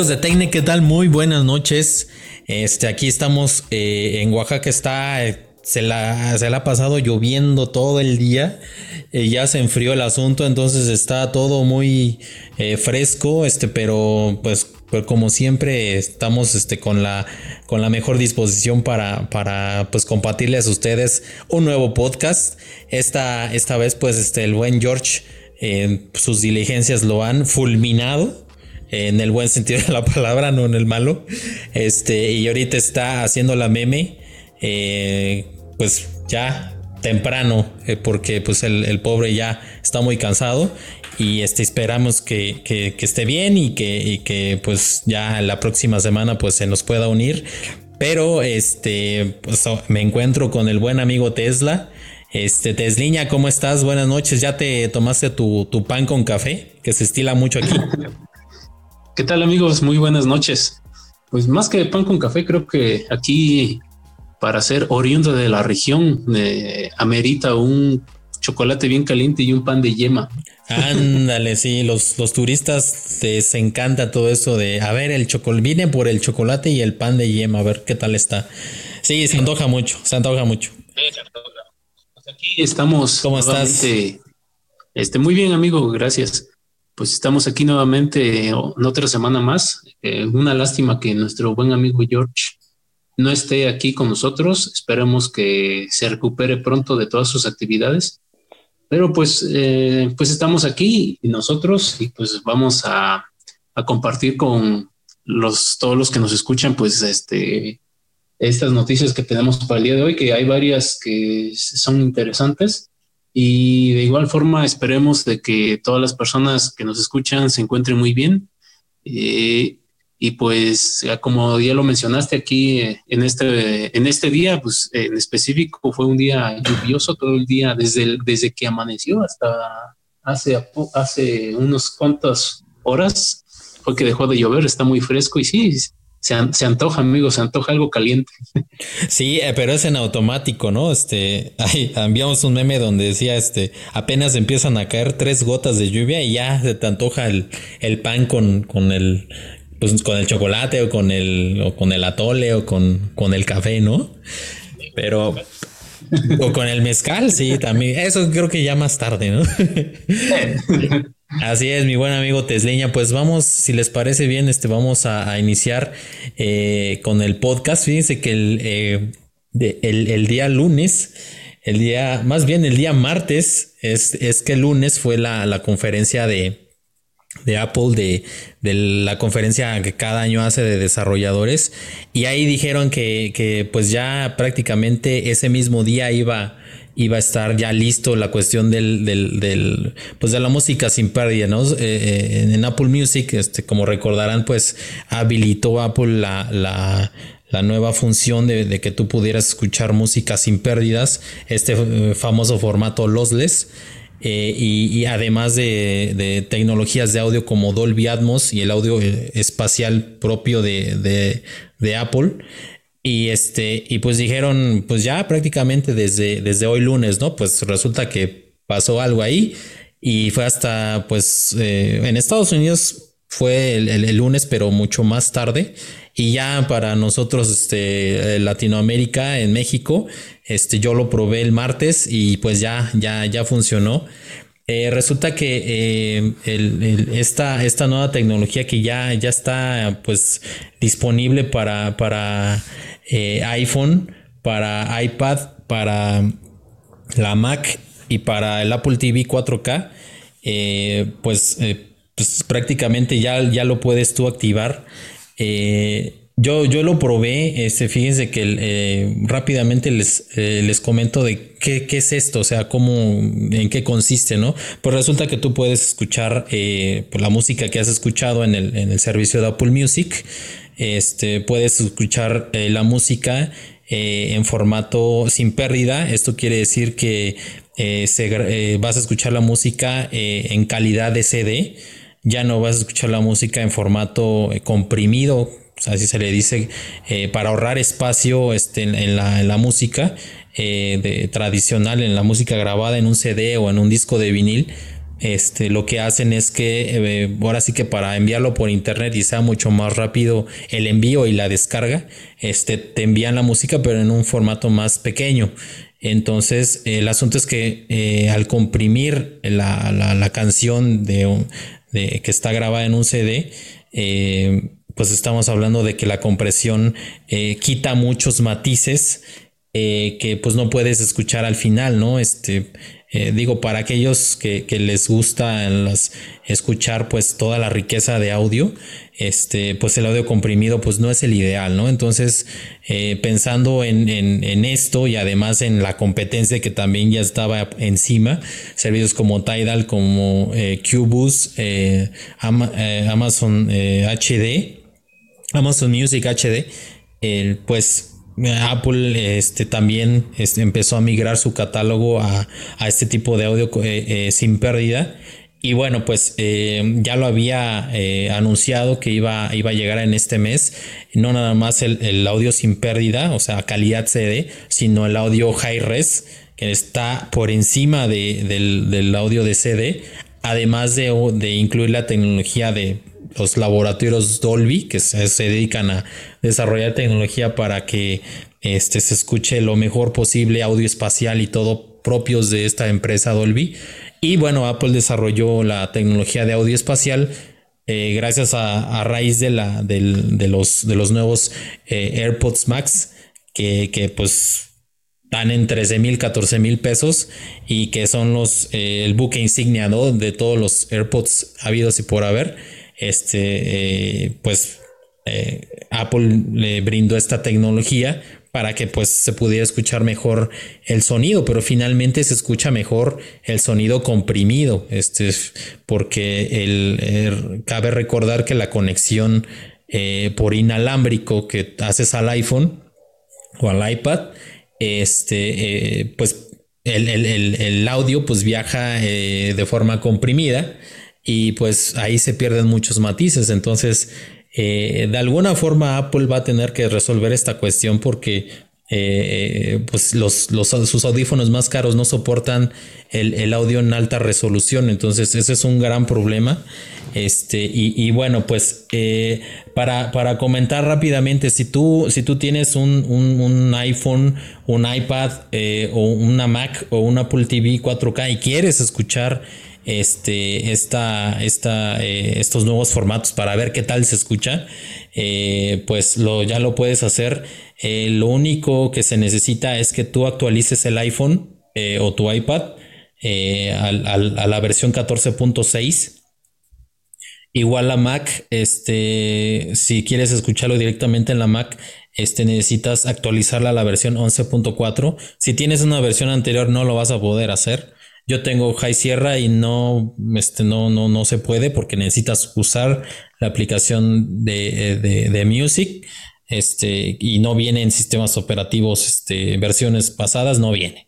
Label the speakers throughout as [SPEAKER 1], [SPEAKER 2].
[SPEAKER 1] Amigos de Tecne, ¿qué tal? Muy buenas noches. Este, aquí estamos eh, en Oaxaca, está, eh, se, la, se la ha pasado lloviendo todo el día. Eh, ya se enfrió el asunto, entonces está todo muy fresco, este, pero pues, pues, como siempre estamos este, con, la, con la mejor disposición para, para pues, compartirles a ustedes un nuevo podcast. Esta, esta vez pues este, el buen George sus diligencias lo han fulminado en el buen sentido de la palabra, no en el malo. Este, y ahorita está haciendo la meme, eh, pues ya temprano, eh, porque pues el, pobre ya está muy cansado y este, esperamos que, que, esté bien y que, y que pues ya la próxima semana pues se nos pueda unir. Pero este, pues, me encuentro con el buen amigo Tesla. Este, Tesliña, ¿cómo estás? Buenas noches. ¿Ya te tomaste tu, tu pan con café? Que se estila mucho aquí.
[SPEAKER 2] ¿Qué tal amigos? Muy buenas noches. Pues más que pan con café, creo que aquí para ser oriundo de la región eh, amerita un chocolate bien caliente y un pan de yema.
[SPEAKER 1] Ándale, sí, los, los turistas les encanta todo eso de, a ver, el chocolate, vine por el chocolate y el pan de yema, a ver qué tal está. Sí, se antoja mucho, se antoja mucho.
[SPEAKER 2] Pues aquí estamos.
[SPEAKER 1] ¿Cómo estás?
[SPEAKER 2] Este, muy bien, amigo, gracias pues estamos aquí nuevamente en otra semana más. Eh, una lástima que nuestro buen amigo George no esté aquí con nosotros. Esperemos que se recupere pronto de todas sus actividades. Pero pues, eh, pues estamos aquí nosotros y pues vamos a, a, compartir con los, todos los que nos escuchan pues este, estas noticias que tenemos para el día de hoy, que hay varias que son interesantes y de igual forma esperemos de que todas las personas que nos escuchan se encuentren muy bien. Eh, y pues, como ya lo mencionaste aquí eh, en este, en este día, pues en específico fue un día lluvioso todo el día, desde, desde que amaneció hasta hace, hace unos cuantas horas fue que dejó de llover, está muy fresco y sí, se, se, antoja, amigo, se antoja algo caliente.
[SPEAKER 1] Sí, eh, pero es en automático, ¿no? Este, ay, enviamos un meme donde decía, este, apenas empiezan a caer tres gotas de lluvia y ya se te antoja el, el pan con, con el, pues, con el chocolate o con el, o con el atole o con, con el café, ¿no? Pero, o con el mezcal, sí, también. Eso creo que ya más tarde, ¿no? Así es, mi buen amigo Tesleña. Pues vamos, si les parece bien, este, vamos a, iniciar eh, con el podcast. Fíjense que el, eh, el, día lunes, el día, más bien el día martes, es, es que el lunes fue la, la conferencia de, de Apple, de, de, la conferencia que cada año hace de desarrolladores. Y ahí dijeron que, que pues ya prácticamente ese mismo día iba iba a estar ya listo la cuestión del, del, del pues de la música sin pérdida, ¿no? Eh, eh, en Apple Music, este, como recordarán, pues habilitó Apple la, la, la nueva función de, que tú pudieras escuchar música sin pérdidas, este eh, famoso formato lossless. y, y, además de, de, tecnologías de audio como Dolby Atmos y el audio espacial propio de, de, de Apple, y este, y pues dijeron, pues ya prácticamente desde, desde hoy lunes, ¿no? Pues resulta que pasó algo ahí y fue hasta, pues, eh, en Estados Unidos fue el, lunes, pero mucho más tarde. Y ya para nosotros, este, Latinoamérica, en México, este, yo lo probé el martes y pues ya, ya, ya funcionó. Eh, resulta que eh, esta, esta nueva tecnología que ya, ya está pues disponible para, para eh, iPhone, para iPad, para la Mac y para el Apple TV 4K, eh, pues, pues, prácticamente ya, ya lo puedes tú activar. Yo, yo, lo probé, este, fíjense que rápidamente les, les comento de qué, qué, es esto, o sea, cómo, en qué consiste, ¿no? Pues resulta que tú puedes escuchar pues la música que has escuchado en el, en el servicio de Apple Music, este, puedes escuchar eh, la música eh, en formato sin pérdida. Esto quiere decir que eh, vas a escuchar la música en calidad de CD. Ya no vas a escuchar la música en formato comprimido, así se le dice, para ahorrar espacio este, en, la, música tradicional, en la música grabada en un CD o en un disco de vinil este, lo que hacen es que eh, ahora sí que para enviarlo por internet y sea mucho más rápido el envío y la descarga, este, te envían la música pero en un formato más pequeño. Entonces, el asunto es que eh, al comprimir la, canción de, que está grabada en un CD, eh, pues estamos hablando de que la compresión quita muchos matices que pues no puedes escuchar al final, ¿no? Este, eh, digo, para aquellos que, les gusta escuchar pues toda la riqueza de audio, este, pues el audio comprimido pues no es el ideal, ¿no? Entonces, eh, pensando en, esto y además en la competencia que también ya estaba encima, servicios como Tidal, como eh, Cubus, Amazon HD, Amazon Music HD, pues Apple este, también este, empezó a migrar su catálogo a, este tipo de audio eh, eh, sin pérdida. Y bueno, pues eh, ya lo había anunciado que iba, iba a llegar en este mes. No nada más el, audio sin pérdida, o sea, calidad CD, sino el audio high res, que está por encima del, audio de CD. Además de, de incluir la tecnología de los laboratorios Dolby, que se, dedican a desarrollar tecnología para que este, se escuche lo mejor posible, audio espacial y todo propios de esta empresa Dolby. Y bueno, Apple desarrolló la tecnología de audio espacial eh, gracias a, raíz de, la, de, los, de los nuevos eh, AirPods Max, que, que pues dan en 13 mil, 14 mil pesos y que son los, eh, el buque insignia de todos los AirPods habidos y por haber. Este, pues Apple le brindó esta tecnología para que pues se pudiera escuchar mejor el sonido, pero finalmente se escucha mejor el sonido comprimido, este, porque el, cabe recordar que la conexión eh, por inalámbrico que haces al iPhone o al iPad, este, pues el, el, audio pues viaja de forma comprimida y pues ahí se pierden muchos matices. Entonces, eh, de alguna forma Apple va a tener que resolver esta cuestión porque eh, pues los, los, sus audífonos más caros no soportan el, audio en alta resolución. Entonces, ese es un gran problema. Este, y, bueno, pues eh, para, para, comentar rápidamente, si tú, si tú tienes un, un, un iPhone, un iPad o una Mac o un Apple TV 4K y quieres escuchar este, esta, esta, eh, estos nuevos formatos para ver qué tal se escucha, eh, pues lo, ya lo puedes hacer. Eh, lo único que se necesita es que tú actualices el iPhone o tu iPad a, la versión 14.6. Igual la Mac, este, si quieres escucharlo directamente en la Mac, este, necesitas actualizarla a la versión 11.4. Si tienes una versión anterior, no lo vas a poder hacer. Yo tengo High Sierra y no, este, no, no, no se puede porque necesitas usar la aplicación de, de, Music. Este, y no viene en sistemas operativos, este, versiones pasadas, no viene.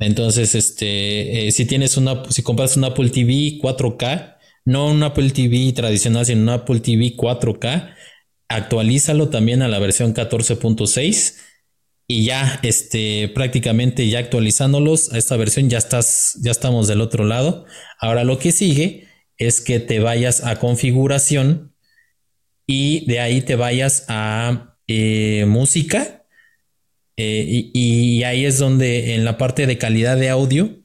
[SPEAKER 1] Entonces, este, eh, si tienes una, si compras un Apple TV 4K, no un Apple TV tradicional, sino un Apple TV 4K, actualízalo también a la versión 14.6 y ya este prácticamente ya actualizándolos a esta versión ya estás ya estamos del otro lado. Ahora lo que sigue es que te vayas a configuración y de ahí te vayas a eh, música eh, y, ahí es donde en la parte de calidad de audio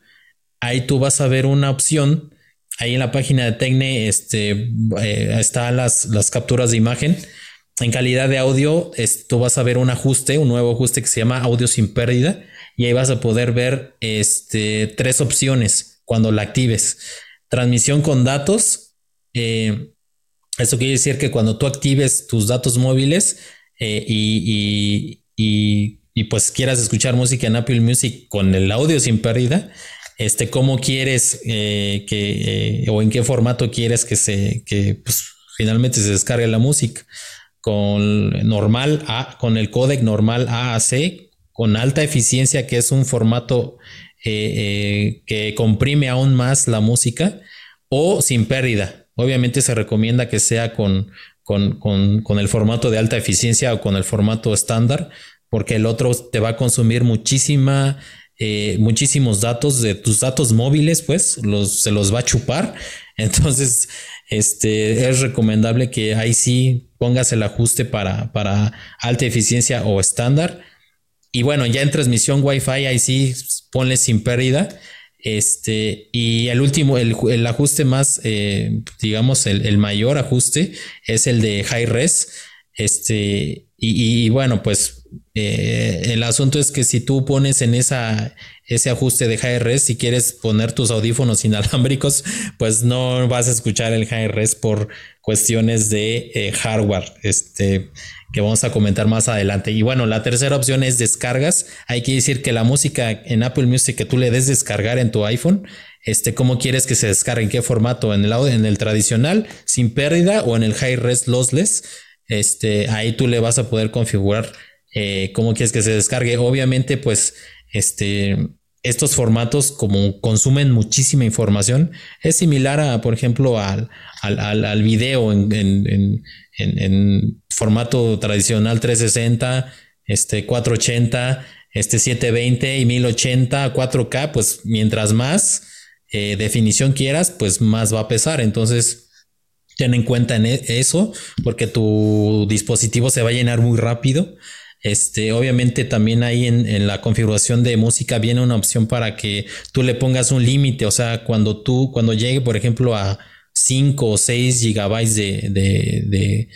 [SPEAKER 1] ahí tú vas a ver una opción. Ahí en la página de Tecne este eh, están las, las capturas de imagen en calidad de audio, tú vas a ver un ajuste, un nuevo ajuste que se llama audio sin pérdida. Y ahí vas a poder ver este, tres opciones cuando la actives. Transmisión con datos. Eh, eso quiere decir que cuando tú actives tus datos móviles eh, y, pues quieras escuchar música en Apple Music con el audio sin pérdida, este, cómo quieres eh, que o en qué formato quieres que se que pues, finalmente se descargue la música con normal A, con el codec normal AAC, con alta eficiencia, que es un formato eh, eh, que comprime aún más la música, o sin pérdida. Obviamente se recomienda que sea con, con, el formato de alta eficiencia o con el formato estándar, porque el otro te va a consumir muchísima eh, muchísimos datos de tus datos móviles, pues los, se los va a chupar. Entonces, este, es recomendable que ahí sí pongas el ajuste para, para alta eficiencia o estándar. Y bueno, ya en transmisión Wi-Fi, ahí sí ponle sin pérdida. Este, y el último, el, ajuste más, eh, digamos, el, mayor ajuste es el de high res. Este, y, bueno, pues eh, el asunto es que si tú pones en esa, ese ajuste de high res, si quieres poner tus audífonos inalámbricos, pues no vas a escuchar el high por cuestiones de eh, hardware. Este, que vamos a comentar más adelante. Y bueno, la tercera opción es descargas. Hay que decir que la música en Apple Music que tú le des descargar en tu iPhone, este, cómo quieres que se descargue, en qué formato, en el audio, en el tradicional, sin pérdida o en el high res lossless. Este, ahí tú le vas a poder configurar eh, cómo quieres que se descargue. Obviamente, pues, este, estos formatos, como consumen muchísima información, es similar a, por ejemplo, al, al, al, video en, en, en, formato tradicional 360, este 480, este 720 y 1080, 4K, pues mientras más eh, definición quieras, pues más va a pesar. Entonces, ten en cuenta en e, eso, porque tu dispositivo se va a llenar muy rápido. Este, obviamente también ahí en, la configuración de música viene una opción para que tú le pongas un límite. O sea, cuando tú, cuando llegue, por ejemplo, a 5 o 6 gigabytes de,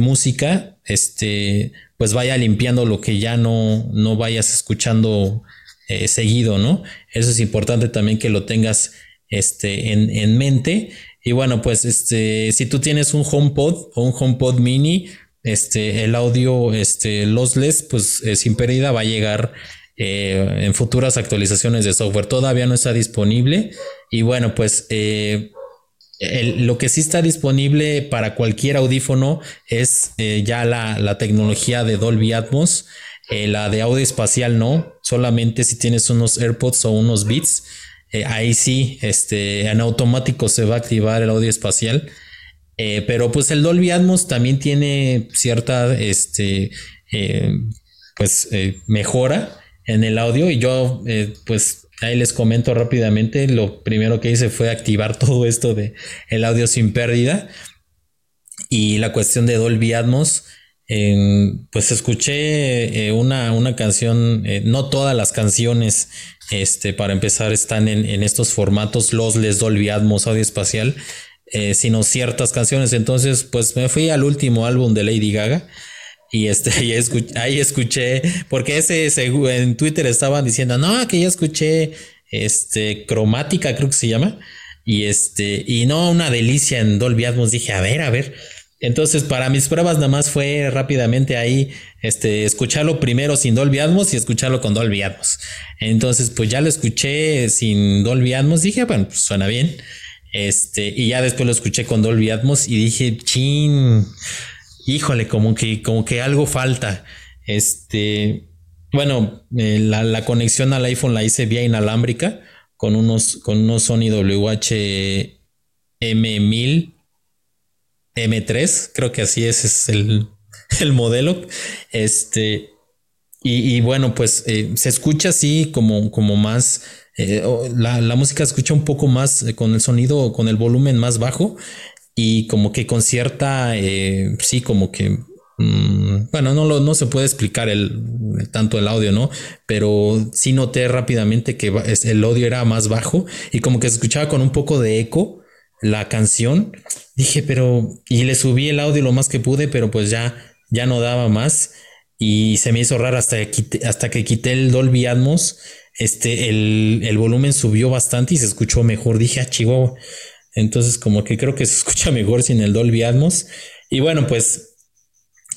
[SPEAKER 1] música, este, pues vaya limpiando lo que ya no, no vayas escuchando eh, seguido, ¿no? Eso es importante también que lo tengas este, en, en, mente. Y bueno, pues este, si tú tienes un HomePod o un HomePod mini, este, el audio este, lossless, pues eh, sin pérdida va a llegar eh, en futuras actualizaciones de software. Todavía no está disponible. Y bueno, pues lo que sí está disponible para cualquier audífono es eh, ya la, tecnología de Dolby Atmos. Eh, la de audio espacial no, solamente si tienes unos AirPods o unos Beats, eh, ahí sí, este, en automático se va a activar el audio espacial. Pero pues el Dolby Atmos también tiene cierta, este, pues mejora en el audio y yo, pues Ahí les comento rápidamente. Lo primero que hice fue activar todo esto de el audio sin Y la cuestión de Dolby Atmos. pues escuché eh, una, una, canción, eh, no todas las canciones, este, para empezar, están en, estos formatos lossless, Dolby Atmos, audio espacial, eh, sino ciertas canciones. Entonces, pues me fui al último álbum de Lady Gaga y este, ahí escuché, porque ese en Twitter estaban diciendo, no, que ya escuché este cromática, creo que se llama. Y este, y no, una delicia en Dolby Atmos. Dije, a ver, a ver. Entonces, para mis pruebas, nada más fue rápidamente ahí, este, escucharlo primero sin Dolby Atmos y escucharlo con Dolby Atmos. Entonces, pues ya lo escuché sin Dolby Atmos. Dije, bueno, pues suena bien. Este, y ya después lo escuché con Dolby Atmos y dije, chin híjole, como que, como que algo falta. Este, bueno, eh, la, conexión al iPhone la hice vía inalámbrica con unos, con unos Sony WH M1000 M3, creo que así es, es el, el modelo. Este, y, bueno, pues eh, se escucha así como, como más, eh, la, la, música se escucha un poco más con el sonido, con el volumen más bajo y como que con cierta, eh, sí, como que, mm, bueno, no, lo, no se puede explicar el, tanto el audio, ¿no? Pero sí noté rápidamente que el audio era más bajo y como que se escuchaba con un poco de eco la canción. Dije, pero, y le subí el audio lo más que pude, pero pues ya, ya no daba más y se me hizo raro hasta que hasta que quité el Dolby Atmos. Este, el, el volumen subió bastante y se escuchó mejor. Dije, ah, chihuahua. Entonces, como que creo que se escucha mejor sin el Dolby Atmos. Y bueno, pues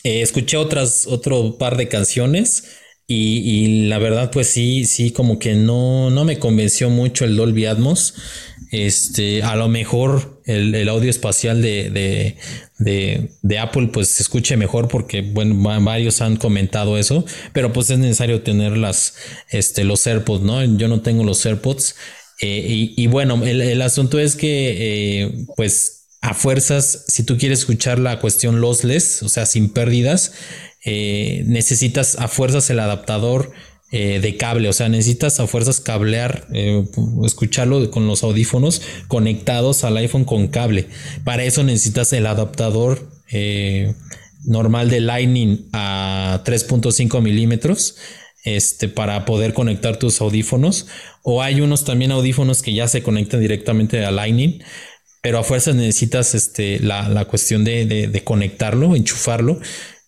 [SPEAKER 1] eh, escuché otras, otro par de canciones. Y, la verdad, pues sí, sí, como que no, no me convenció mucho el Dolby Atmos. Este, a lo mejor el, audio espacial de, de, Apple, pues se escuche mejor porque, bueno, varios han comentado eso, pero pues es necesario tener las, este, los AirPods, ¿no? Yo no tengo los AirPods eh, y, bueno, el, asunto es que, eh, pues, a fuerzas, si tú quieres escuchar la cuestión lossless, o sea, sin pérdidas, eh, necesitas a fuerzas el adaptador eh, de cable, o sea, necesitas a fuerzas cablear, eh, escucharlo con los audífonos conectados al iPhone con cable. Para eso necesitas el adaptador normal de Lightning a 3.5 milímetros. Este, para poder conectar tus audífonos o hay unos también audífonos que ya se conectan directamente a Lightning pero a fuerzas necesitas este, la, cuestión de, de, conectarlo, enchufarlo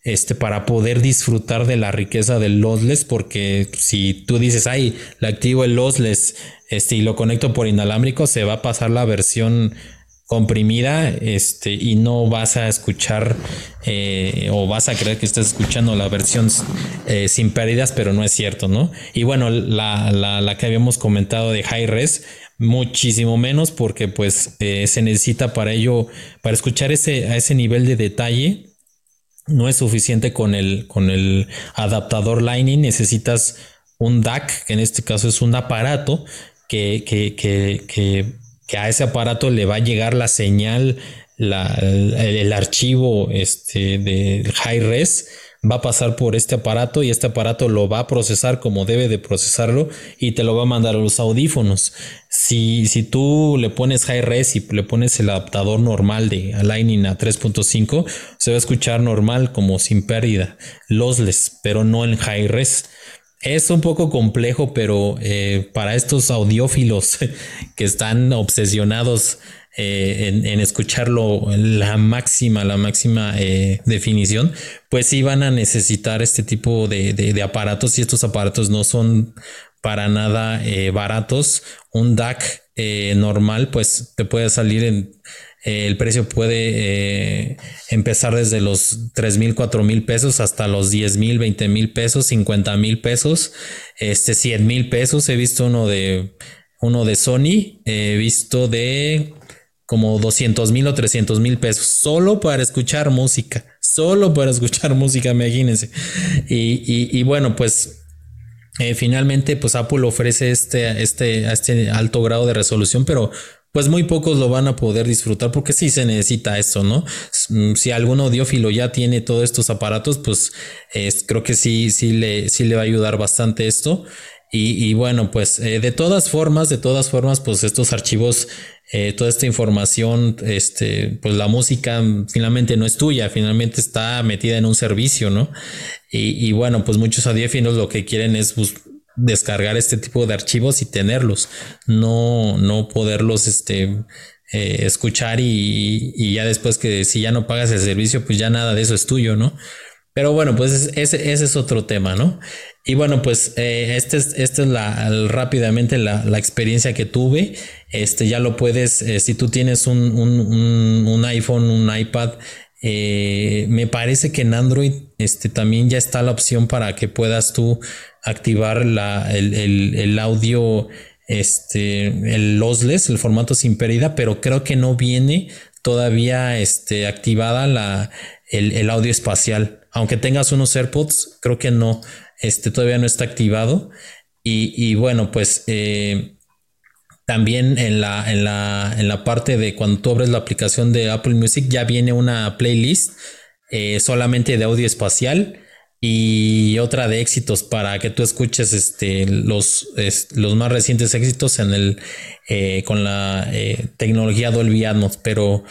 [SPEAKER 1] este, para poder disfrutar de la riqueza del lossless, porque si tú dices, ay, le activo el lossless este, y lo conecto por inalámbrico, se va a pasar la versión comprimida este, y no vas a escuchar eh, o vas a creer que estás escuchando la versión eh, sin pérdidas, pero no es cierto, ¿no? Y bueno, la, la, que habíamos comentado de high res, muchísimo menos porque pues eh, se necesita para ello, para escuchar ese, a ese nivel de detalle, no es suficiente con el, con el adaptador Lightning, necesitas un DAC, que en este caso es un aparato que, que, que, que, a ese aparato le va a llegar la señal, la, el, archivo este, de high res va a pasar por este aparato y este aparato lo va a procesar como debe de procesarlo y te lo va a mandar a los audífonos. Si, si tú le pones high res y le pones el adaptador normal de Lightning a 3.5, se va a escuchar normal como sin pérdida, lossless, pero no en high res. Es un poco complejo, pero eh, para estos audiófilos que están obsesionados eh, en, escucharlo la máxima, la máxima eh, definición, pues sí van a necesitar este tipo de, aparatos y estos aparatos no son para nada eh, baratos. Un DAC normal, pues te puede salir en el precio puede empezar desde los 3 mil, 4 mil pesos hasta los 10 mil, 20 mil pesos, 50 mil pesos, este 100 mil pesos. He visto uno de uno de Sony, he visto de como 200 mil o 300 mil pesos solo para escuchar música, solo para escuchar música, imagínense. Y, y, bueno, pues eh, finalmente pues Apple ofrece este, este, este alto grado de resolución, pero pues muy pocos lo van a poder disfrutar porque sí se necesita eso, ¿no? Mm, si algún audiófilo ya tiene todos estos aparatos, pues creo que sí, sí le, sí le va a ayudar bastante esto. Y, bueno, pues eh, de todas formas, de todas formas, pues estos archivos eh, toda esta información, este, pues la música finalmente no es tuya, finalmente está metida en un servicio, ¿no? Y, bueno, pues muchos audífonos lo que quieren es pues, descargar este tipo de archivos y tenerlos, no, no poderlos, este, eh, escuchar y, ya después que si ya no pagas el servicio, pues ya nada de eso es tuyo, ¿no? Pero bueno, pues ese, ese es otro tema, ¿no? Y bueno, pues eh, esta es, este es la, rápidamente la, la, experiencia que tuve. Este ya lo puedes, eh, si tú tienes un, un, un, iPhone, un iPad, eh, me parece que en Android este, también ya está la opción para que puedas tú activar la, el, el, el audio, este, el lossless, el formato sin pérdida, pero creo que no viene todavía este, activada la, el, el audio espacial. Aunque tengas unos AirPods, creo que no este todavía no está activado. Y, bueno, pues eh, también en la, en, la, en la parte de cuando tú abres la aplicación de Apple Music ya viene una playlist eh, solamente de audio espacial y otra de éxitos para que tú escuches este, los, los más recientes éxitos en el, eh, con la tecnología Dolby Atmos, pero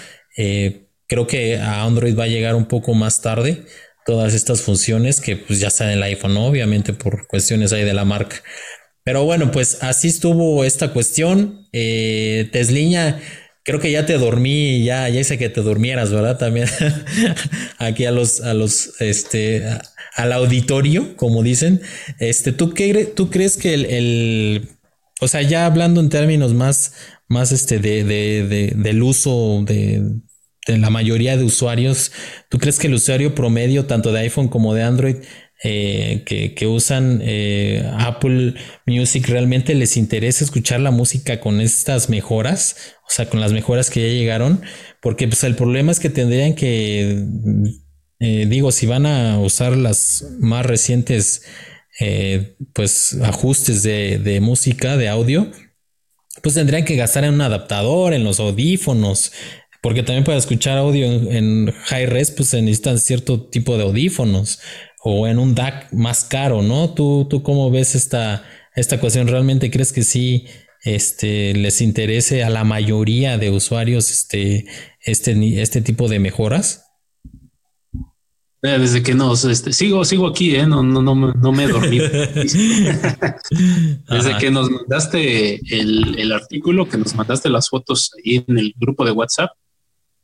[SPEAKER 1] creo que a Android va a llegar un poco más tarde todas estas funciones que pues ya están en el iPhone, obviamente por cuestiones ahí de la marca. Pero bueno, pues así estuvo esta cuestión. Eh, Tesliña, creo que ya te dormí, ya, ya hice que te durmieras, ¿verdad? También aquí a los, a los, este, al auditorio, como dicen. Este, ¿tú, qué, tú crees que el, el, o sea, ya hablando en términos más, más este, de, de, de del uso de, la mayoría de usuarios, ¿tú crees que el usuario promedio, tanto de iPhone como de Android, eh, que, usan eh, Apple Music, realmente les interesa escuchar la música con estas mejoras? O sea, con las mejoras que ya llegaron, porque pues el problema es que tendrían que, eh, digo, si van a usar las más recientes, pues ajustes de, de música, de audio, pues tendrían que gastar en un adaptador, en los audífonos, porque también para escuchar audio en, high res, pues se necesitan cierto tipo de audífonos. o en un DAC más caro, ¿no? ¿Tú, tú cómo ves esta, esta cuestión? ¿Realmente crees que sí este, les interese a la mayoría de usuarios este, este, este tipo de mejoras?
[SPEAKER 2] Eh, desde que nos este, sigo, sigo aquí, ¿eh? no, no, no, no me he dormido. Desde que nos mandaste el, el, artículo, que nos mandaste las fotos ahí en el grupo de WhatsApp,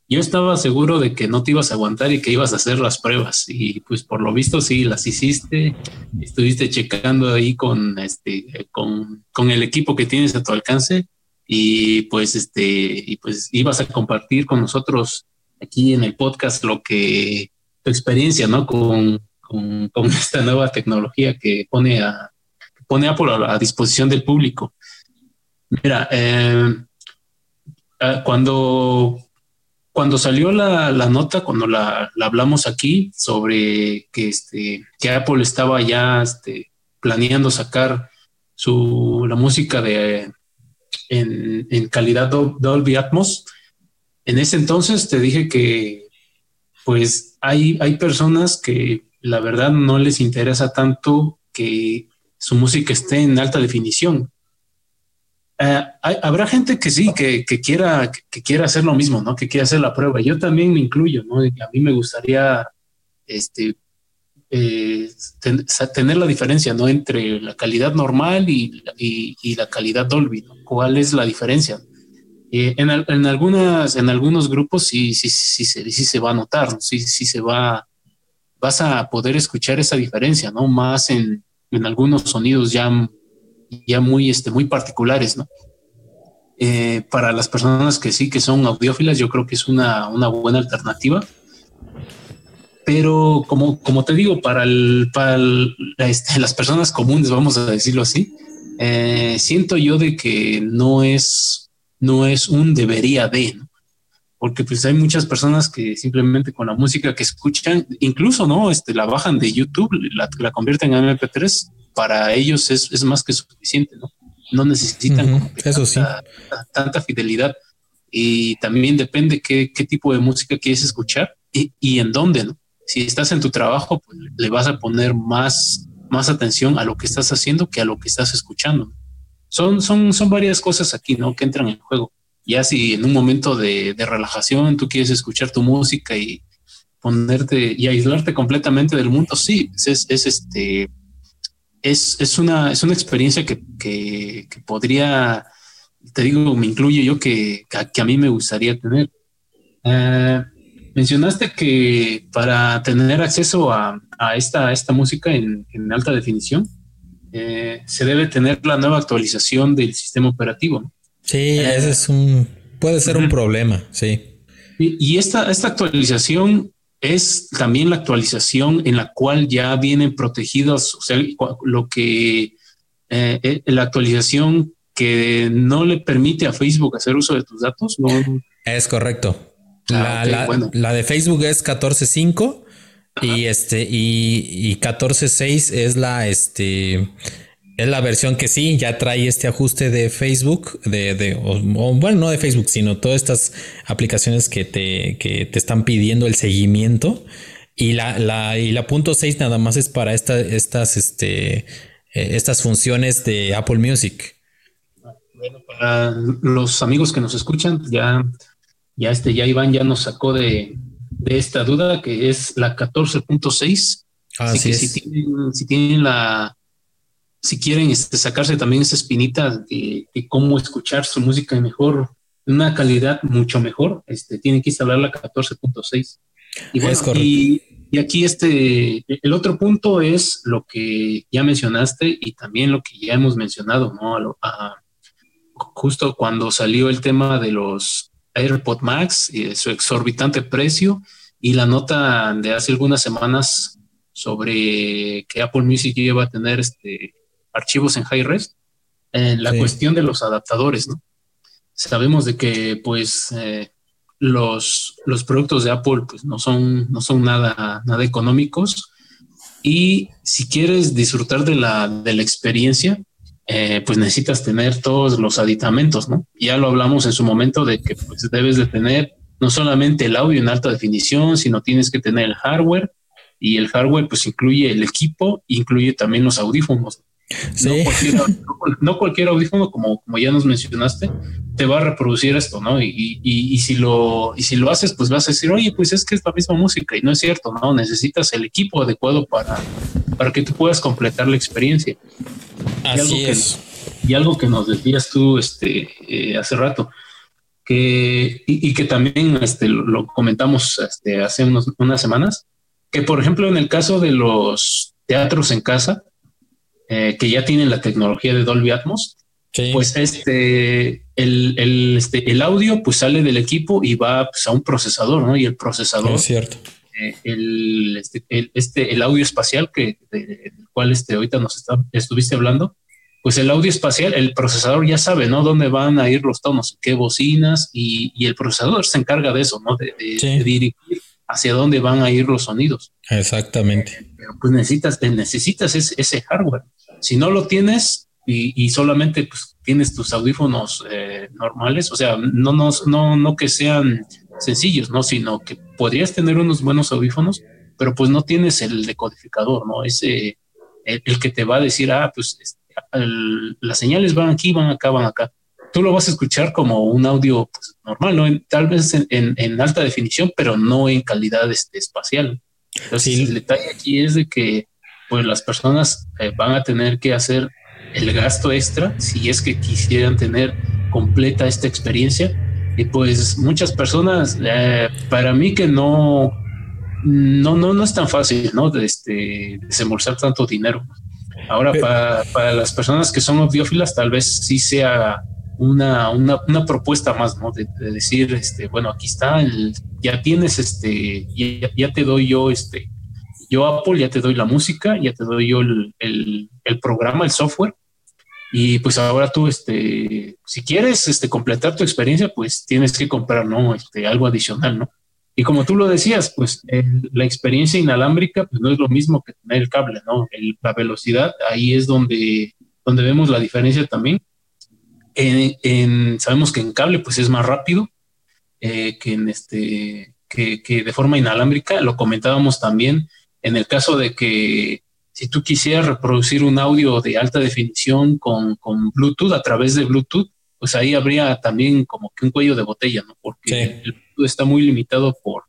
[SPEAKER 2] yo estaba seguro de que no te ibas a aguantar y que ibas a hacer las pruebas. Y pues por lo visto sí las hiciste. Estuviste checando ahí con este, con, con el equipo que tienes a tu alcance. Y pues este, y pues ibas a compartir con nosotros aquí en el podcast lo que experiencia, ¿no? Con, con, esta nueva tecnología que pone a pone Apple a, disposición del público. Mira, eh, eh, cuando, cuando salió la, nota, cuando la, hablamos aquí sobre que, este, que Apple estaba ya este, planeando sacar su, la música de, en, en calidad Dolby Atmos, en ese entonces te dije que pues hay, hay personas que la verdad no les interesa tanto que su música esté en alta definición. Eh, habrá gente que sí, que, quiera, que, quiera hacer lo mismo, ¿no? Que quiera hacer la prueba. Yo también me incluyo, ¿no? a mí me gustaría este, eh, tener la diferencia, ¿no? Entre la calidad normal y, y, la calidad Dolby, ¿Cuál es la diferencia? en, en, algunas, en algunos grupos sí, sí, sí, sí, sí se va a notar, sí, sí se va, vas a poder escuchar esa diferencia, ¿no? Más en, en algunos sonidos ya, ya muy, este, muy particulares, ¿no? Eh, para las personas que sí que son audiófilas, yo creo que es una, una buena alternativa. Pero como, como te digo, para, el, para este, las personas comunes, vamos a decirlo así, eh, siento yo de que no es no es un debería de, ¿no? Porque pues hay muchas personas que simplemente con la música que escuchan, incluso no, este, la bajan de YouTube, la, la convierten en MP3, para ellos es, es, más que suficiente, ¿no? No necesitan
[SPEAKER 1] Eso sí.
[SPEAKER 2] tanta, fidelidad. Y también depende qué, qué, tipo de música quieres escuchar y, y, en dónde, ¿no? Si estás en tu trabajo, pues le vas a poner más, más atención a lo que estás haciendo que a lo que estás escuchando. Son, son, son varias cosas aquí, ¿no? Que entran en juego. Ya si en un momento de, relajación tú quieres escuchar tu música y ponerte y aislarte completamente del mundo, sí, es, este, es, es, una, es una experiencia que, que, podría, te digo, me incluyo yo que, que, a mí me gustaría tener. Eh, mencionaste que para tener acceso a, a esta, esta música en, en alta definición, eh, se debe tener la nueva actualización del sistema operativo.
[SPEAKER 1] Sí, eh, ese es un, puede ser un problema, sí.
[SPEAKER 2] Y, esta, esta actualización es también la actualización en la cual ya vienen protegidos, o sea, lo que eh, la actualización que no le permite a Facebook hacer uso de tus datos. No.
[SPEAKER 1] Es correcto. Ah, la, la, de Facebook es 14.5 y este, y, y 14.6 es la, este, es la versión que sí, ya trae este ajuste de Facebook, de, de bueno, no de Facebook, sino todas estas aplicaciones que te, que te están pidiendo el seguimiento. Y la, la, y la punto 6 nada más es para esta, estas, este, eh, estas funciones de Apple Music.
[SPEAKER 2] Bueno, para los amigos que nos escuchan, ya, ya este, ya Iván ya nos sacó de, de esta duda que es la 14.6. Así, que Si tienen, si tienen la, si quieren este, sacarse también esa espinita de, cómo escuchar su música mejor, una calidad mucho mejor, este, tienen que instalar la 14.6. Y bueno, y, y, aquí este, el otro punto es lo que ya mencionaste y también lo que ya hemos mencionado, ¿no? justo cuando salió el tema de los AirPod Max y su exorbitante precio y la nota de hace algunas semanas sobre que Apple Music iba a tener este, archivos en high res, en la cuestión de los adaptadores, ¿no? Sabemos de que pues eh, los, los productos de Apple pues no son, no son nada, nada económicos y si quieres disfrutar de la, de la experiencia, eh, pues necesitas tener todos los aditamentos, ¿no? Ya lo hablamos en su momento de que pues debes de tener no solamente el audio en alta definición, sino tienes que tener el hardware Y el hardware pues incluye el equipo, incluye también los audífonos. No, cualquier, audífono, como, como ya nos mencionaste, te va a reproducir esto, ¿no? Y, y, si lo, y si lo haces, pues vas a decir, oye, pues es que es la misma música y no es cierto, ¿no? Necesitas el equipo adecuado para, para que tú puedas completar la experiencia.
[SPEAKER 1] Así es.
[SPEAKER 2] y algo que nos decías tú este, eh, hace rato, que, y, que también este, lo, comentamos este, hace unas semanas, que por ejemplo en el caso de los teatros en casa, eh, que ya tienen la tecnología de Dolby Atmos, pues este el, este, el audio pues sale del equipo y va pues, a un procesador, ¿no? Y el procesador.
[SPEAKER 1] Es cierto.
[SPEAKER 2] Eh, el, este, el, este, el audio espacial que del cual este, ahorita nos estuviste hablando, pues el audio espacial, el procesador ya sabe, ¿no? Dónde van a ir los tonos, qué bocinas y, y el procesador se encarga de eso, ¿no? De, dirigir hacia dónde van a ir los sonidos.
[SPEAKER 1] Exactamente.
[SPEAKER 2] Pero pues necesitas, necesitas ese, ese hardware. Si no lo tienes y, solamente pues, tienes tus audífonos eh, normales, o sea, no, no, no, no que sean sencillos, ¿no? Sino que podrías tener unos buenos audífonos, pero pues no tienes el decodificador, ¿no? Ese, el, que te va a decir, ah, pues este, las señales van aquí, van acá, van acá. Tú lo vas a escuchar como un audio pues, normal, ¿no? tal vez en, alta definición, pero no en calidad este, espacial. Entonces, el detalle aquí es de que pues las personas eh, van a tener que hacer el gasto extra si es que quisieran tener completa esta experiencia. Y pues muchas personas, eh, para mí que no, no, no, no es tan fácil, ¿no? De este, desembolsar tanto dinero. Ahora, para, para, las personas que son audiófilas, tal vez sí sea una, una, propuesta más, ¿no? De, decir, este, bueno, aquí está, el, ya tienes, este, ya, te doy yo, este, yo Apple ya te doy la música, ya te doy yo el, programa, el software. Y pues ahora tú, este, si quieres este, completar tu experiencia, pues tienes que comprar, ¿no? Este, algo adicional, ¿no? Y como tú lo decías, pues la experiencia inalámbrica pues, no es lo mismo que tener el cable, ¿no? la velocidad, ahí es donde, donde vemos la diferencia también. En, sabemos que en cable pues es más rápido eh, que en este que, que, de forma inalámbrica. Lo comentábamos también en el caso de que si tú quisieras reproducir un audio de alta definición con, Bluetooth a través de Bluetooth, pues ahí habría también como que un cuello de botella, ¿no? Porque el Bluetooth está muy limitado por,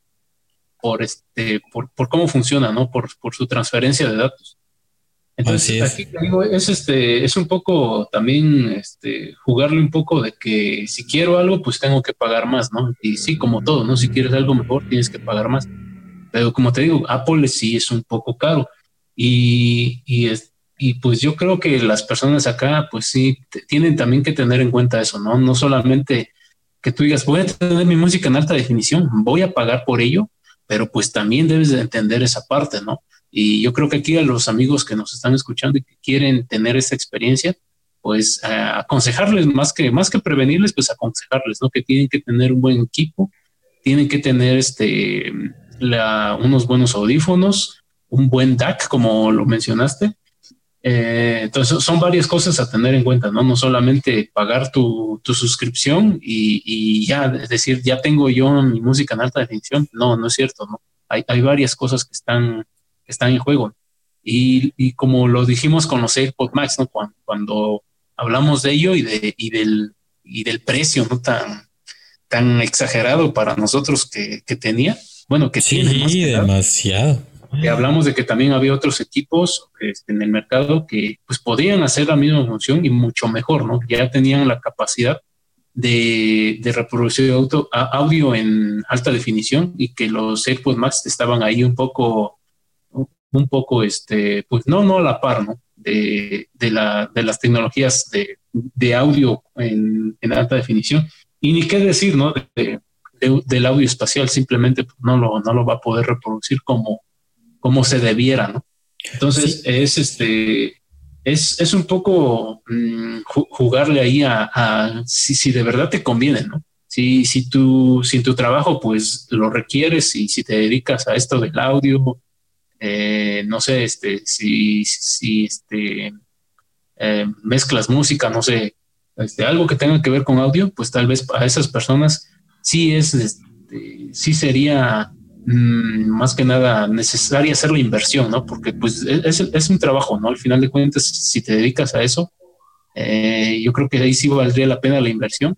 [SPEAKER 2] por este, por, cómo funciona, ¿no? Por, su transferencia de datos. Entonces, aquí digo, es este, es un poco también este, jugarle un poco de que si quiero algo, pues tengo que pagar más, ¿no? Y sí, como todo, ¿no? Si quieres algo mejor, tienes que pagar más. Pero como te digo, Apple sí es un poco caro. Y, y, y pues yo creo que las personas acá, pues sí, tienen también que tener en cuenta eso, ¿no? No solamente que tú digas, voy a tener mi música en alta definición, voy a pagar por ello, pero pues también debes de entender esa parte, ¿no? Y yo creo que aquí a los amigos que nos están escuchando y que quieren tener esa experiencia, pues aconsejarles más que, más que prevenirles, pues aconsejarles, ¿no? Que tienen que tener un buen equipo, tienen que tener este, unos buenos audífonos, un buen DAC, como lo mencionaste. Eh, entonces, son varias cosas a tener en cuenta, ¿no? No solamente pagar tu, suscripción y, ya decir, ya tengo yo mi música en alta definición. No, no es cierto, ¿no? Hay, varias cosas que están, están en juego. Y, como lo dijimos con los AirPods Max, ¿no? Cuando, hablamos de ello y, de, y, del, y del precio, ¿no? Tan, tan exagerado para nosotros que, que tenía, bueno, que
[SPEAKER 1] sí, demasiado.
[SPEAKER 2] hablamos de que también había otros equipos este, en el mercado que pues podían hacer la misma función y mucho mejor, ¿no? Ya tenían la capacidad de, de reproducir auto, audio en alta definición y que los AirPods Max estaban ahí un poco, un poco, este, pues no, no a la par, ¿no? De, de, la, de las tecnologías de, de audio en, en, alta definición. Y ni qué decir, ¿no? De, del audio espacial simplemente no lo, no lo va a poder reproducir como, como se debiera, ¿no? Entonces es este es, es un poco mm, jugarle ahí a, si, si, de verdad te conviene, ¿no? Si, si, tu, si tu trabajo pues lo requieres y si te dedicas a esto del audio, eh, no sé, este, si, si este, eh, mezclas música, no sé, este, algo que tenga que ver con audio, pues tal vez a esas personas sí es, este, sí sería mm, más que nada necesaria hacer la inversión, ¿no? Porque pues e, es, es, un trabajo, ¿no? Al final de cuentas, si te dedicas a eso, eh, yo creo que ahí sí valdría la pena la inversión.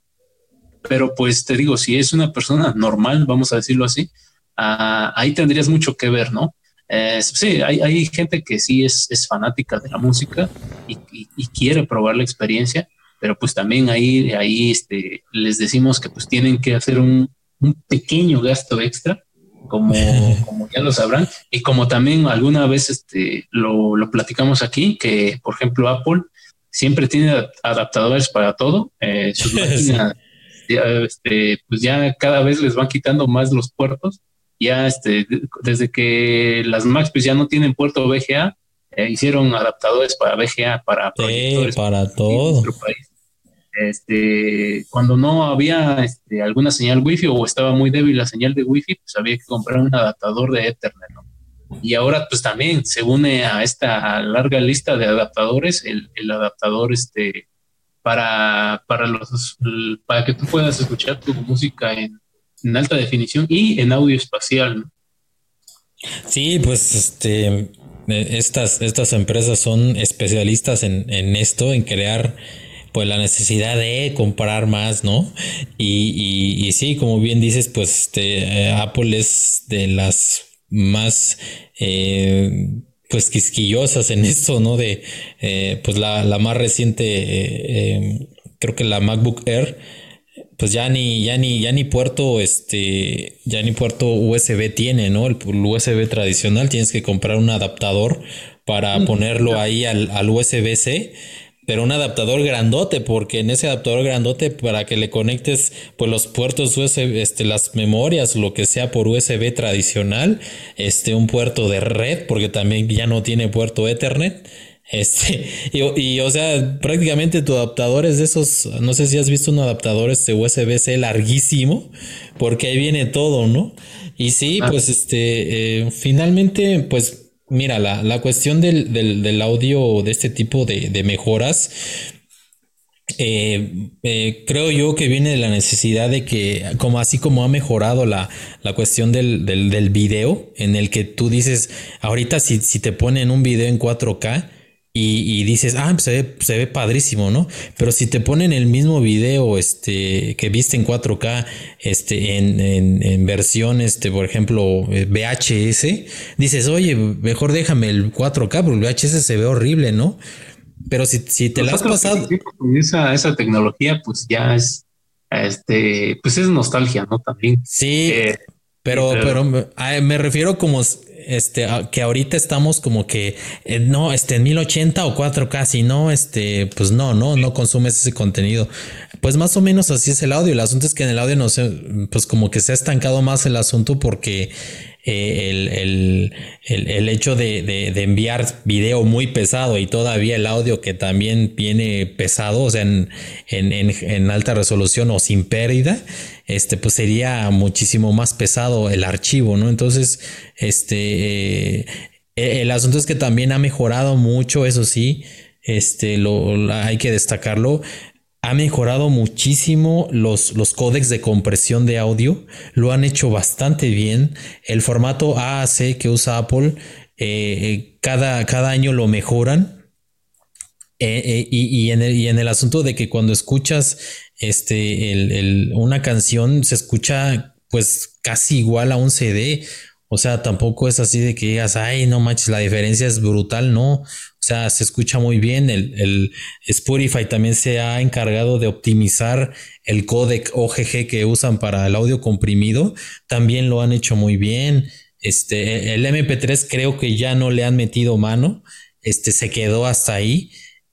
[SPEAKER 2] Pero pues te digo, si es una persona normal, vamos a decirlo así, ah, ahí tendrías mucho que ver, ¿no? Eh, sí, hay, hay, gente que sí es, es fanática de la música y, y, quiere probar la experiencia, pero pues también ahí, ahí este, les decimos que pues tienen que hacer un, un pequeño gasto extra, como, como ya lo sabrán, y como también alguna vez este, lo, lo platicamos aquí, que por ejemplo Apple siempre tiene adaptadores para todo, eh, sus máquinas, este, pues ya cada vez les van quitando más los puertos ya este, desde que las Macs pues ya no tienen puerto VGA, eh, hicieron adaptadores para VGA, para
[SPEAKER 1] proyectores. para todo.
[SPEAKER 2] Este, cuando no había este, alguna señal Wi-Fi o estaba muy débil la señal de Wi-Fi, pues había que comprar un adaptador de Ethernet, Y ahora pues también se une a esta larga lista de adaptadores el, el adaptador este, para, para, los, para que tú puedas escuchar tu música en en alta definición y en audio espacial.
[SPEAKER 1] Sí, pues este, eh, estas, estas empresas son especialistas en, esto, en crear pues la necesidad de comprar más, ¿no? Y, y, sí, como bien dices, pues este, eh, Apple es de las más eh, pues quisquillosas en esto, ¿no? De pues la, la, más reciente, creo que la MacBook Air pues ya ni, ya ni, ya ni puerto, este, ya ni puerto USB tiene, ¿no? El, USB tradicional tienes que comprar un adaptador para ponerlo ahí al, al USB-C pero un adaptador grandote, porque en ese adaptador grandote para que le conectes pues los puertos USB, este, las memorias, lo que sea por USB tradicional, este, un puerto de red, porque también ya no tiene puerto Ethernet, este, y, o sea, prácticamente tu adaptador es de esos, no sé si has visto un adaptador este USB-C larguísimo, porque ahí viene todo, ¿no? Y sí, ah. pues este, eh, finalmente, pues mira, la, la cuestión del, del, audio de este tipo de, mejoras, eh, eh, creo yo que viene de la necesidad de que, como así como ha mejorado la, la cuestión del, del, del, video, en el que tú dices, ahorita si, si te ponen un video en 4K, y, dices, ah, pues se ve, se ve padrísimo, ¿no? Pero si te ponen el mismo video este, que viste en 4K, este, en, en, en versión, este, por ejemplo, eh, VHS, dices, oye, mejor déjame el 4K, porque el VHS se ve horrible, ¿no? Pero si, si te la has pasado.
[SPEAKER 2] Esa, esa tecnología, pues ya es, este, pues es nostalgia, ¿no? También.
[SPEAKER 1] Sí. Eh, pero, pero, me refiero como este, que ahorita estamos como que eh, no, este, en 1080 o 4K, si no, este, pues no, no, no consumes ese contenido. Pues más o menos así es el audio. El asunto es que en el audio no sé, pues como que se ha estancado más el asunto porque eh, el, el, hecho de, de, enviar video muy pesado y todavía el audio que también viene pesado, o sea, en, en, en alta resolución o sin pérdida, este, pues sería muchísimo más pesado el archivo, ¿no? Entonces, este, eh, el asunto es que también ha mejorado mucho, eso sí, este, lo, hay que destacarlo. Ha mejorado muchísimo los, los códecs de compresión de audio, lo han hecho bastante bien. El formato AAC que usa Apple, eh, cada, cada año lo mejoran. Eh, y, en el, y, en el, asunto de que cuando escuchas este, el, una canción se escucha pues casi igual a un CD. O sea, tampoco es así de que digas, ay, no manches, la diferencia es brutal, no. O sea, se escucha muy bien. El, el Spotify también se ha encargado de optimizar el codec OGG que usan para el audio comprimido. También lo han hecho muy bien. Este, el MP3 creo que ya no le han metido mano. Este se quedó hasta ahí.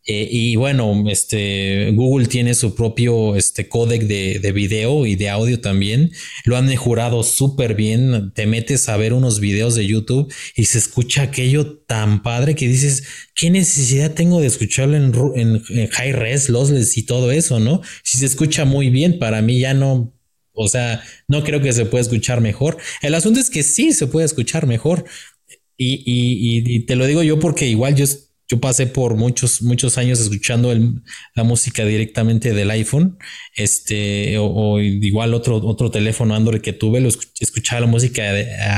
[SPEAKER 1] Eh, y bueno, este, Google tiene su propio este, códec de, de, video y de audio también. Lo han mejorado súper bien. Te metes a ver unos videos de YouTube y se escucha aquello tan padre que dices, ¿qué necesidad tengo de escucharlo en, en, high res, lossless y todo eso, no? Si se escucha muy bien, para mí ya no, o sea, no creo que se pueda escuchar mejor. El asunto es que sí se puede escuchar mejor. Y, y, y te lo digo yo porque igual yo yo pasé por muchos, muchos años escuchando la música directamente del iPhone, este, o, igual otro, otro teléfono Android que tuve, lo escuchaba la música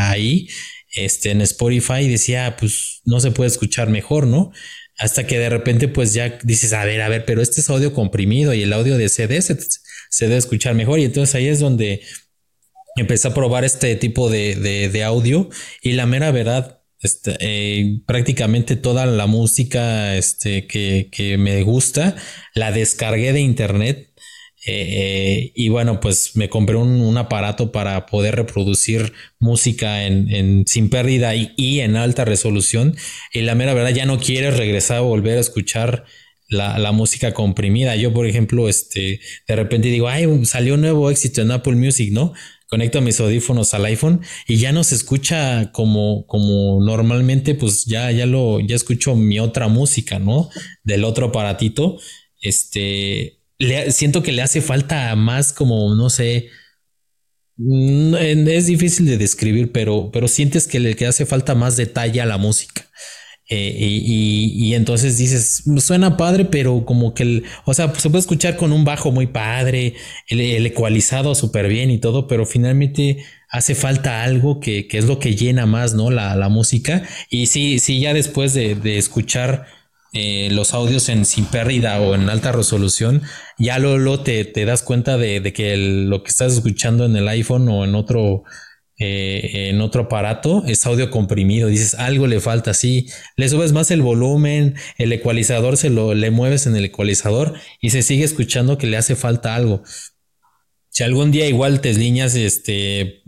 [SPEAKER 1] ahí, este, en Spotify y decía, pues no se puede escuchar mejor, ¿no? Hasta que de repente, pues ya dices, a ver, a ver, pero este es audio comprimido y el audio de CD se, se debe escuchar mejor. Y entonces ahí es donde empecé a probar este tipo de, de audio y la mera verdad, este, eh, prácticamente toda la música este, que, que, me gusta la descargué de internet. Eh, y bueno, pues me compré un, aparato para poder reproducir música en, en sin pérdida y, y, en alta resolución. Y la mera verdad, ya no quieres regresar a volver a escuchar la, la, música comprimida. Yo, por ejemplo, este, de repente digo, ay, salió un nuevo éxito en Apple Music, ¿no? Conecto mis audífonos al iPhone y ya no se escucha como, como normalmente, pues ya, ya lo, ya escucho mi otra música, ¿no? Del otro aparatito. Este, le, siento que le hace falta más como, no sé, mm, es difícil de describir, pero, pero sientes que le que hace falta más detalle a la música. Eh, y, entonces dices, suena padre, pero como que, el, o sea, se puede escuchar con un bajo muy padre, el, ecualizado súper bien y todo, pero finalmente hace falta algo que, que es lo que llena más, ¿no? La, la música. Y sí, sí, ya después de, de escuchar eh, los audios en sin pérdida o en alta resolución, ya luego te, te das cuenta de, de que lo que estás escuchando en el iPhone o en otro eh, en otro aparato es audio comprimido. Dices, algo le falta, sí. Le subes más el volumen, el ecualizador se lo le mueves en el ecualizador y se sigue escuchando que le hace falta algo. Si algún día igual te líneas, este,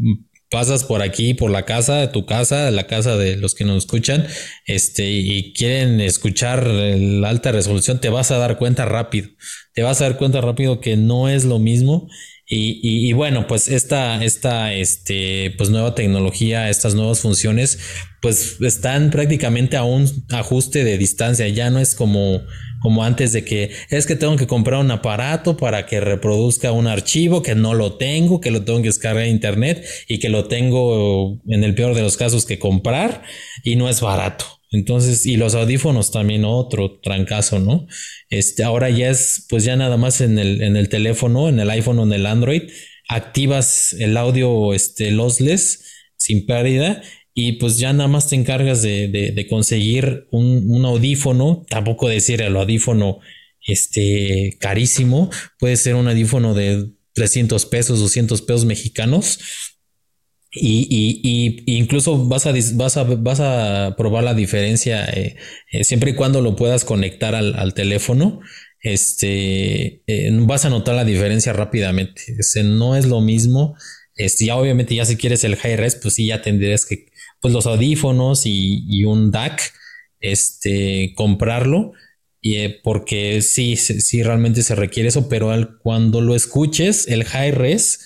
[SPEAKER 1] pasas por aquí, por la casa, tu casa, la casa de los que nos escuchan, este, y quieren escuchar la alta resolución, te vas a dar cuenta rápido. Te vas a dar cuenta rápido que no es lo mismo y, bueno, pues esta, esta este, pues nueva tecnología, estas nuevas funciones, pues están prácticamente a un ajuste de distancia. Ya no es como, como antes de que es que tengo que comprar un aparato para que reproduzca un archivo que no lo tengo, que lo tengo que descargar en internet y que lo tengo en el peor de los casos que comprar y no es barato. Entonces, y los audífonos también otro trancazo, ¿no? Este, ahora ya es, pues ya nada más en el, en el teléfono, en el iPhone o en el Android, activas el audio este, lossless sin pérdida y pues ya nada más te encargas de, de, conseguir un, un, audífono, tampoco decir el audífono este, carísimo, puede ser un audífono de 300 pesos, 200 pesos mexicanos, y, y, y, incluso vas a, vas a, vas a probar la diferencia eh, eh, siempre y cuando lo puedas conectar al, al teléfono. Este eh, vas a notar la diferencia rápidamente. Este, no es lo mismo. Este, ya obviamente, ya si quieres el high res, pues sí, ya tendrías que, pues los audífonos y, y un DAC, este, comprarlo. Y, porque sí, sí, realmente se requiere eso, pero al, cuando lo escuches, el high res,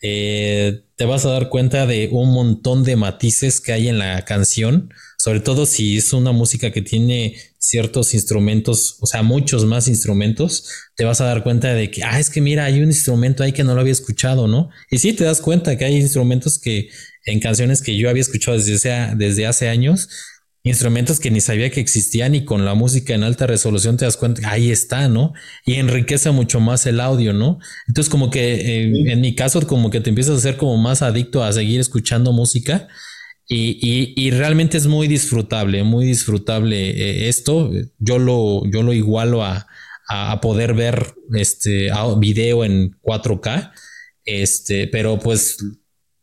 [SPEAKER 1] eh, te vas a dar cuenta de un montón de matices que hay en la canción, sobre todo si es una música que tiene ciertos instrumentos, o sea, muchos más instrumentos, te vas a dar cuenta de que, ah, es que mira, hay un instrumento ahí que no lo había escuchado, ¿no? Y sí, te das cuenta que hay instrumentos que en canciones que yo había escuchado desde, desde hace años instrumentos que ni sabía que existían y con la música en alta resolución te das cuenta, ahí está, ¿no? Y enriquece mucho más el audio, ¿no? Entonces como que eh, en mi caso como que te empiezas a ser como más adicto a seguir escuchando música y, y, y realmente es muy disfrutable, muy disfrutable eh, esto. Yo lo, yo lo igualo a, a, poder ver este video en 4K, este, pero pues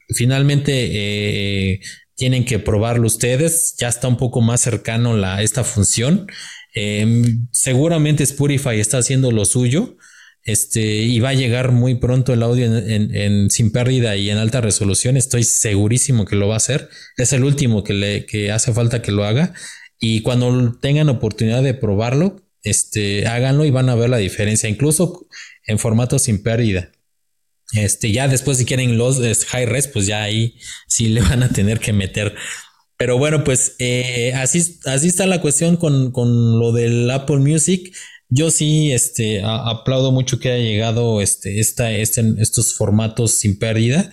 [SPEAKER 1] finalmente eh, tienen que probarlo ustedes. Ya está un poco más cercano la, esta función. Em, seguramente Spotify está haciendo lo suyo. Este, y va a llegar muy pronto el audio en, sin pérdida y en alta resolución. Estoy segurísimo que lo va a hacer. Es el último que le que hace falta que lo haga. Y cuando tengan oportunidad de probarlo, este, háganlo y van a ver la diferencia, incluso en formato sin pérdida. Este, ya después si quieren los high res, pues ya ahí sí le van a tener que meter. Pero bueno, pues eh, así, así está la cuestión con, con, lo del Apple Music. Yo sí este, aplaudo mucho que haya llegado este, esta, este, estos formatos sin pérdida.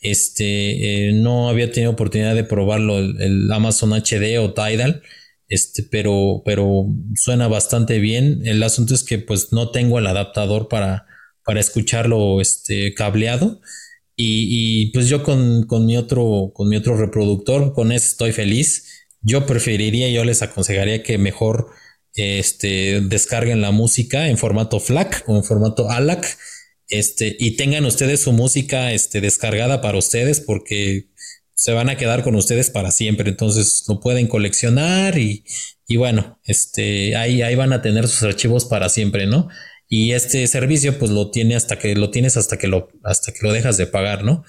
[SPEAKER 1] Este, eh, no había tenido oportunidad de probarlo el, Amazon HD o Tidal. este, pero, pero suena bastante bien. El asunto es que pues no tengo el adaptador para, para escucharlo este, cableado. Y, pues yo con, con, mi otro, con mi otro reproductor, con ese estoy feliz. Yo preferiría, yo les aconsejaría que mejor este, descarguen la música en formato FLAC o en formato ALAC este, y tengan ustedes su música este, descargada para ustedes porque se van a quedar con ustedes para siempre. Entonces lo pueden coleccionar y, y bueno, este, ahí, ahí van a tener sus archivos para siempre, ¿no? Y este servicio, pues lo tiene hasta que lo tienes hasta que lo, hasta que lo dejas de pagar, ¿no?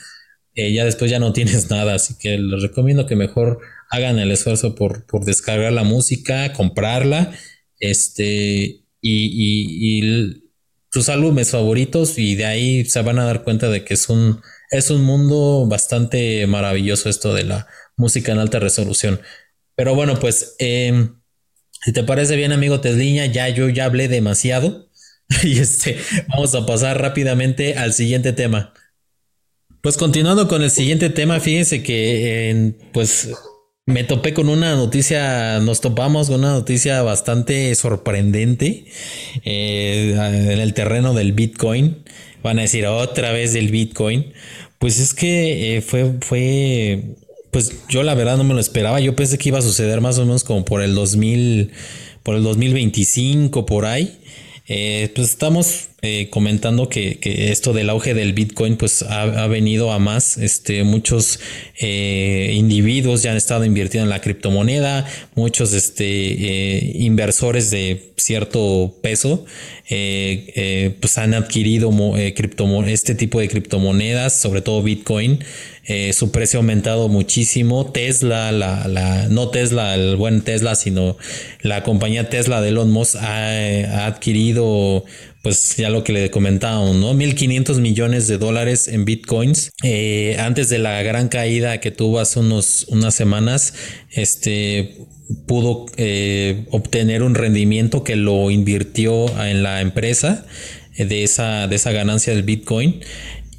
[SPEAKER 1] Eh, ya después ya no tienes nada, así que les recomiendo que mejor hagan el esfuerzo por, por descargar la música, comprarla, este, y, y, y sus álbumes favoritos y de ahí se van a dar cuenta de que es un, es un mundo bastante maravilloso esto de la música en alta resolución. Pero bueno, pues em, si te parece bien amigo Tesliña, ya yo ya hablé demasiado y este vamos a pasar rápidamente al siguiente tema. Pues continuando con el siguiente tema, fíjense que pues me topé con una noticia, nos topamos con una noticia bastante sorprendente eh, en el terreno del Bitcoin. Van a decir otra vez del Bitcoin. Pues es que eh, fue, fue, pues yo la verdad no me lo esperaba. Yo pensé que iba a suceder más o menos como por el 2000, por el 2025, por ahí. Eh, pues estamos eh, comentando que, esto del auge del Bitcoin pues ha, venido a más. Este, muchos eh, individuos ya han estado invirtiendo en la criptomoneda, muchos este, inversores de cierto peso pues han adquirido este tipo de criptomonedas, sobre todo Bitcoin. Eh, su precio ha aumentado muchísimo. Tesla, la, la, no Tesla, el buen Tesla, sino la compañía Tesla de Elon Musk ha, adquirido, pues ya lo que le comentábamos, ¿no? 1.500 millones de dólares en bitcoins. Eh, antes de la gran caída que tuvo hace unos, unas semanas, este pudo eh, obtener un rendimiento que lo invirtió en la empresa de esa, de esa ganancia del Bitcoin.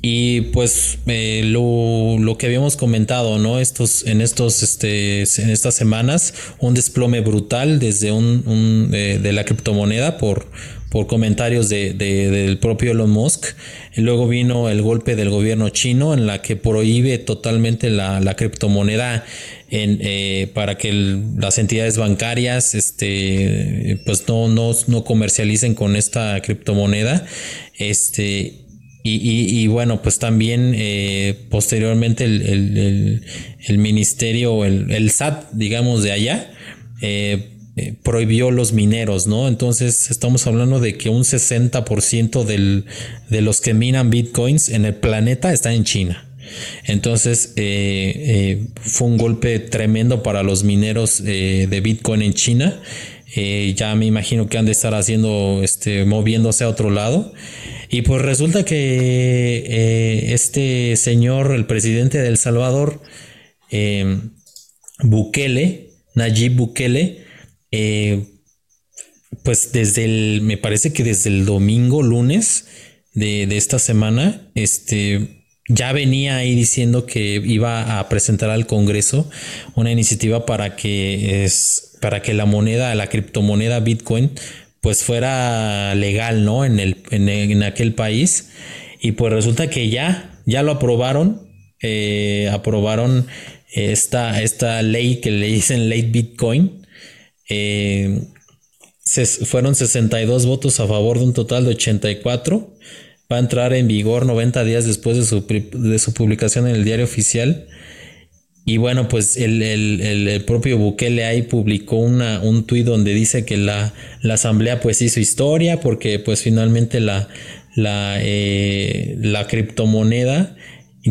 [SPEAKER 1] Y pues eh, lo, lo, que habíamos comentado, ¿no? Estos, en estos, este, en estas semanas, un desplome brutal desde un, un eh, de la criptomoneda por, por comentarios de, de, del propio Elon Musk. Y luego vino el golpe del gobierno chino en la que prohíbe totalmente la, la criptomoneda en, eh, para que las entidades bancarias este, pues no, no, no comercialicen con esta criptomoneda. Este, y, y, bueno, pues también eh, posteriormente el, el, el, ministerio, el, el, SAT, digamos, de allá, eh, eh, prohibió los mineros, ¿no? Entonces estamos hablando de que un 60% del, de los que minan bitcoins en el planeta está en China. Entonces fue un golpe tremendo para los mineros de Bitcoin en China. ya me imagino que han de estar haciendo, este, moviéndose a otro lado. Y pues resulta que eh, este señor, el presidente de El Salvador, eh, Bukele, Nayib Bukele, eh, pues desde el, me parece que desde el domingo, lunes de, de esta semana, este, ya venía ahí diciendo que iba a presentar al Congreso una iniciativa para que es para que la moneda, la criptomoneda Bitcoin pues fuera legal, ¿no? En, el, en, aquel país. Y pues resulta que ya, ya lo aprobaron, eh, aprobaron esta, esta ley que le dicen ley Bitcoin. Eh, fueron 62 votos a favor de un total de 84. Va a entrar en vigor 90 días después de su, de su publicación en el diario oficial. Y bueno, pues el, propio Bukele ahí publicó una, un tuit donde dice que la, asamblea pues hizo historia porque pues finalmente la, la, eh, la criptomoneda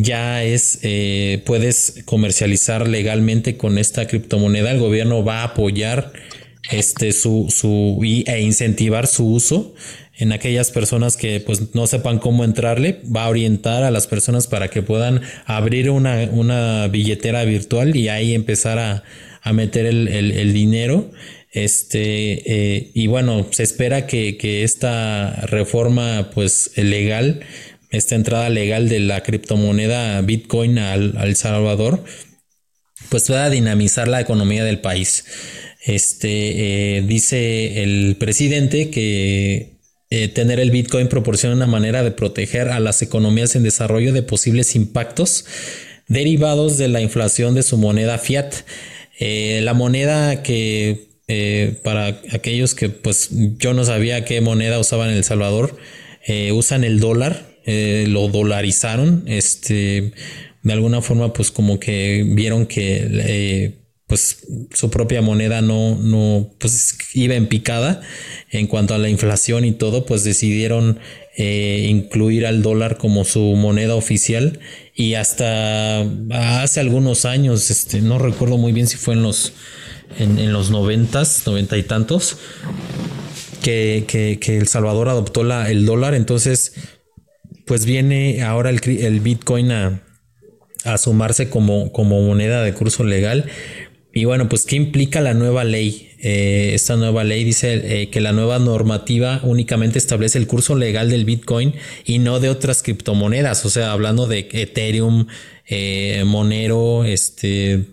[SPEAKER 1] ya es, eh, puedes comercializar legalmente con esta criptomoneda. El gobierno va a apoyar este, su, su, e incentivar su uso en aquellas personas que pues no sepan cómo entrarle, va a orientar a las personas para que puedan abrir una, una billetera virtual y ahí empezar a, a meter el, el, dinero. Este, eh, y bueno, se espera que, que, esta reforma pues legal, esta entrada legal de la criptomoneda Bitcoin al, al Salvador, pues pueda dinamizar la economía del país. Este dice el presidente que tener el Bitcoin proporciona una manera de proteger a las economías en desarrollo de posibles impactos derivados de la inflación de su moneda fiat. la moneda que para aquellos que pues yo no sabía qué moneda usaban en El Salvador, usan el dólar eh, lo dolarizaron, este, de alguna forma pues como que vieron que eh, pues su propia moneda no, no, pues iba en picada en cuanto a la inflación y todo, pues decidieron eh, incluir al dólar como su moneda oficial y hasta hace algunos años, este, no recuerdo muy bien si fue en los, en, los noventas, noventa y tantos, que, que, El Salvador adoptó la, el dólar, entonces pues viene ahora el, Bitcoin a, sumarse como, como, moneda de curso legal. Y bueno, pues ¿qué implica la nueva ley? Eh, esta nueva ley dice eh, que la nueva normativa únicamente establece el curso legal del Bitcoin y no de otras criptomonedas. O sea, hablando de Ethereum, eh, Monero, este,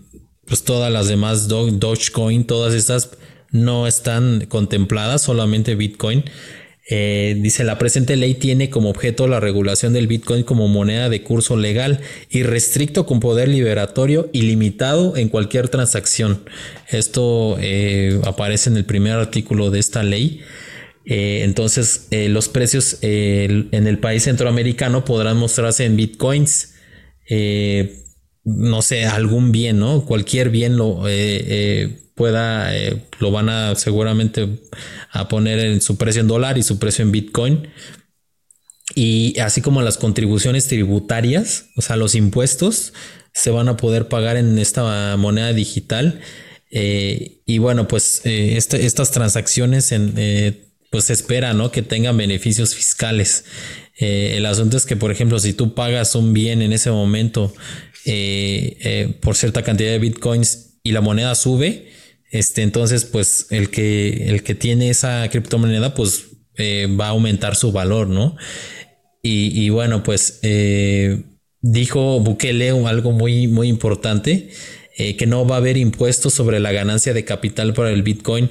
[SPEAKER 1] pues todas las demás, Dogecoin, todas estas no están contempladas, solamente Bitcoin. Eh, dice, la presente ley tiene como objeto la regulación del Bitcoin como moneda de curso legal y restricto con poder liberatorio ilimitado en cualquier transacción. Esto eh, aparece en el primer artículo de esta ley. Eh, entonces, los precios en el país centroamericano podrán mostrarse en Bitcoins. No sé, algún bien, ¿no? Cualquier bien lo pueda, eh, lo van a seguramente a poner en su precio en dólar y su precio en Bitcoin. Y así como las contribuciones tributarias, o sea, los impuestos, se van a poder pagar en esta moneda digital. Eh, y bueno, pues eh, este, estas transacciones pues se espera ¿no? que tengan beneficios fiscales. el asunto es que, por ejemplo, si tú pagas un bien en ese momento por cierta cantidad de bitcoins y la moneda sube, este, entonces, pues el que, el que tiene esa criptomoneda, pues eh, va a aumentar su valor, ¿no? Y, bueno, pues eh, dijo Bukele algo muy, muy importante, eh, que no va a haber impuestos sobre la ganancia de capital para el Bitcoin.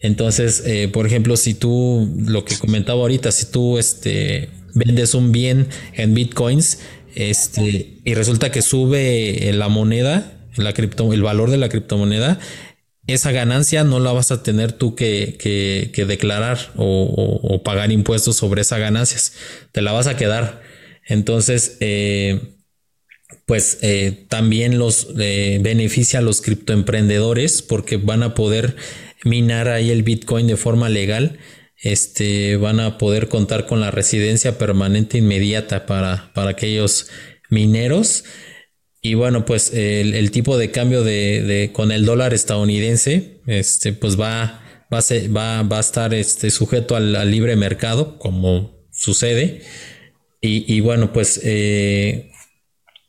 [SPEAKER 1] Entonces, por ejemplo, si tú, lo que comentaba ahorita, si tú este, vendes un bien en Bitcoins, este, y resulta que sube la moneda, la cripto, el valor de la criptomoneda, esa ganancia no la vas a tener tú que, declarar o, pagar impuestos sobre esas ganancias, te la vas a quedar. Entonces, eh, pues eh, también los eh, beneficia a los criptoemprendedores porque van a poder minar ahí el Bitcoin de forma legal. Este, van a poder contar con la residencia permanente inmediata para, para aquellos mineros. Y bueno, pues el, tipo de cambio de, con el dólar estadounidense, este, pues va, va, a, va, va a estar este, sujeto al, libre mercado, como sucede. Y, bueno, pues eh,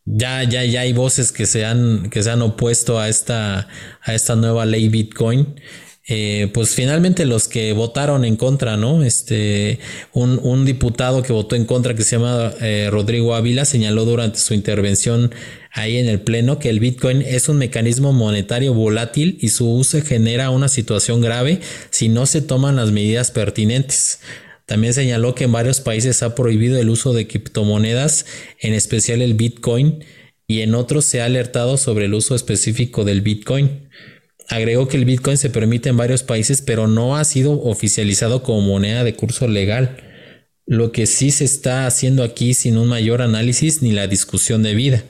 [SPEAKER 1] ya, ya, ya hay voces que se han, que se han opuesto a esta, a esta nueva ley Bitcoin. Eh, pues finalmente los que votaron en contra, ¿no? Este, un, diputado que votó en contra que se llama eh, Rodrigo Ávila señaló durante su intervención ahí en el Pleno que el Bitcoin es un mecanismo monetario volátil y su uso genera una situación grave si no se toman las medidas pertinentes. También señaló que en varios países ha prohibido el uso de criptomonedas, en especial el Bitcoin, y en otros se ha alertado sobre el uso específico del Bitcoin. Agregó que el Bitcoin se permite en varios países, pero no ha sido oficializado como moneda de curso legal, lo que sí se está haciendo aquí sin un mayor análisis ni la discusión de vida.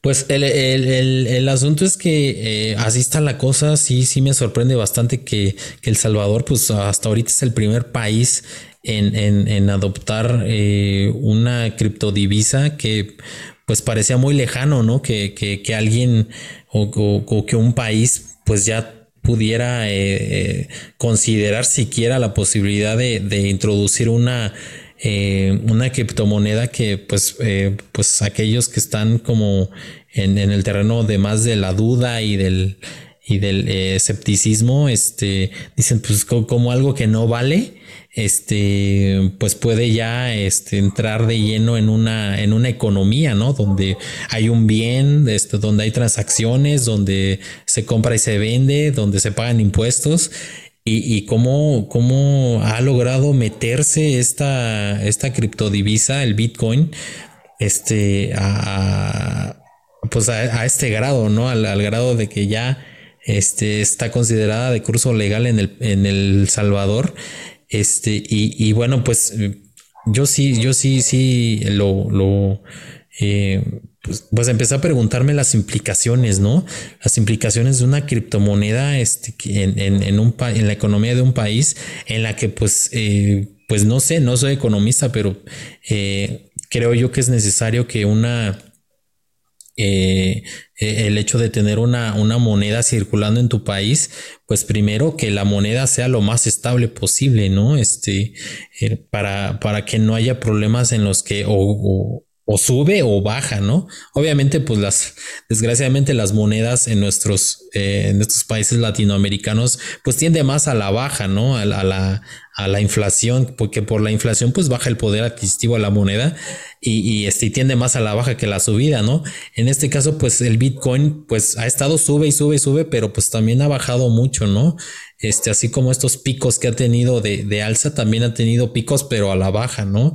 [SPEAKER 1] Pues el, asunto es que eh, así está la cosa, sí, sí me sorprende bastante que, El Salvador, pues hasta ahorita es el primer país en, adoptar eh, una criptodivisa que pues parecía muy lejano, ¿no? Que, que, alguien o, que un país pues ya pudiera eh, considerar siquiera la posibilidad de, introducir una, eh, una criptomoneda que pues, eh, pues aquellos que están como en, el terreno de más de la duda y del y del eh, escepticismo, este, dicen pues como, algo que no vale, este, pues puede ya este, entrar de lleno en una, en una economía, ¿no? Donde hay un bien, este, donde hay transacciones, donde se compra y se vende, donde se pagan impuestos. Y, y cómo, cómo, ha logrado meterse esta, esta criptodivisa, el Bitcoin, este, a, pues a, este grado, ¿no? Al, al, grado de que ya este, está considerada de curso legal en el, en el Salvador. Este, y, y bueno, pues yo sí, yo sí, sí lo, lo eh, pues, pues, empecé a preguntarme las implicaciones, ¿no? Las implicaciones de una criptomoneda este, en, en, en, un en la economía de un país en la que pues, eh, pues no sé, no soy economista, pero eh, creo yo que es necesario que una eh, eh, el hecho de tener una, una, moneda circulando en tu país, pues primero que la moneda sea lo más estable posible, ¿no? Este, eh, para, para que no haya problemas en los que o, o sube o baja, ¿no? Obviamente, pues las, desgraciadamente las monedas en nuestros, eh, en países latinoamericanos, pues tiende más a la baja, ¿no? A, la, a la inflación, porque por la inflación, pues baja el poder adquisitivo de la moneda y, y este, tiende más a la baja que la subida, ¿no? En este caso, pues el Bitcoin, pues ha estado sube y sube y sube, pero pues también ha bajado mucho, ¿no? Este, así como estos picos que ha tenido de, de alza, también ha tenido picos, pero a la baja, ¿no?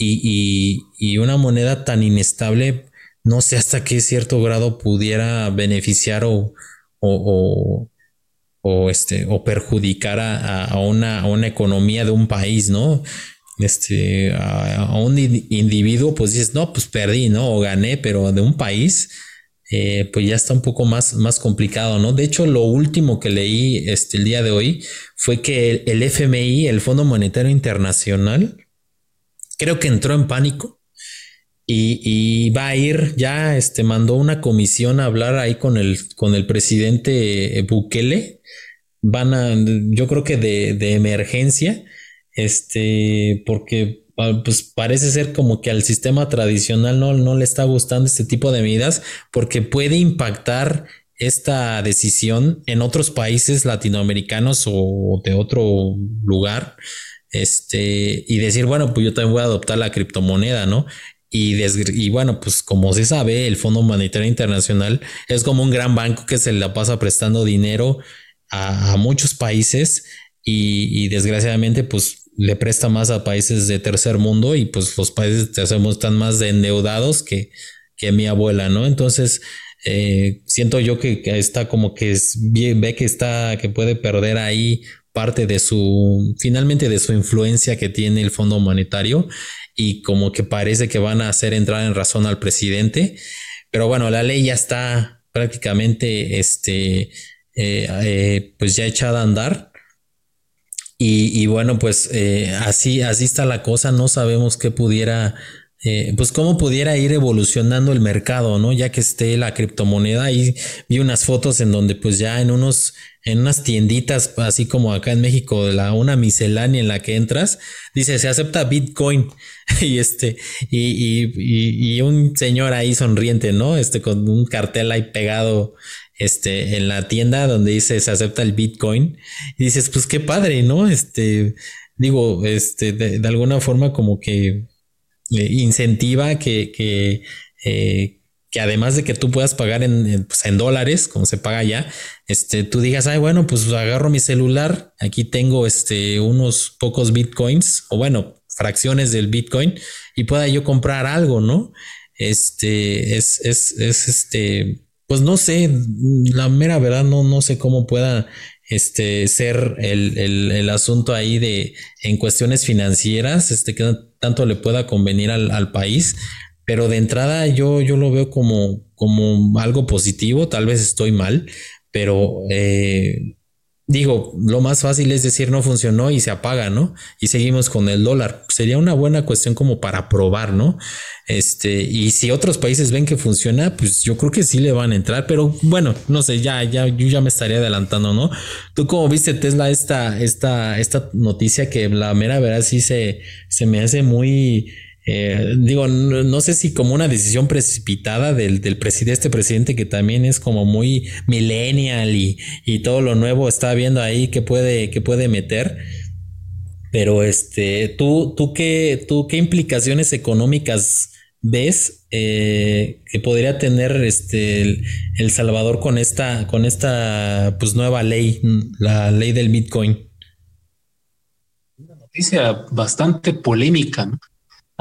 [SPEAKER 1] y, una moneda tan inestable, no sé hasta qué cierto grado pudiera beneficiar o, o, este, o perjudicar a, una, una, economía de un país, ¿no? Este, a, un individuo, pues dices, no, pues perdí, ¿no? O gané, pero de un país, eh, pues ya está un poco más, más complicado, ¿no? De hecho, lo último que leí este, el día de hoy fue que el FMI, el Fondo Monetario Internacional, creo que entró en pánico y, va a ir, ya este, mandó una comisión a hablar ahí con el, con el presidente Bukele. Van a, yo creo que de, emergencia, este, porque pues parece ser como que al sistema tradicional no, no le está gustando este tipo de medidas porque puede impactar esta decisión en otros países latinoamericanos o de otro lugar este, y decir, bueno, pues yo también voy a adoptar la criptomoneda, ¿no? Y, bueno, pues como se sabe, el Fondo Monetario Internacional es como un gran banco que se la pasa prestando dinero a, muchos países y, desgraciadamente pues le presta más a países de tercer mundo y pues los países de tercer mundo están más endeudados que, que mi abuela, ¿no? Entonces, eh, siento yo que, está como que ve que está, que puede perder ahí parte de su, finalmente de su influencia que tiene el Fondo Monetario y como que parece que van a hacer entrar en razón al presidente. Pero bueno, la ley ya está prácticamente, este, eh, eh, pues ya echada a andar. Y, bueno, pues eh, así, así está la cosa. No sabemos qué pudiera pues cómo pudiera ir evolucionando el mercado, ¿no? Ya que esté la criptomoneda y vi unas fotos en donde pues ya en unos, en unas tienditas, así como acá en México, la, una miscelánea en la que entras, dice se acepta Bitcoin y este, y, y, y, un señor ahí sonriente, ¿no? Este con un cartel ahí pegado, este, en la tienda donde dice se acepta el Bitcoin dices, pues qué padre, ¿no? Este, digo, este, de alguna forma como que incentiva que, que, eh, que, además de que tú puedas pagar en, pues, en, dólares, como se paga ya, este, tú digas, ay, bueno, pues agarro mi celular, aquí tengo este, unos pocos bitcoins, o bueno, fracciones del bitcoin, y pueda yo comprar algo, ¿no? Este, es, es, es este, pues no sé, la mera verdad no, no sé cómo pueda este, ser el, el, el, asunto ahí de en cuestiones financieras, este, que tanto le pueda convenir al, al, país. Pero de entrada yo, yo lo veo como, como algo positivo, tal vez estoy mal, pero eh, digo, lo más fácil es decir no funcionó y se apaga, ¿no? Y seguimos con el dólar. Sería una buena cuestión como para probar, ¿no? Este, y si otros países ven que funciona, pues yo creo que sí le van a entrar, pero bueno, no sé, ya, ya, yo ya me estaría adelantando, ¿no? Tú como viste Tesla esta, esta, esta noticia que la mera verdad sí se, se me hace muy, eh, digo, no, sé si como una decisión precipitada del, del presidente, este presidente que también es como muy millennial y, y todo lo nuevo está viendo ahí que puede, que puede meter. Pero este, ¿tú, tú, qué, tú qué implicaciones económicas ves eh, que podría tener este el, Salvador con esta, con esta pues nueva ley, la ley del Bitcoin?
[SPEAKER 2] Una noticia bastante polémica,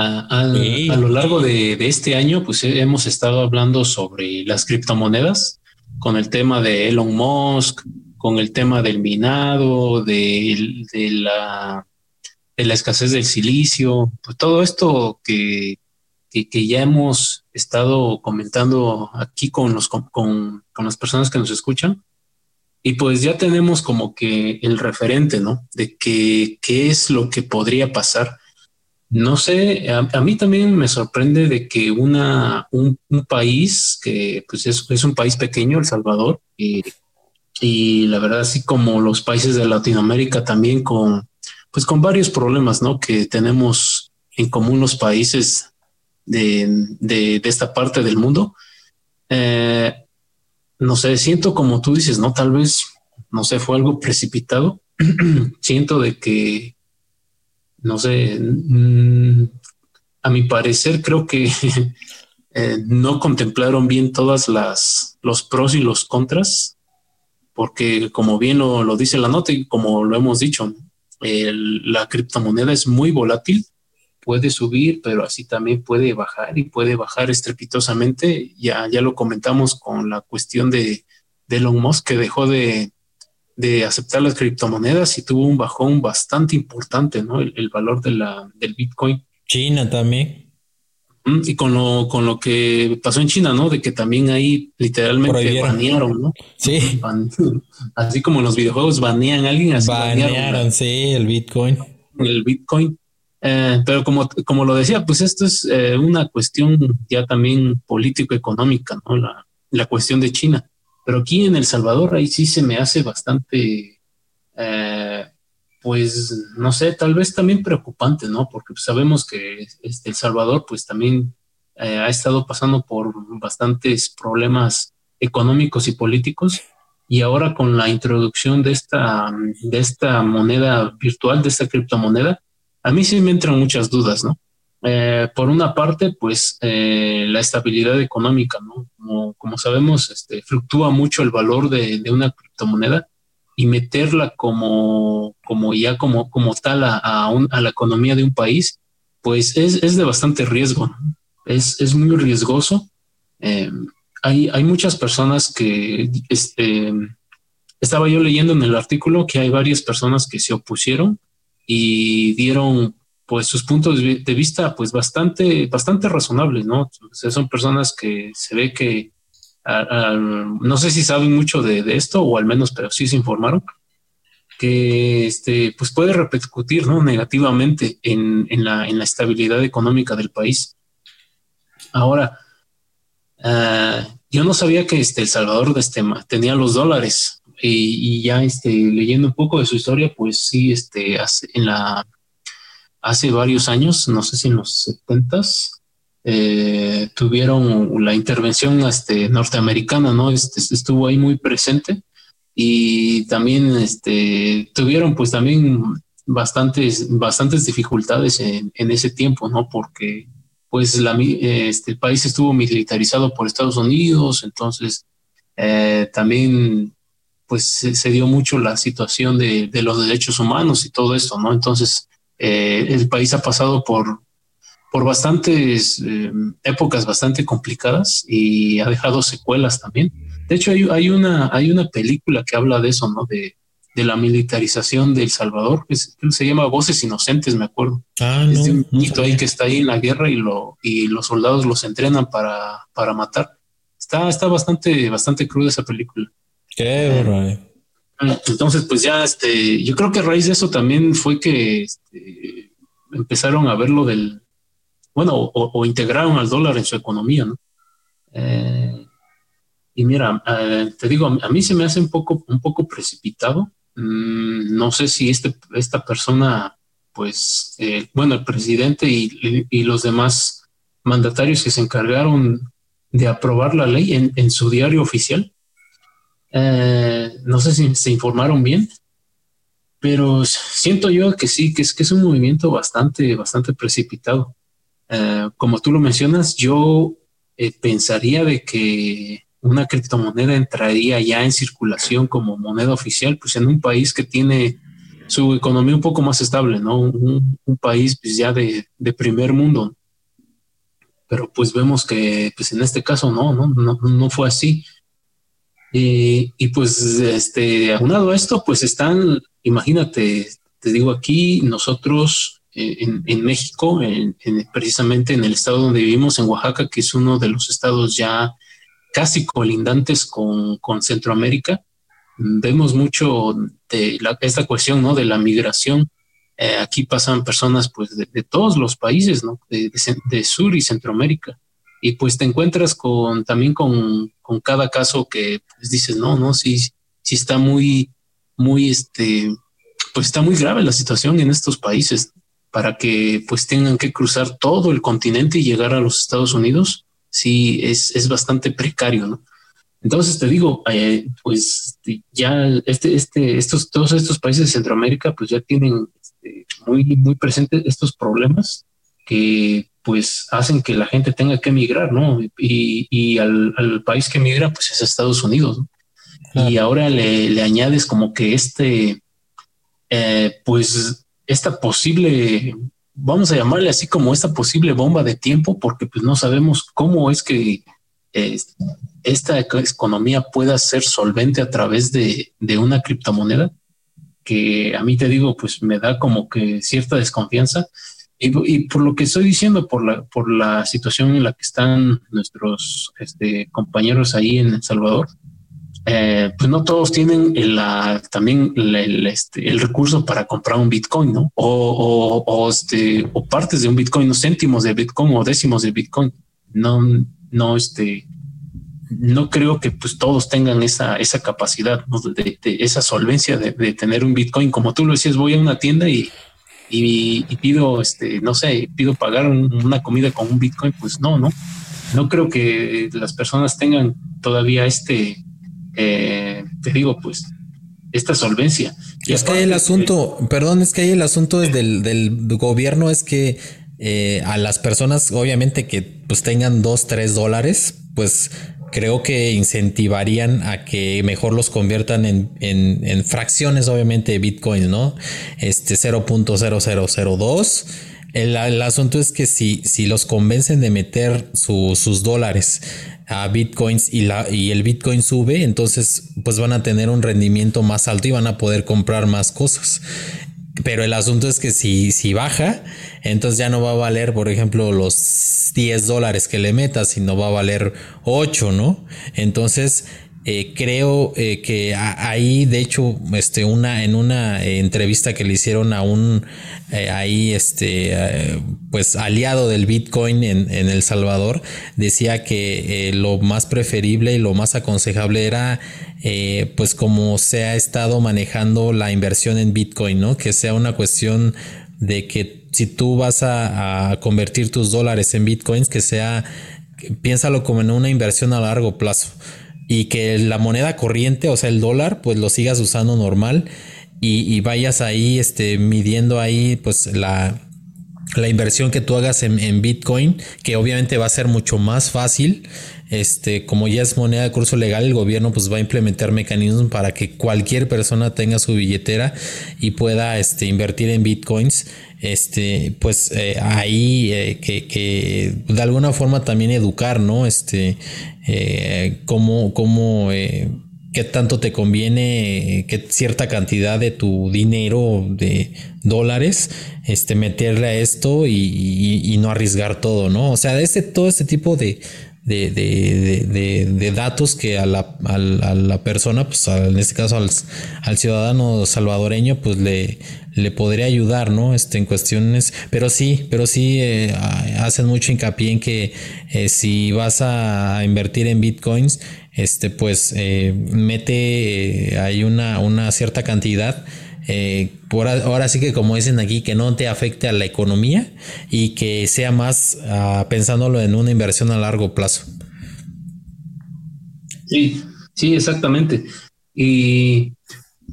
[SPEAKER 2] a, lo largo de, este año, pues hemos estado hablando sobre las criptomonedas con el tema de Elon Musk, con el tema del minado, de, de la de la escasez del silicio, pues todo esto que, que, ya hemos estado comentando aquí con, los, con, con, las personas que nos escuchan. Y pues ya tenemos como que el referente, ¿no? De que, qué es lo que podría pasar. No sé, a, mí también me sorprende de que una, un, país que pues es, un país pequeño, El Salvador, y, y la verdad, así como los países de Latinoamérica también con, pues con varios problemas, ¿no? Que tenemos en común los países de, esta parte del mundo. Eh, no sé, siento como tú dices, ¿no? Tal vez, no sé, fue algo precipitado. siento de que, no sé, mm, a mi parecer creo que eh, no contemplaron bien todas las los pros y los contras, porque como bien lo, lo dice la nota y como lo hemos dicho, la criptomoneda es muy volátil, puede subir, pero así también puede bajar y puede bajar estrepitosamente. Ya, ya lo comentamos con la cuestión de, de Elon Musk, que dejó de, de aceptar las criptomonedas y tuvo un bajón bastante importante, ¿no? El, el valor de la, del Bitcoin.
[SPEAKER 1] China también.
[SPEAKER 2] Y con lo, con lo que pasó en China, ¿no? De que también ahí literalmente banearon, ¿no?
[SPEAKER 1] Sí.
[SPEAKER 2] así como en los videojuegos banean a alguien, así
[SPEAKER 1] banearon, sí, el Bitcoin.
[SPEAKER 2] El Bitcoin. Eh, pero como, como lo decía, pues esto es eh, una cuestión ya también político-económica, ¿no? La, la, cuestión de China. Pero aquí en El Salvador ahí sí se me hace bastante eh, pues no sé, tal vez también preocupante, ¿no? Porque sabemos que este, El Salvador pues también eh, ha estado pasando por bastantes problemas económicos y políticos y ahora con la introducción de esta, de esta moneda virtual, de esta criptomoneda, a mí sí me entran muchas dudas, ¿no? Eh, por una parte, pues la estabilidad económica, ¿no? Como, como sabemos, este, fluctúa mucho el valor de, de una criptomoneda y meterla como, como ya como, como tal a, a, la economía de un país, pues es, es de bastante riesgo, es, es, muy riesgoso. Em, hay, hay, muchas personas que este, estaba yo leyendo en el artículo que hay varias personas que se opusieron y dieron pues sus puntos de vista pues bastante bastante razonables, ¿no? son personas que se ve que no sé si saben mucho de, esto o al menos, pero sí se informaron que este, pues puede repercutir ¿no? negativamente en, la, en la estabilidad económica del país. Ahora, ah, yo no sabía que este, El Salvador de este, tenía los dólares y, ya este, leyendo un poco de su historia, pues sí, este, en la, hace varios años, no sé si en los setentas, eh, tuvieron la intervención este, norteamericana, ¿no? Este, estuvo ahí muy presente y también este, tuvieron pues también bastantes, bastantes dificultades en, ese tiempo, ¿no? Porque pues el país estuvo militarizado por Estados Unidos, entonces eh, también pues se, dio mucho la situación de, de, los derechos humanos y todo esto, ¿no? Entonces eh, el país ha pasado por por bastantes eh, épocas bastante complicadas y ha dejado secuelas también. De hecho, hay, una, hay una película que habla de eso, ¿no? De, de la militarización de El Salvador, que se, llama Voces Inocentes, me acuerdo.
[SPEAKER 1] Ah,
[SPEAKER 2] es de un niñito ahí que está ahí en la guerra y, lo, y los soldados los entrenan para, para matar. Está, está bastante, bastante cruda esa película.
[SPEAKER 1] Qué eh,
[SPEAKER 2] Entonces, pues ya, este, yo creo que a raíz de eso también fue que este, empezaron a ver lo del, bueno, o, integraron al dólar en su economía, ¿no? Eh, y mira, eh, te digo, a mí se me hace un poco, un poco precipitado. Mm, no sé si este, esta persona pues, eh, bueno, el presidente y, los demás mandatarios que se encargaron de aprobar la ley en, su diario oficial. Eh, no sé si se informaron bien, pero siento yo que sí, que es, que es un movimiento bastante, bastante precipitado. Eh, como tú lo mencionas, yo pensaría de que una criptomoneda entraría ya en circulación como moneda oficial, pues en un país que tiene su economía un poco más estable, ¿no? Un, país pues ya de, primer mundo. Pero pues vemos que pues en este caso no, no, no, fue así. Y, y, pues este, aunado a esto, pues están, imagínate, te digo aquí, nosotros eh, en, México, precisamente en el estado donde vivimos, en Oaxaca, que es uno de los estados ya casi colindantes con, con Centroamérica, vemos mucho de esta cuestión, ¿no? De la migración. Eh, aquí pasan personas, pues, de, todos los países, ¿no? De, Sur y Centroamérica. Y pues te encuentras con, también con, con cada caso que pues, dices, no, no, sí, sí está muy, muy, este, pues está muy grave la situación en estos países para que pues tengan que cruzar todo el continente y llegar a los Estados Unidos. Sí, es, es bastante precario, ¿no? Entonces te digo, eh, pues ya este, este, estos, todos estos países de Centroamérica, pues ya tienen este, muy, muy presentes estos problemas que pues hacen que la gente tenga que emigrar, ¿no? Y, y al, al, país que emigra, pues es Estados Unidos. Y ahora le, le, añades como que este, eh, pues esta posible, vamos a llamarle así como esta posible bomba de tiempo, porque pues no sabemos cómo es que esta economía pueda ser solvente a través de, una criptomoneda, que a mí te digo, pues me da como que cierta desconfianza. Y, por lo que estoy diciendo, por la, por la situación en la que están nuestros este, compañeros ahí en El Salvador, eh, pues no todos tienen la, también el, este, el, recurso para comprar un Bitcoin, ¿no? O, o, este, o partes de un Bitcoin, o céntimos de Bitcoin o décimos de Bitcoin. No, no, este, no creo que pues todos tengan esa, esa capacidad, de, esa solvencia de, tener un Bitcoin. Como tú lo decías, voy a una tienda y, y, pido, este, no sé, pido pagar una comida con un Bitcoin, pues no, no. No creo que las personas tengan todavía este, eh, te digo, pues, esta solvencia.
[SPEAKER 1] es que el asunto, perdón, es que hay el asunto del, del gobierno es que eh, a las personas, obviamente, que pues tengan dos, tres dólares, pues creo que incentivarían a que mejor los conviertan en, en, fracciones, obviamente, de Bitcoin, ¿no? Este 0.0002. El, el, asunto es que si, si los convencen de meter sus dólares a bitcoins y, la, y el bitcoin sube, entonces pues van a tener un rendimiento más alto y van a poder comprar más cosas. Pero el asunto es que si, si baja, entonces ya no va a valer, por ejemplo, los 10 dólares que le metas, sino va a valer 8, ¿no? Entonces, eh, creo eh, que ahí, de hecho, este, una, en una entrevista que le hicieron a un eh, ahí, este, pues aliado del Bitcoin en, en El Salvador, decía que lo más preferible y lo más aconsejable era, pues, como se ha estado manejando la inversión en Bitcoin, ¿no? Que sea una cuestión de que si tú vas a, a convertir tus dólares en Bitcoins, que sea, piénsalo como en una inversión a largo plazo y que la moneda corriente, o sea, el dólar, pues lo sigas usando normal y, vayas ahí este, midiendo ahí pues la, la inversión que tú hagas en, en, Bitcoin, que obviamente va a ser mucho más fácil. Este, como ya es moneda de curso legal, el gobierno pues va a implementar mecanismos para que cualquier persona tenga su billetera y pueda este, invertir en Bitcoins este, pues eh, ahí eh, que, que, de alguna forma también educar, ¿no? Este, eh, cómo, cómo eh, qué tanto te conviene, qué cierta cantidad de tu dinero de dólares, este, meterle a esto y, y, no arriesgar todo, ¿no? O sea, este, todo este tipo de, de, de, de, datos que a la, a la, persona, pues en este caso al, al, ciudadano salvadoreño, pues le, le podría ayudar, ¿no? Este, en cuestiones, pero sí, pero sí eh, hacen mucho hincapié en que eh, si vas a invertir en bitcoins, este, pues eh, mete hay una, una cierta cantidad por ahora sí que como dicen aquí, que no te afecte a la economía y que sea más uh, pensándolo en una inversión a largo plazo.
[SPEAKER 2] Sí, sí, exactamente. Y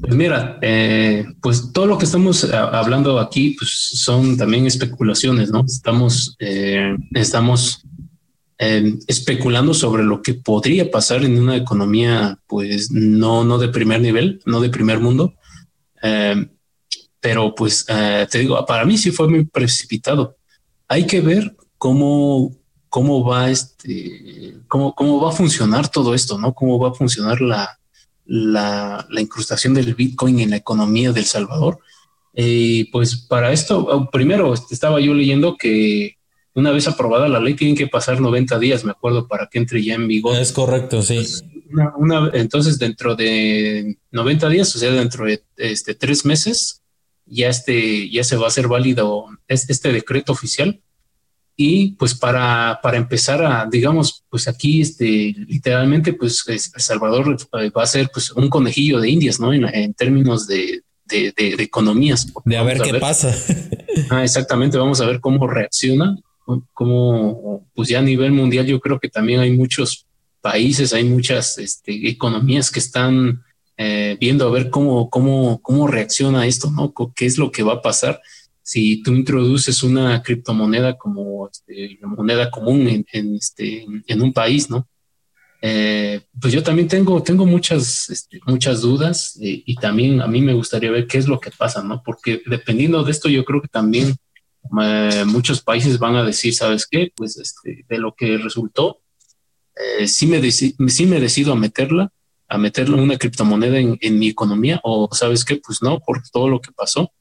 [SPEAKER 2] pues mira, eh, pues todo lo que estamos eh, hablando aquí pues son también especulaciones, ¿no? Estamos, eh, estamos especulando sobre lo que podría pasar en una economía, pues no, no de primer nivel, no de primer mundo. Pero pues te digo, para mí sí fue muy precipitado. Hay que ver cómo, cómo va este, cómo, cómo va a funcionar todo esto, ¿no? Cómo va a funcionar la, la, incrustación del Bitcoin en la economía del Salvador. Y pues para esto, oh, primero estaba yo leyendo que una vez aprobada la ley tienen que pasar 90 días, me acuerdo, para que entre ya en vigor.
[SPEAKER 1] Es correcto, sí.
[SPEAKER 2] entonces, dentro de 90 días, o sea, dentro de este, tres meses, ya, este, ya se va a hacer válido este decreto oficial y pues para, para empezar a, digamos, pues aquí, este, literalmente, pues El Salvador eh, va a ser pues un conejillo de indias, ¿no? En, términos de, de, economías.
[SPEAKER 1] De a ver qué pasa.
[SPEAKER 2] Ah, exactamente, vamos a ver cómo reacciona, cómo, pues ya a nivel mundial yo creo que también hay muchos países, hay muchas este, economías que están eh, viendo a ver cómo, cómo, cómo reacciona esto, ¿no? ¿Qué es lo que va a pasar? si tú introduces una criptomoneda como este, moneda común en, este, en un país, ¿no? Eh, pues yo también tengo, tengo muchas, este, muchas dudas eh, y también a mí me gustaría ver qué es lo que pasa, ¿no? Porque dependiendo de esto, yo creo que también eh, muchos países van a decir, ¿sabes qué? Pues este, de lo que resultó, sí, me sí me decido a meterla, a meterla una criptomoneda en, en mi economía o, ¿sabes qué? Pues no, por todo lo que pasó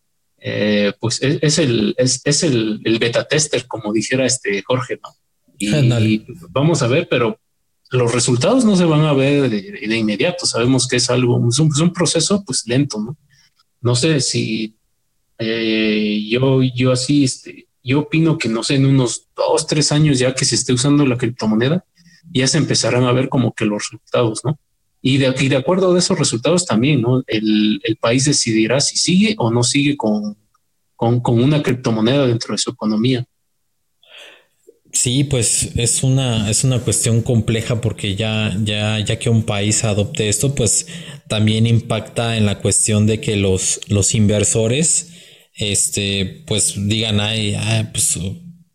[SPEAKER 2] eh, pues es, el, es, el, beta tester, como dijera este Jorge, ¿no? Y, vamos a ver, pero los resultados no se van a ver de, inmediato. Sabemos que es algo, es un, proceso pues lento, ¿no? No sé si eh, yo, yo así, este, yo opino que no sé, en unos dos, tres años ya que se esté usando la criptomoneda, ya se empezarán a ver como que los resultados, ¿no? Y de, acuerdo a esos resultados también, ¿no? El, país decidirá si sigue o no sigue con, una criptomoneda dentro de su economía.
[SPEAKER 1] Sí, pues es una, es una cuestión compleja porque ya, ya, ya que un país adopte esto, pues también impacta en la cuestión de que los, los inversores, este, pues digan, ay, ay pues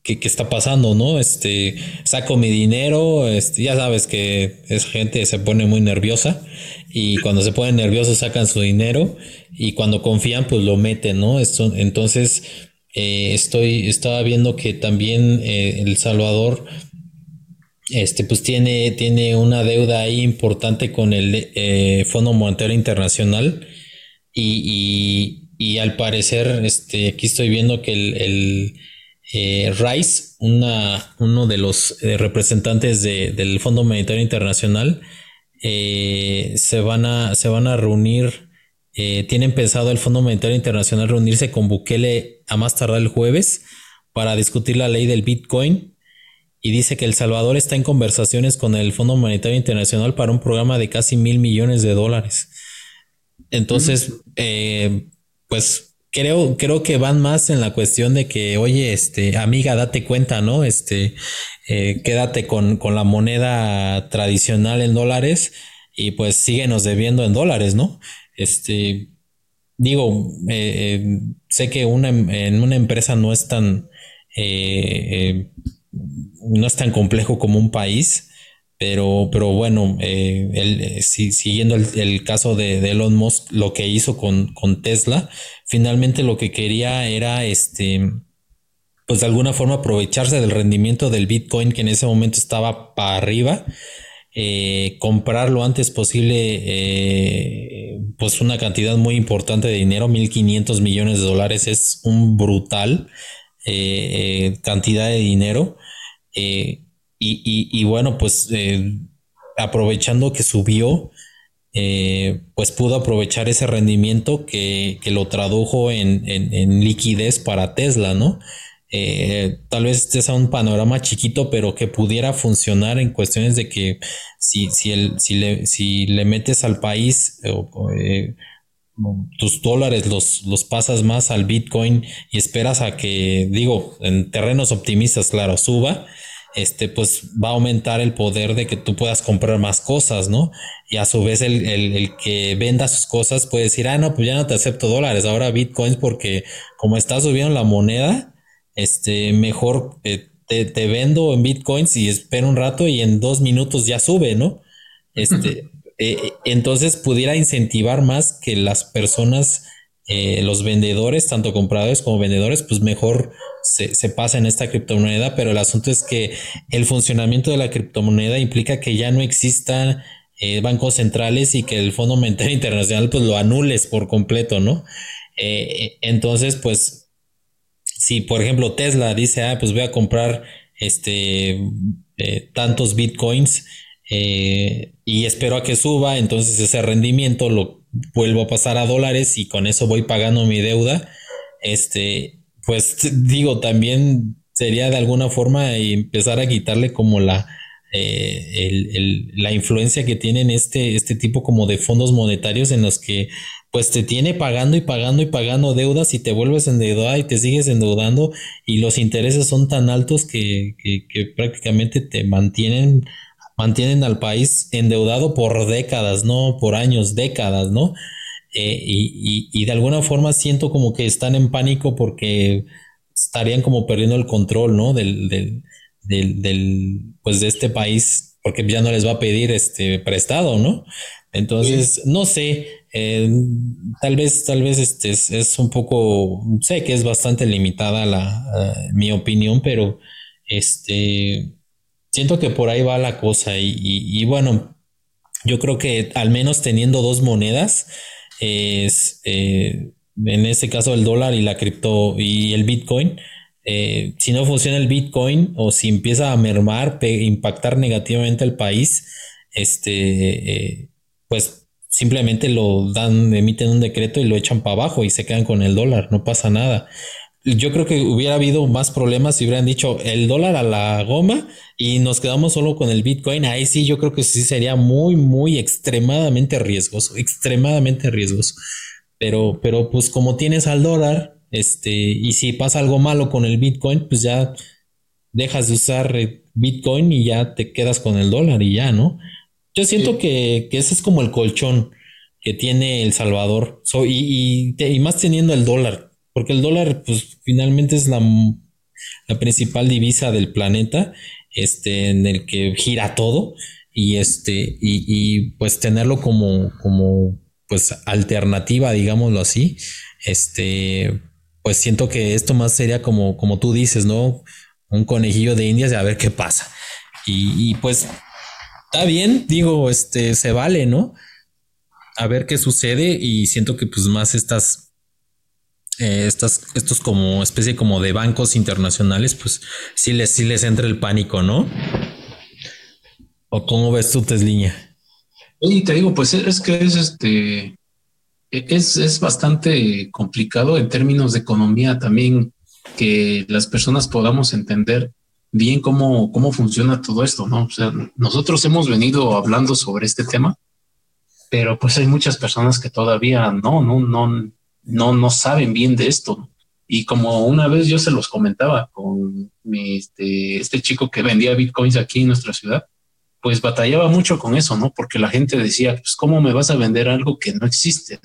[SPEAKER 1] ¿qué, está pasando, ¿no? Este, saco mi dinero, este, ya sabes que es gente se pone muy nerviosa y cuando se ponen nerviosos sacan su dinero y cuando confían pues lo meten, ¿no? Esto, entonces eh, estoy, estaba viendo que también eh, El Salvador este, pues tiene, tiene una deuda ahí importante con el eh, Fondo Monetario Internacional y, y, al parecer, este, aquí estoy viendo que el eh, Rice, una, uno de los eh, representantes del Fondo Monetario Internacional, eh, se, van a, se van a reunir, tienen pensado el Fondo Monetario Internacional reunirse con Bukele a más tardar el jueves para discutir la ley del Bitcoin y dice que El Salvador está en conversaciones con el Fondo Monetario Internacional para un programa de casi mil millones de dólares. Entonces, pues creo, creo que van más en la cuestión de que, oye, este, amiga, date cuenta, ¿no? Este, eh, quédate con, con, la moneda tradicional en dólares y pues síguenos debiendo en dólares, ¿no? Este, digo, eh, eh, sé que una, en una empresa no es tan, no es tan complejo como un país, pero, pero bueno, eh, eh siguiendo el, caso de, Elon Musk, lo que hizo con, con, Tesla, finalmente lo que quería era este, pues de alguna forma aprovecharse del rendimiento del Bitcoin que en ese momento estaba para arriba, eh, comprar lo antes posible, eh, pues una cantidad muy importante de dinero, 1.500 millones de dólares, es un brutal cantidad de dinero. Y, bueno, pues eh, aprovechando que subió, eh, pues pudo aprovechar ese rendimiento que, lo tradujo en, liquidez para Tesla, ¿no? Eh, tal vez este sea un panorama chiquito, pero que pudiera funcionar en cuestiones de que si, si, el, si, le, si le metes al país tus dólares los, los pasas más al Bitcoin y esperas a que, digo, en terrenos optimistas, claro, suba, este, pues va a aumentar el poder de que tú puedas comprar más cosas, ¿no? Y a su vez el, el, que venda sus cosas puede decir, ah, no, pues ya no te acepto dólares, ahora bitcoins porque como está subiendo la moneda, este, mejor eh, te, te, vendo en bitcoins y espero un rato y en dos minutos ya sube, ¿no? Este, eh, entonces pudiera incentivar más que las personas, eh, los vendedores, tanto compradores como vendedores, pues mejor se, se pasa en esta criptomoneda, pero el asunto es que el funcionamiento de la criptomoneda implica que ya no existan eh, bancos centrales y que el Fondo Monetario Internacional pues lo anules por completo, ¿no? Eh, entonces, pues, si por ejemplo Tesla dice, ah, pues voy a comprar este tantos bitcoins y espero a que suba, entonces ese rendimiento lo vuelvo a pasar a dólares y con eso voy pagando mi deuda, este, pues digo, también sería de alguna forma empezar a quitarle como la, eh, la influencia que tienen este, este tipo como de fondos monetarios en los que pues te tiene pagando y pagando y pagando deudas y te vuelves endeudada y te sigues endeudando y los intereses son tan altos que, prácticamente te mantienen mantienen al país endeudado por décadas, no por años, décadas, ¿no? Eh, y, de alguna forma siento como que están en pánico porque estarían como perdiendo el control, ¿no? Del, del, pues de este país, porque ya no les va a pedir este prestado, ¿no? Entonces, no sé, eh, tal vez, tal vez este es, un poco, sé que es bastante limitada la, eh, mi opinión, pero este, siento que por ahí va la cosa y, y bueno, yo creo que al menos teniendo dos monedas, es eh, en este caso el dólar y la cripto y el Bitcoin. Eh, si no funciona el Bitcoin o si empieza a mermar, impactar negativamente al país, este, eh, pues simplemente lo dan, emiten un decreto y lo echan para abajo y se quedan con el dólar, no pasa nada yo creo que hubiera habido más problemas si hubieran dicho el dólar a la goma y nos quedamos solo con el Bitcoin. Ahí sí, yo creo que sí sería muy, muy extremadamente riesgoso, extremadamente riesgoso. Pero, pero pues como tienes al dólar, este, y si pasa algo malo con el Bitcoin, pues ya dejas de usar Bitcoin y ya te quedas con el dólar y ya, ¿no? Yo siento que, ese es como el colchón que tiene El Salvador. y, y más teniendo el dólar porque el dólar, pues finalmente es la, la principal divisa del planeta, este, en el que gira todo, y este, y, pues tenerlo como, como, pues alternativa, digámoslo así, este, pues siento que esto más sería como, como tú dices, ¿no? Un conejillo de indias y a ver qué pasa. Y, y pues está bien, digo, este, se vale, ¿no? A ver qué sucede y siento que pues más estas eh, estas, estos como especie como de bancos internacionales, pues sí les, sí les entra el pánico, ¿no? ¿O cómo ves tú, Tesliña?
[SPEAKER 2] Y te digo, pues es que es este, es, es bastante complicado en términos de economía también que las personas podamos entender bien cómo, cómo funciona todo esto, ¿no? O sea, nosotros hemos venido hablando sobre este tema, pero pues hay muchas personas que todavía no, no, no, no, no saben bien de esto. Y como una vez yo se los comentaba con este, este chico que vendía bitcoins aquí en nuestra ciudad, pues batallaba mucho con eso, ¿no? Porque la gente decía, pues, ¿cómo me vas a vender algo que no existe?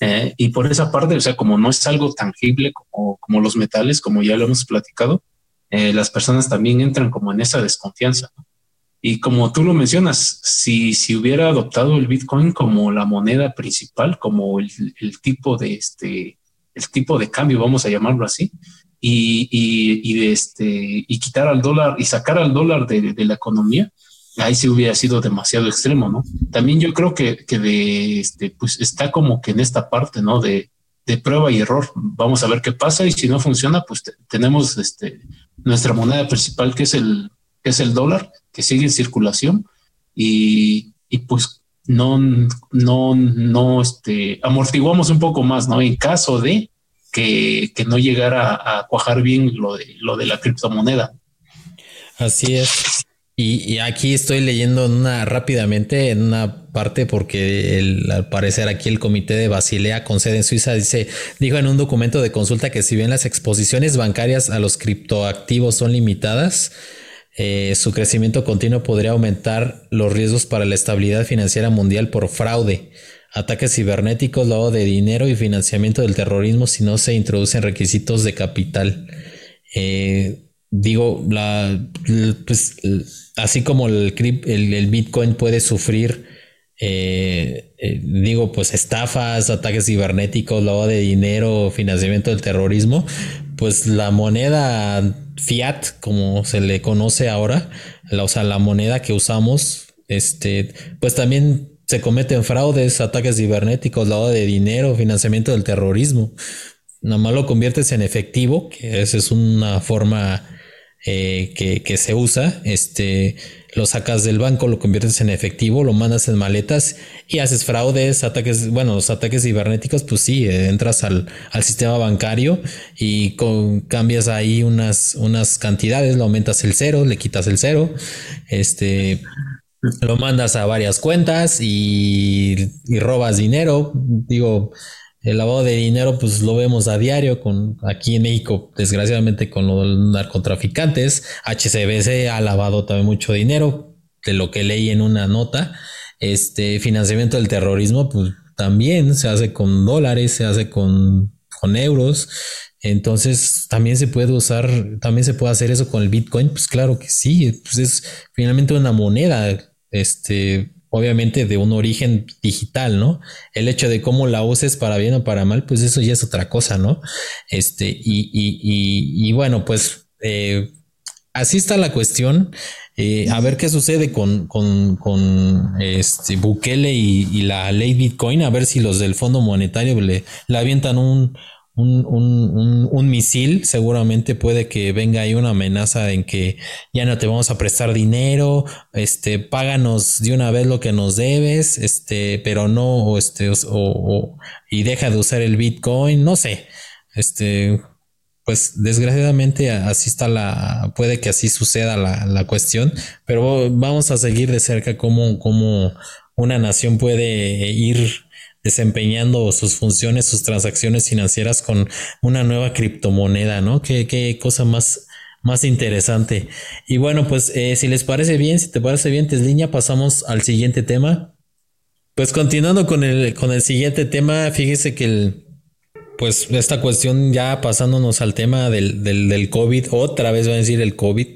[SPEAKER 2] Eh, y por esa parte, o sea, como no es algo tangible como, como los metales, como ya lo hemos platicado, eh, las personas también entran como en esa desconfianza. ¿no? Y como tú lo mencionas, si, si hubiera adoptado el Bitcoin como la moneda principal, como el, tipo de este, el tipo de cambio, vamos a llamarlo así, y, y, y, de este, y quitar al dólar y sacar al dólar de, de, la economía, ahí sí hubiera sido demasiado extremo, ¿no? También yo creo que, que de este, pues está como que en esta parte, ¿no? De, de prueba y error. Vamos a ver qué pasa y si no funciona, pues tenemos este, nuestra moneda principal, que es el, que es el dólar, que sigue en circulación y, y pues no, no, no, este, amortiguamos un poco más, ¿no? En caso de que, que no llegara a, cuajar bien lo de, lo de la criptomoneda.
[SPEAKER 1] Así es. Y, aquí estoy leyendo una rápidamente en una parte porque al parecer aquí el comité de Basilea con sede en Suiza dice dijo en un documento de consulta que si bien las exposiciones bancarias a los criptoactivos son limitadas, eh, su crecimiento continuo podría aumentar los riesgos para la estabilidad financiera mundial por fraude, ataques cibernéticos, lavado de dinero y financiamiento del terrorismo si no se introducen requisitos de capital. Eh, digo, la, pues, así como el, el, Bitcoin puede sufrir, eh, digo, pues estafas, ataques cibernéticos, lavado de dinero, financiamiento del terrorismo, pues la moneda fiat, como se le conoce ahora, la, o sea, la moneda que usamos, este, pues también se cometen fraudes, ataques cibernéticos, lavado de dinero, financiamiento del terrorismo. Nada más lo conviertes en efectivo, que esa es una forma eh, que, que, se usa, este, lo sacas del banco, lo conviertes en efectivo, lo mandas en maletas y haces fraudes, ataques, bueno, los ataques cibernéticos, pues sí, eh, entras al, al sistema bancario y cambias ahí unas, unas cantidades, lo aumentas el cero, le quitas el cero, este, lo mandas a varias cuentas y robas dinero, digo, el lavado de dinero, pues lo vemos a diario con aquí en México, desgraciadamente con los narcotraficantes. HCBC ha lavado también mucho dinero, de lo que leí en una nota. Este financiamiento del terrorismo, pues también se hace con dólares, se hace con, con euros. Entonces, también se puede usar, también se puede hacer eso con el Bitcoin. Pues claro que sí, pues es finalmente una moneda. Este, obviamente de un origen digital, ¿no? El hecho de cómo la uses para bien o para mal, pues eso ya es otra cosa, ¿no? Este, y, y, y, bueno, pues eh, así está la cuestión. Eh, a ver qué sucede con, con, este Bukele y, y, la ley Bitcoin, a ver si los del Fondo Monetario le, le avientan un, un, un, un, misil, seguramente puede que venga ahí una amenaza en que ya no te vamos a prestar dinero, este, páganos de una vez lo que nos debes, este, pero no, este, o, y deja de usar el Bitcoin, no sé, este, pues desgraciadamente así está la, puede que así suceda la, la cuestión, pero vamos a seguir de cerca cómo, cómo una nación puede ir desempeñando sus funciones, sus transacciones financieras con una nueva criptomoneda, ¿no? Qué, qué cosa más, más interesante. Y bueno, pues eh, si les parece bien, si te parece bien, Tesliña, pasamos al siguiente tema. Pues continuando con el, con el siguiente tema, fíjese que el, pues esta cuestión ya pasándonos al tema del, del, del COVID, otra vez va a decir el COVID,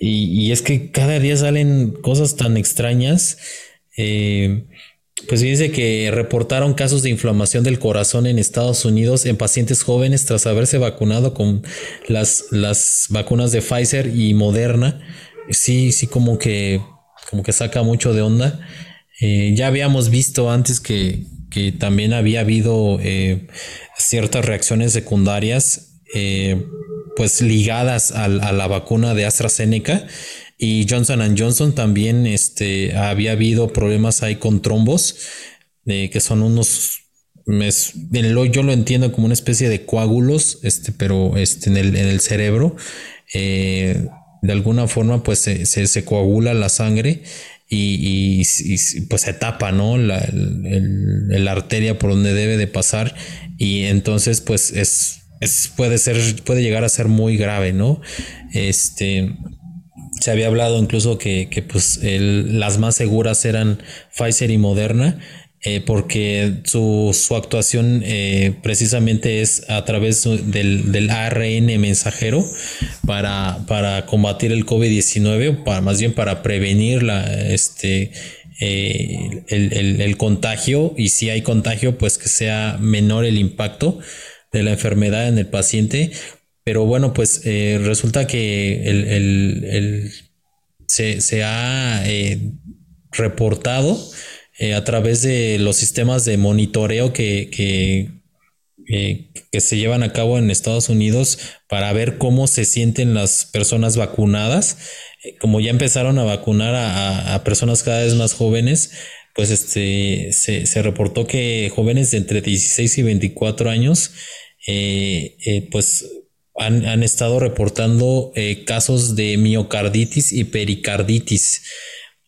[SPEAKER 1] y, y, es que cada día salen cosas tan extrañas. Eh, pues dice que reportaron casos de inflamación del corazón en Estados Unidos en pacientes jóvenes tras haberse vacunado con las, las vacunas de Pfizer y Moderna. Sí, sí, como que, como que saca mucho de onda. Eh, ya habíamos visto antes que, que también había habido eh, ciertas reacciones secundarias, eh, pues ligadas a, a la vacuna de AstraZeneca y Johnson Johnson también este, había habido problemas ahí con trombos, eh, que son unos yo lo entiendo como una especie de coágulos, este, pero este, en, el, en el cerebro, eh, de alguna forma, pues se, se, coagula la sangre y, y, pues se tapa, ¿no? La, la arteria por donde debe de pasar y entonces, pues es, es, puede ser, puede llegar a ser muy grave, ¿no? Este, se había hablado incluso que, pues las más seguras eran Pfizer y Moderna, eh, porque su, actuación eh, precisamente es a través del, ARN mensajero para, para combatir el COVID-19, para, más bien para prevenir la, este, eh, el, el, contagio y si hay contagio, pues que sea menor el impacto de la enfermedad en el paciente pero bueno, pues eh, resulta que el, se, ha eh, reportado eh, a través de los sistemas de monitoreo que, que, que, se llevan a cabo en Estados Unidos para ver cómo se sienten las personas vacunadas. Como ya empezaron a vacunar a, a personas cada vez más jóvenes, pues este se, se, reportó que jóvenes de entre 16 y 24 años, pues han, estado reportando eh, casos de miocarditis y pericarditis.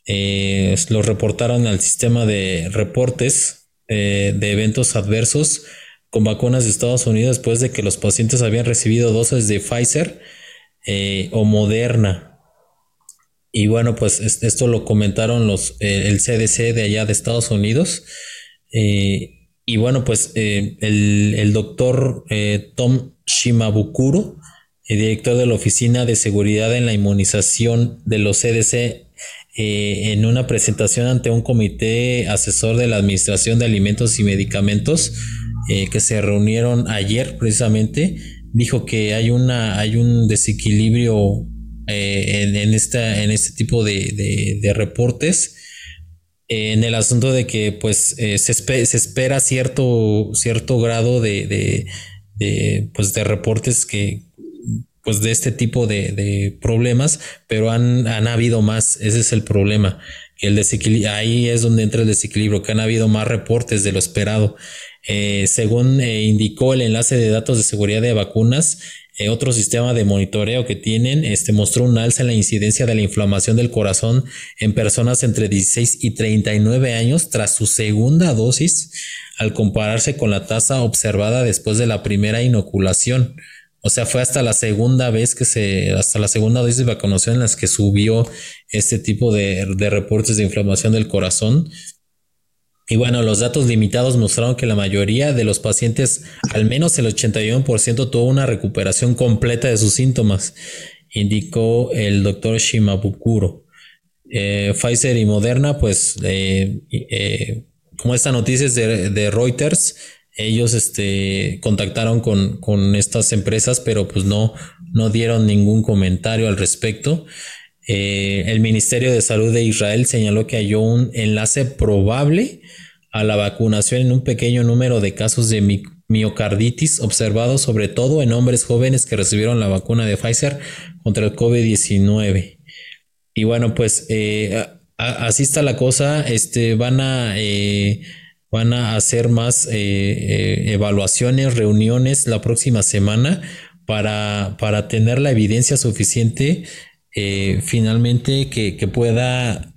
[SPEAKER 1] Eh, lo reportaron al sistema de reportes de eventos adversos con vacunas de Estados Unidos después de que los pacientes habían recibido dosis de Pfizer o Moderna. Y bueno, pues esto lo comentaron los, el CDC de allá de Estados Unidos. y bueno, pues el, el, doctor Tom Shimabukuro, el director de la Oficina de Seguridad en la Inmunización de los CDC, eh, en una presentación ante un comité asesor de la Administración de Alimentos y Medicamentos eh, que se reunieron ayer precisamente, dijo que hay, una, hay un desequilibrio eh, en, esta, en este tipo de, reportes en el asunto de que pues se, se, espera cierto, cierto grado de, de, pues, de reportes que, pues de este tipo de, problemas, pero han, han, habido más, ese es el problema. El desequilibrio, ahí es donde entra el desequilibrio, que han habido más reportes de lo esperado. Eh, según eh, indicó el enlace de datos de seguridad de vacunas, eh, otro sistema de monitoreo que tienen este, mostró un alza en la incidencia de la inflamación del corazón en personas entre 16 y 39 años tras su segunda dosis al compararse con la tasa observada después de la primera inoculación. O sea, fue hasta la segunda vez que se, hasta la segunda dosis de vacunación en las que subió este tipo de, de reportes de inflamación del corazón. Y bueno, los datos limitados mostraron que la mayoría de los pacientes, al menos el 81%, tuvo una recuperación completa de sus síntomas, indicó el doctor Shimabukuro. Eh, Pfizer y Moderna, pues eh, como esta noticia es de, Reuters, ellos este, contactaron con, estas empresas, pero pues no, no dieron ningún comentario al respecto. Eh, el Ministerio de Salud de Israel señaló que halló un enlace probable a la vacunación en un pequeño número de casos de miocarditis observados sobre todo en hombres jóvenes que recibieron la vacuna de Pfizer contra el COVID-19. Y bueno, pues eh, así está la cosa. Este, van a, eh, van a hacer más evaluaciones, reuniones la próxima semana para, para tener la evidencia suficiente finalmente que, que pueda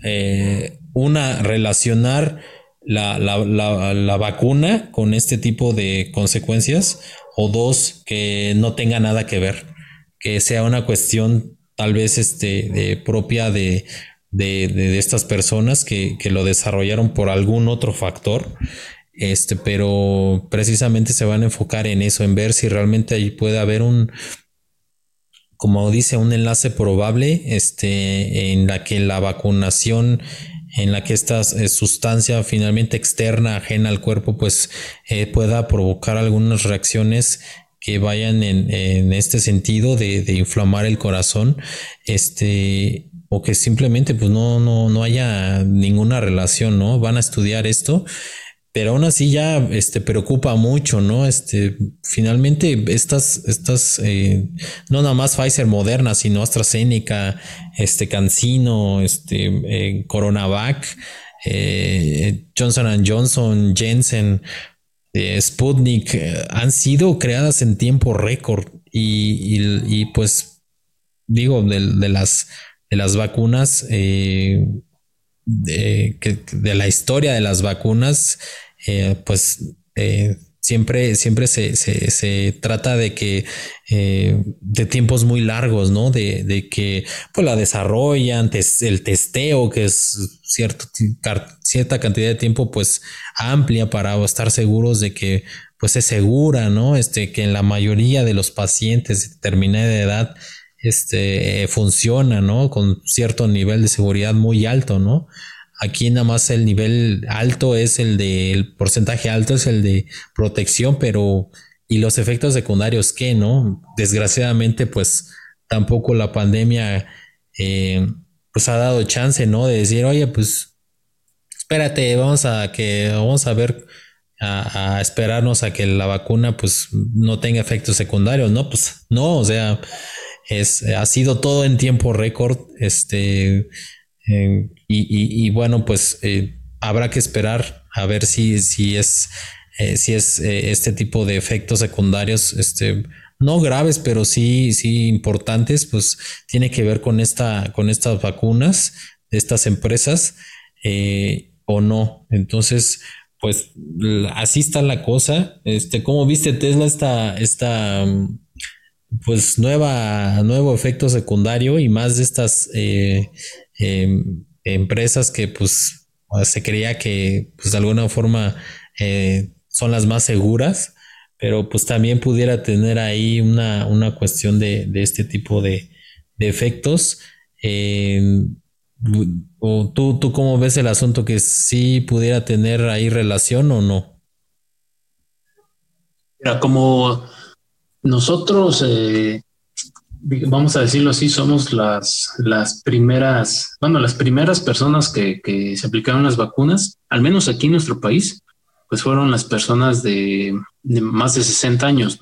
[SPEAKER 1] una relacionar la, la, la, la, vacuna con este tipo de consecuencias o dos que no tenga nada que ver que sea una cuestión tal vez este propia de de, de, estas personas que, que, lo desarrollaron por algún otro factor. Este, pero precisamente se van a enfocar en eso, en ver si realmente ahí puede haber un, como dice, un enlace probable, este, en la que la vacunación, en la que esta eh, sustancia finalmente externa, ajena al cuerpo, pues eh, pueda provocar algunas reacciones que vayan en, en este sentido de, de, inflamar el corazón. Este, o que simplemente pues no, no, no haya ninguna relación, ¿no? Van a estudiar esto, pero aún así ya este, preocupa mucho, ¿no? Este, finalmente estas, estas, eh, no nada más Pfizer Moderna, sino AstraZeneca, este, Cancino, este, eh, Coronavac, eh, Johnson Johnson, Jensen, Sputnik, han sido creadas en tiempo récord y, y, pues digo, de las de las vacunas, eh, de, de, la historia de las vacunas, eh, pues eh, siempre, siempre se, se, se, trata de que de tiempos muy largos, ¿no? De, de, que pues la desarrollan, el testeo, que es cierto, cierta cantidad de tiempo, pues amplia para estar seguros de que pues es segura, ¿no? Este, que en la mayoría de los pacientes de determinada edad este, funciona, ¿no? Con cierto nivel de seguridad muy alto, ¿no? Aquí nada más el nivel alto es el de, el porcentaje alto es el de protección, pero ¿y los efectos secundarios qué, no? Desgraciadamente, pues tampoco la pandemia, eh, pues ha dado chance, ¿no? De decir, oye, pues espérate, vamos a que, vamos a ver, a, a esperarnos a que la vacuna, pues no tenga efectos secundarios, ¿no? Pues no, o sea, es, ha sido todo en tiempo récord. Este, y, bueno, pues eh, habrá que esperar a ver si, si es, eh, si es eh, este tipo de efectos secundarios este, no graves, pero sí, sí importantes, pues tiene que ver con esta, con estas vacunas de estas empresas eh, o no. Entonces, pues así está la cosa. Este, ¿cómo viste Tesla esta, esta pues nueva, nuevo efecto secundario y más de estas eh, em, empresas que pues se creía que pues de alguna forma eh, son las más seguras? pero pues también pudiera tener ahí una, cuestión de, este tipo de, efectos. ¿O tú, tú cómo ves el asunto que sí pudiera tener ahí relación o no?
[SPEAKER 2] Mira, como nosotros, eh, vamos a decirlo así, somos las, las primeras, bueno, las primeras personas que, se aplicaron las vacunas, al menos aquí en nuestro país, pues fueron las personas de, más de 60 años.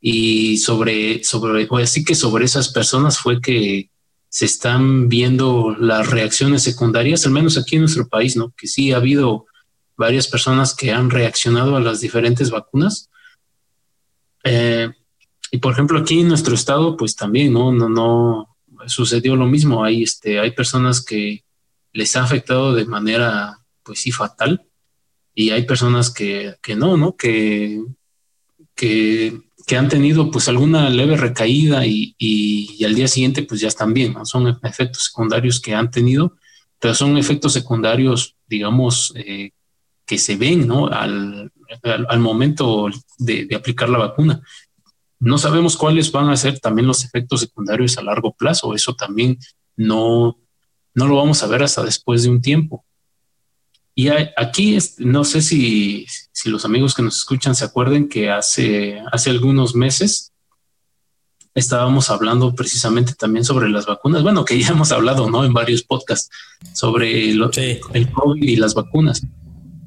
[SPEAKER 2] Y sobre, sobre, así que sobre esas personas fue que se están viendo las reacciones secundarias, al menos aquí en nuestro país, ¿no? Que sí ha habido varias personas que han reaccionado a las diferentes vacunas. Eh, y por ejemplo, aquí en nuestro estado, pues también, ¿no? No, no sucedió lo mismo. Hay, este, hay personas que les ha afectado de manera, pues sí, fatal y hay personas que, no, ¿no? Que, que, han tenido pues alguna leve recaída y, al día siguiente pues ya están bien, ¿no? Son efectos secundarios que han tenido, pero son efectos secundarios, digamos, eh, que se ven, ¿no? Al, al, momento de, de, aplicar la vacuna. No sabemos cuáles van a ser también los efectos secundarios a largo plazo. Eso también no, no lo vamos a ver hasta después de un tiempo. Y aquí no sé si, los amigos que nos escuchan se acuerden que hace, hace algunos meses estábamos hablando precisamente también sobre las vacunas. Bueno, que ya hemos hablado ¿no? en varios podcasts sobre el COVID y las vacunas.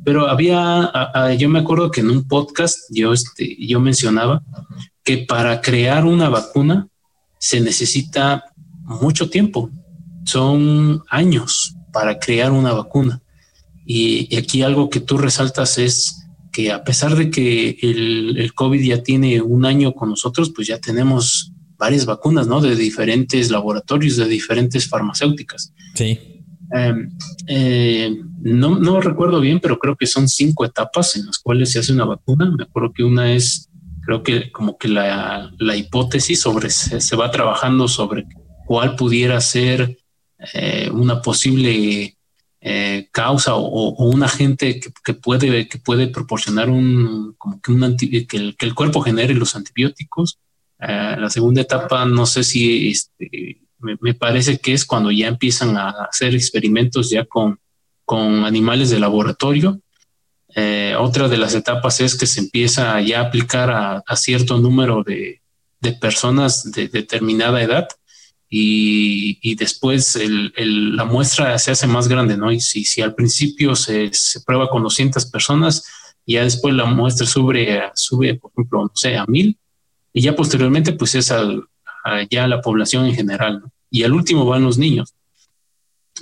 [SPEAKER 2] Pero había, yo me acuerdo que en un podcast yo, este, yo mencionaba que para crear una vacuna se necesita mucho tiempo. Son años para crear una vacuna. Y, aquí algo que tú resaltas es que a pesar de que el, COVID ya tiene un año con nosotros, pues ya tenemos varias vacunas, ¿no? De diferentes laboratorios, de diferentes farmacéuticas.
[SPEAKER 1] Sí.
[SPEAKER 2] Em, eh, no, recuerdo bien, pero creo que son cinco etapas en las cuales se hace una vacuna. Me acuerdo que una es, creo que como que la, hipótesis sobre, se, va trabajando sobre cuál pudiera ser eh, una posible eh, causa o, un agente que, puede, que puede proporcionar un, como que, un que, el, cuerpo genere los antibióticos. La segunda etapa, no sé si este, me, parece que es cuando ya empiezan a hacer experimentos ya con, con animales de laboratorio. Eh, otra de las etapas es que se empieza ya a aplicar a, cierto número de, de personas de determinada edad y, después la muestra se hace más grande, ¿no? Y si, si al principio se, prueba con 200 personas, ya después la muestra sube, sube, por ejemplo, no sé, a mil, y ya posteriormente, pues es al, a ya la población en general, ¿no? Y al último van los niños.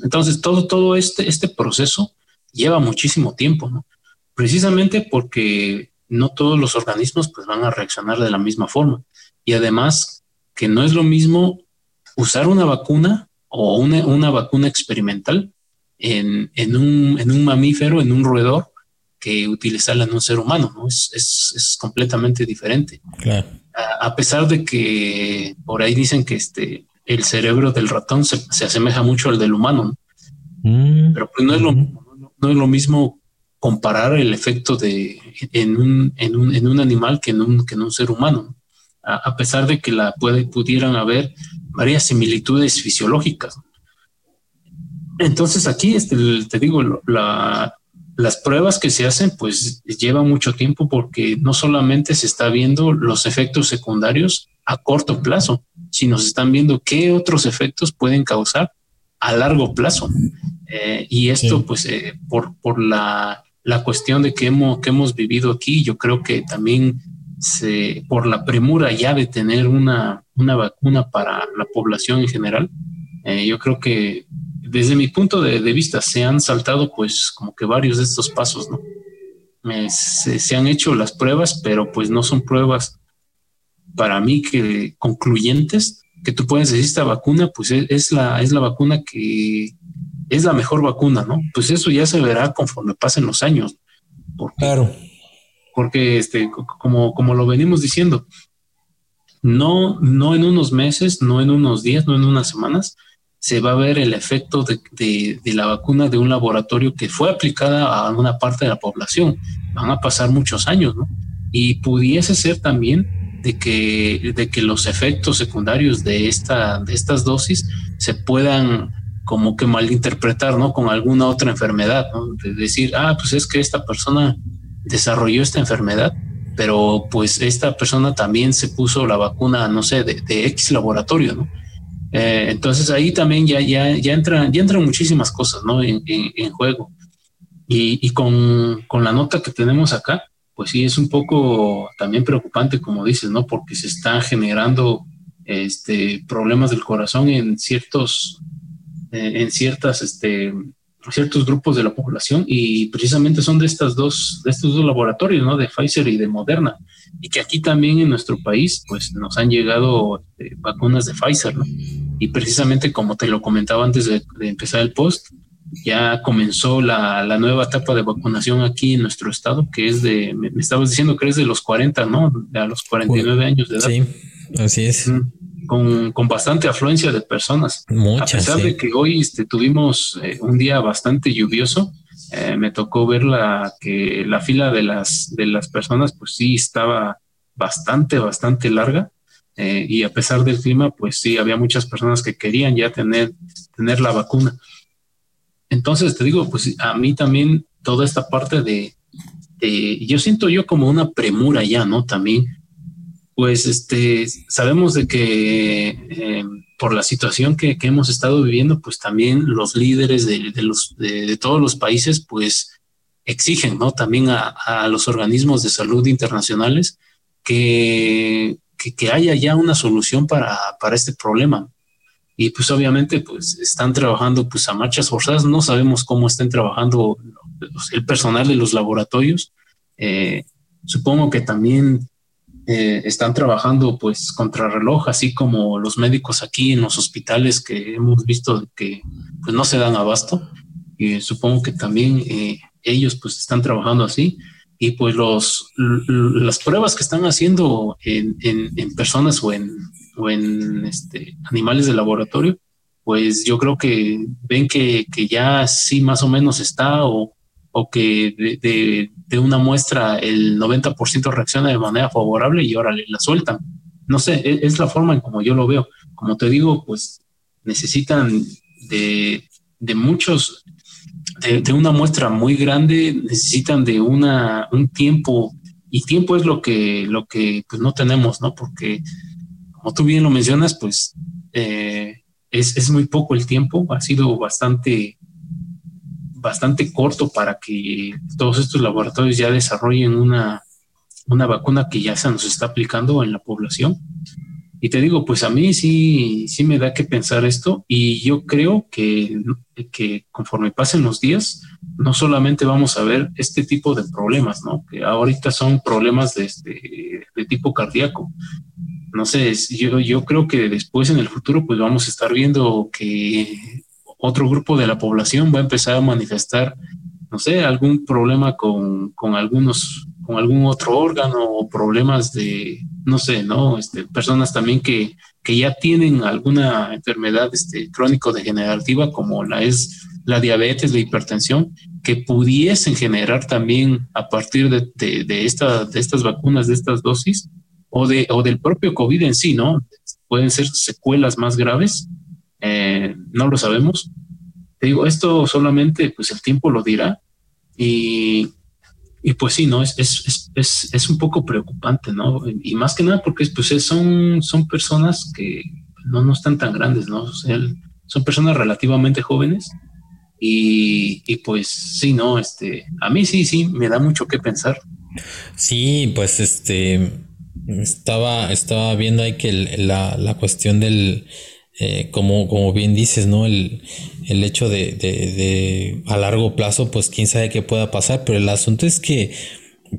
[SPEAKER 2] Entonces, todo, todo este, este proceso lleva muchísimo tiempo, ¿no? Precisamente porque no todos los organismos pues van a reaccionar de la misma forma. Y además, que no es lo mismo usar una vacuna o una, vacuna experimental en, un, mamífero, en un roedor, que utilizarla en un ser humano, ¿no? Es, completamente diferente. A, pesar de que por ahí dicen que este, el cerebro del ratón se, asemeja mucho al del humano, mm. pero pues no es, lo, no es lo mismo comparar el efecto de en un, en un, en un animal que en un, que en un ser humano. A, pesar de que la puede, pudieran haber varias similitudes fisiológicas. Entonces aquí este, te digo, las pruebas que se hacen pues llevan mucho tiempo porque no solamente se está viendo los efectos secundarios a corto plazo, sino se están viendo qué otros efectos pueden causar a largo plazo. Eh, y esto pues eh, por, por la, la, cuestión de que hemos, que hemos vivido aquí, yo creo que también se, por la premura ya de tener una, una vacuna para la población en general, eh, yo creo que desde mi punto de, vista se han saltado pues como que varios de estos pasos, ¿no? Eh, se, han hecho las pruebas, pero pues no son pruebas para mí que concluyentes que tú puedes decir esta vacuna, pues es, la, es la vacuna que es la mejor vacuna, ¿no? Pues eso ya se verá conforme pasen los años.
[SPEAKER 1] claro.
[SPEAKER 2] Porque este, como, como lo venimos diciendo, no, no en unos meses, no en unos días, no en unas semanas, se va a ver el efecto de, la vacuna de un laboratorio que fue aplicada a una parte de la población. Van a pasar muchos años, ¿no? Y pudiese ser también de que, de que los efectos secundarios de, esta, de estas dosis se puedan como que malinterpretar, ¿no? Con alguna otra enfermedad, ¿no? De decir, ah, pues es que esta persona desarrolló esta enfermedad, pero pues esta persona también se puso la vacuna, no sé, de, de X laboratorio, ¿no? Eh, entonces ahí también ya, ya, ya, entran, ya entran muchísimas cosas ¿no? en, juego. Y, con, con, la nota que tenemos acá, pues sí es un poco también preocupante, como dices, ¿no? Porque se están generando este, problemas del corazón en ciertos, eh, en ciertas, este, ciertos grupos de la población y precisamente son de estas dos, de estos dos laboratorios, ¿no? De Pfizer y de Moderna. Y que aquí también en nuestro país, pues nos han llegado eh, vacunas de Pfizer, ¿no? Y precisamente como te lo comentaba antes de, empezar el post, ya comenzó la, la, nueva etapa de vacunación aquí en nuestro estado, que es de, me, estabas diciendo que es de los 40, ¿no? A los 49 años de edad.
[SPEAKER 1] Sí, así es. Mm
[SPEAKER 2] con, bastante afluencia de personas.
[SPEAKER 1] Muchas,
[SPEAKER 2] a pesar de que hoy este, tuvimos eh, un día bastante lluvioso, eh, me tocó ver la, que la fila de las, de las personas, pues sí estaba bastante, bastante larga. Eh, y a pesar del clima, pues sí, había muchas personas que querían ya tener, tener la vacuna. Entonces, te digo, pues a mí también toda esta parte de, yo siento yo como una premura ya, ¿no? También pues este, sabemos de que eh, por la situación que, hemos estado viviendo, pues también los líderes de, los, de, todos los países, pues exigen, ¿no? También a, los organismos de salud internacionales que, que, haya ya una solución para, para este problema. Y pues obviamente pues están trabajando pues a marchas forzadas, no sabemos cómo estén trabajando el personal de los laboratorios. Eh, supongo que también eh, están trabajando pues contrarreloj, así como los médicos aquí en los hospitales que hemos visto que pues no se dan abasto. Y supongo que también eh, ellos pues están trabajando así. Y pues los, las pruebas que están haciendo en, en, personas o en, o en este, animales de laboratorio, pues yo creo que ven que, que ya sí más o menos está o, o que de, de, una muestra el 90% reacciona de manera favorable y ahora la sueltan. No sé, e, es, la forma en como yo lo veo. Como te digo, pues necesitan de, de muchos, de, una muestra muy grande, necesitan de una, un tiempo, y tiempo es lo que, lo que pues, no tenemos, ¿no? Porque, como tú bien lo mencionas, pues eh, es, es muy poco el tiempo, ha sido bastante bastante corto para que todos estos laboratorios ya desarrollen una, una vacuna que ya se nos está aplicando en la población. Y te digo, pues a mí sí, sí me da que pensar esto y yo creo que, que conforme pasen los días, no solamente vamos a ver este tipo de problemas, ¿no? Que ahorita son problemas de, este, de tipo cardíaco. No sé, yo, yo creo que después en el futuro pues vamos a estar viendo que otro grupo de la población va a empezar a manifestar, no sé, algún problema con, con algunos, con algún otro órgano o problemas de, no sé, ¿no? Este, personas también que, que ya tienen alguna enfermedad este, crónico-degenerativa como la es la diabetes, la hipertensión, que pudiesen generar también a partir de, de, de, esta, de estas vacunas, de estas dosis, o, de, o del propio COVID en sí, ¿no? Pueden ser secuelas más graves eh, no lo sabemos. Te digo, esto solamente pues el tiempo lo dirá y, y pues sí, ¿no? Es, es, es, es, un poco preocupante, ¿no? Y más que nada porque pues son, son personas que no, no están tan grandes, ¿no? son personas relativamente jóvenes y, y, pues sí, ¿no? Este, a mí sí, sí, me da mucho que pensar.
[SPEAKER 1] Sí, pues este, estaba, estaba viendo ahí que la, la cuestión del eh, como, como bien dices, ¿no? El, el hecho de, de, a largo plazo, pues quién sabe qué pueda pasar, pero el asunto es que,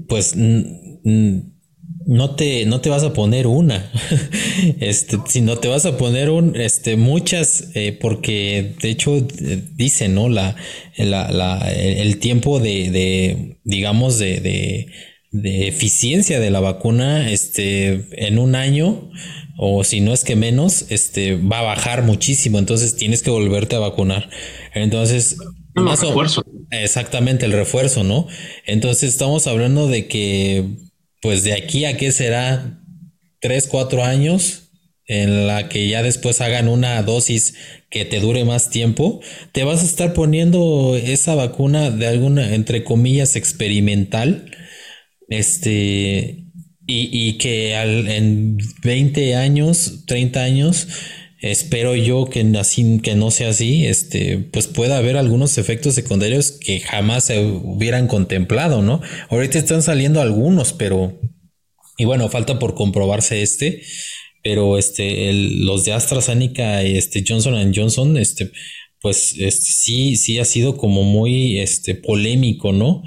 [SPEAKER 1] pues, no te, no te vas a poner una, este, sino te vas a poner un, este, muchas, eh, porque de hecho eh, dice, ¿no? La, la, el tiempo de, de digamos, de, de, de, eficiencia de la vacuna, este, en un año, o si no es que menos, este, va a bajar muchísimo, entonces tienes que volverte a vacunar. Entonces,
[SPEAKER 2] más refuerzo.
[SPEAKER 1] Exactamente, el refuerzo, ¿no? Entonces estamos hablando de que pues de aquí a qué será tres, cuatro años en la que ya después hagan una dosis que te dure más tiempo, te vas a estar poniendo esa vacuna de alguna, entre comillas, experimental, este, y, que al, en 20 años, 30 años, espero yo que así, que no sea así, este, pues pueda haber algunos efectos secundarios que jamás se hubieran contemplado, ¿no? Ahorita están saliendo algunos, pero, y bueno, falta por comprobarse este, pero este, los de AstraZeneca y este Johnson Johnson, este, pues este, sí, sí ha sido como muy este, polémico, ¿no?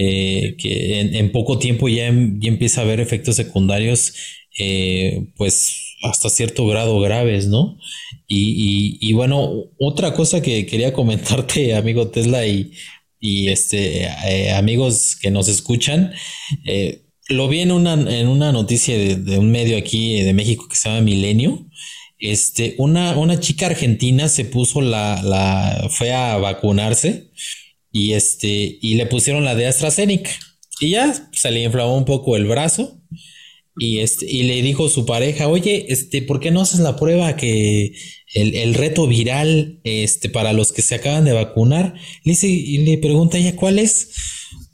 [SPEAKER 1] Eh, que en, poco tiempo ya, ya, empieza a haber efectos secundarios, eh, pues hasta cierto grado graves, ¿no? Y, bueno, otra cosa que quería comentarte, amigo Tesla y, y este, eh, amigos que nos escuchan, eh, lo vi en una, en una noticia de, un medio aquí de México que se llama Milenio. Este, una, una chica argentina se puso la, la, fue a vacunarse y este, y le pusieron la de AstraZeneca y ya se le inflamó un poco el brazo y, este, y le dijo su pareja, oye, este, ¿por qué no haces la prueba que el, reto viral este, para los que se acaban de vacunar? Le dice, y le pregunta ella, ¿cuál es?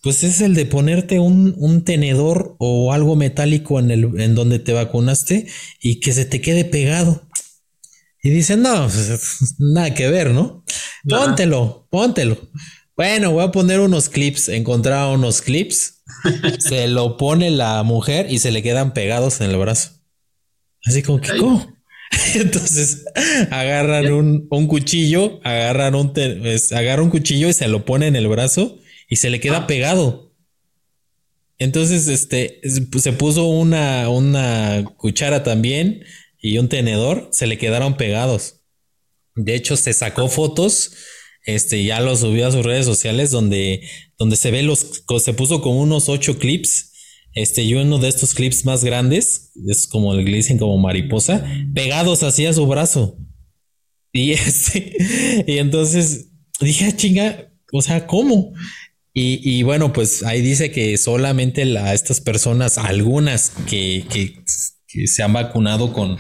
[SPEAKER 1] Pues es el de ponerte un, un, tenedor o algo metálico en, el, en donde te vacunaste y que se te quede pegado. Y dice, no, pues, nada que ver, ¿no? Póntelo, póntelo. Bueno, voy a poner unos clips, encontrar unos clips se lo pone la mujer y se le quedan pegados en el brazo. Así como que, ¿cómo? Entonces agarran un, un, cuchillo, agarran un, agarran un cuchillo y se lo pone en el brazo y se le queda ah. pegado. Entonces, este, se puso una, una cuchara también y un tenedor, se le quedaron pegados. De hecho, se sacó fotos este, ya lo subió a sus redes sociales donde, donde se ve los, se puso con unos ocho clips, este, y uno de estos clips más grandes, es como le dicen como mariposa, pegados así a su brazo. Y este, y entonces dije, ah, chinga, o sea, ¿cómo? Y, y, bueno, pues ahí dice que solamente a estas personas, algunas que, que, que, se han vacunado con,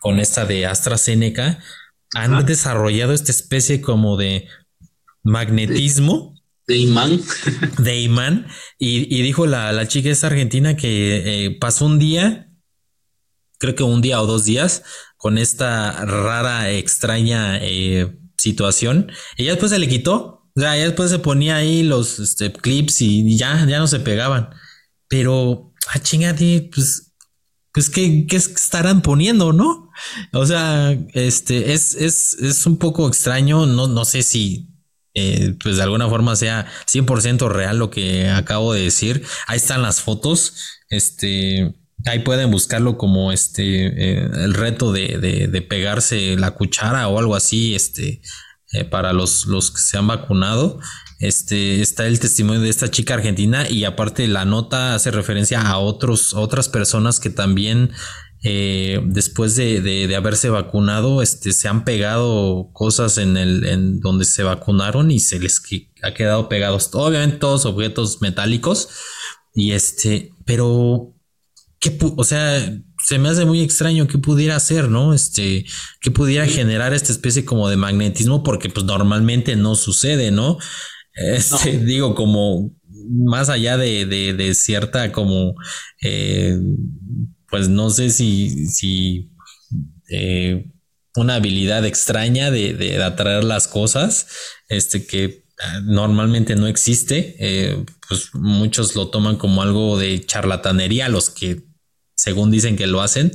[SPEAKER 1] con esta de AstraZeneca, han desarrollado esta especie como de magnetismo.
[SPEAKER 2] De, imán.
[SPEAKER 1] De imán. Y, dijo la, la, chica esa argentina que eh, pasó un día, creo que un día o dos días, con esta rara, extraña eh, situación. Y ya después se le quitó. O sea, ya después se ponía ahí los este, clips y ya, ya no se pegaban. Pero, ah, chingate, pues, pues, ¿qué, ¿qué estarán poniendo, no? O sea, este es, es, es un poco extraño. No, no sé si eh, pues de alguna forma sea 100% real lo que acabo de decir. Ahí están las fotos. Este, ahí pueden buscarlo como este, eh, el reto de, de, pegarse la cuchara o algo así, este, eh, para los, los que se han vacunado. Este, está el testimonio de esta chica argentina y aparte la nota hace referencia a otros, otras personas que también eh, después de, haberse vacunado, este, se han pegado cosas en el en donde se vacunaron y se les ha quedado pegados, obviamente todos objetos metálicos y este, pero ¿qué o sea, se me hace muy extraño que pudiera hacer, ¿no? Este, que pudiera generar esta especie como de magnetismo porque pues normalmente no sucede, ¿no? Este, digo, como más allá de, de, cierta como eh, pues no sé si, si eh, una habilidad extraña de, atraer las cosas, este que ah, normalmente no existe, eh, pues muchos lo toman como algo de charlatanería, los que según dicen que lo hacen,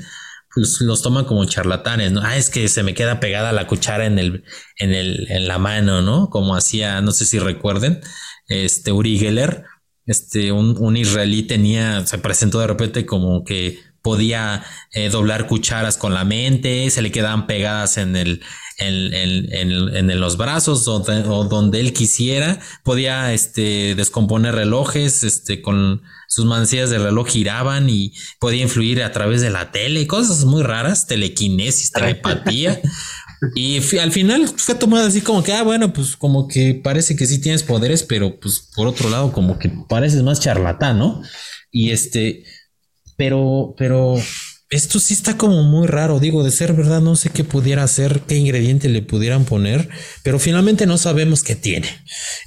[SPEAKER 1] pues los toman como charlatanes, ¿no? Ah, es que se me queda pegada la cuchara en el, en el, en la mano, ¿no? Como hacía, no sé si recuerden, este Uri Geller, este, un, israelí tenía, se presentó de repente como que podía eh, doblar cucharas con la mente, se le quedaban pegadas en el, en, los brazos o, donde él quisiera, podía este, descomponer relojes, este, con sus manecillas de reloj giraban y podía influir a través de la tele, cosas muy raras, telequinesis, telepatía. Y al final fue tomado así como que, ah, bueno, pues como que parece que sí tienes poderes, pero pues por otro lado como que pareces más charlatán, ¿no? Y este, pero, pero esto sí está como muy raro, digo, de ser verdad, no sé qué pudiera hacer, qué ingrediente le pudieran poner, pero finalmente no sabemos qué tiene.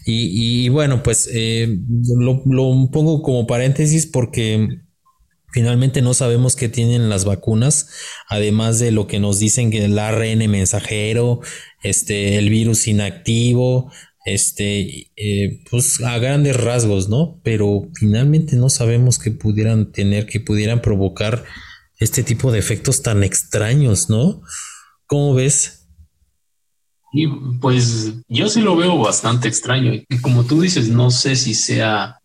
[SPEAKER 1] Y, bueno, pues eh, lo, lo pongo como paréntesis porque Finalmente no sabemos qué tienen las vacunas, además de lo que nos dicen que el ARN mensajero, este, el virus inactivo, este, eh, pues a grandes rasgos, ¿no? Pero finalmente no sabemos qué pudieran tener, que pudieran provocar este tipo de efectos tan extraños, ¿no? ¿Cómo ves?
[SPEAKER 2] Y pues yo sí lo veo bastante extraño. Y como tú dices, no sé si sea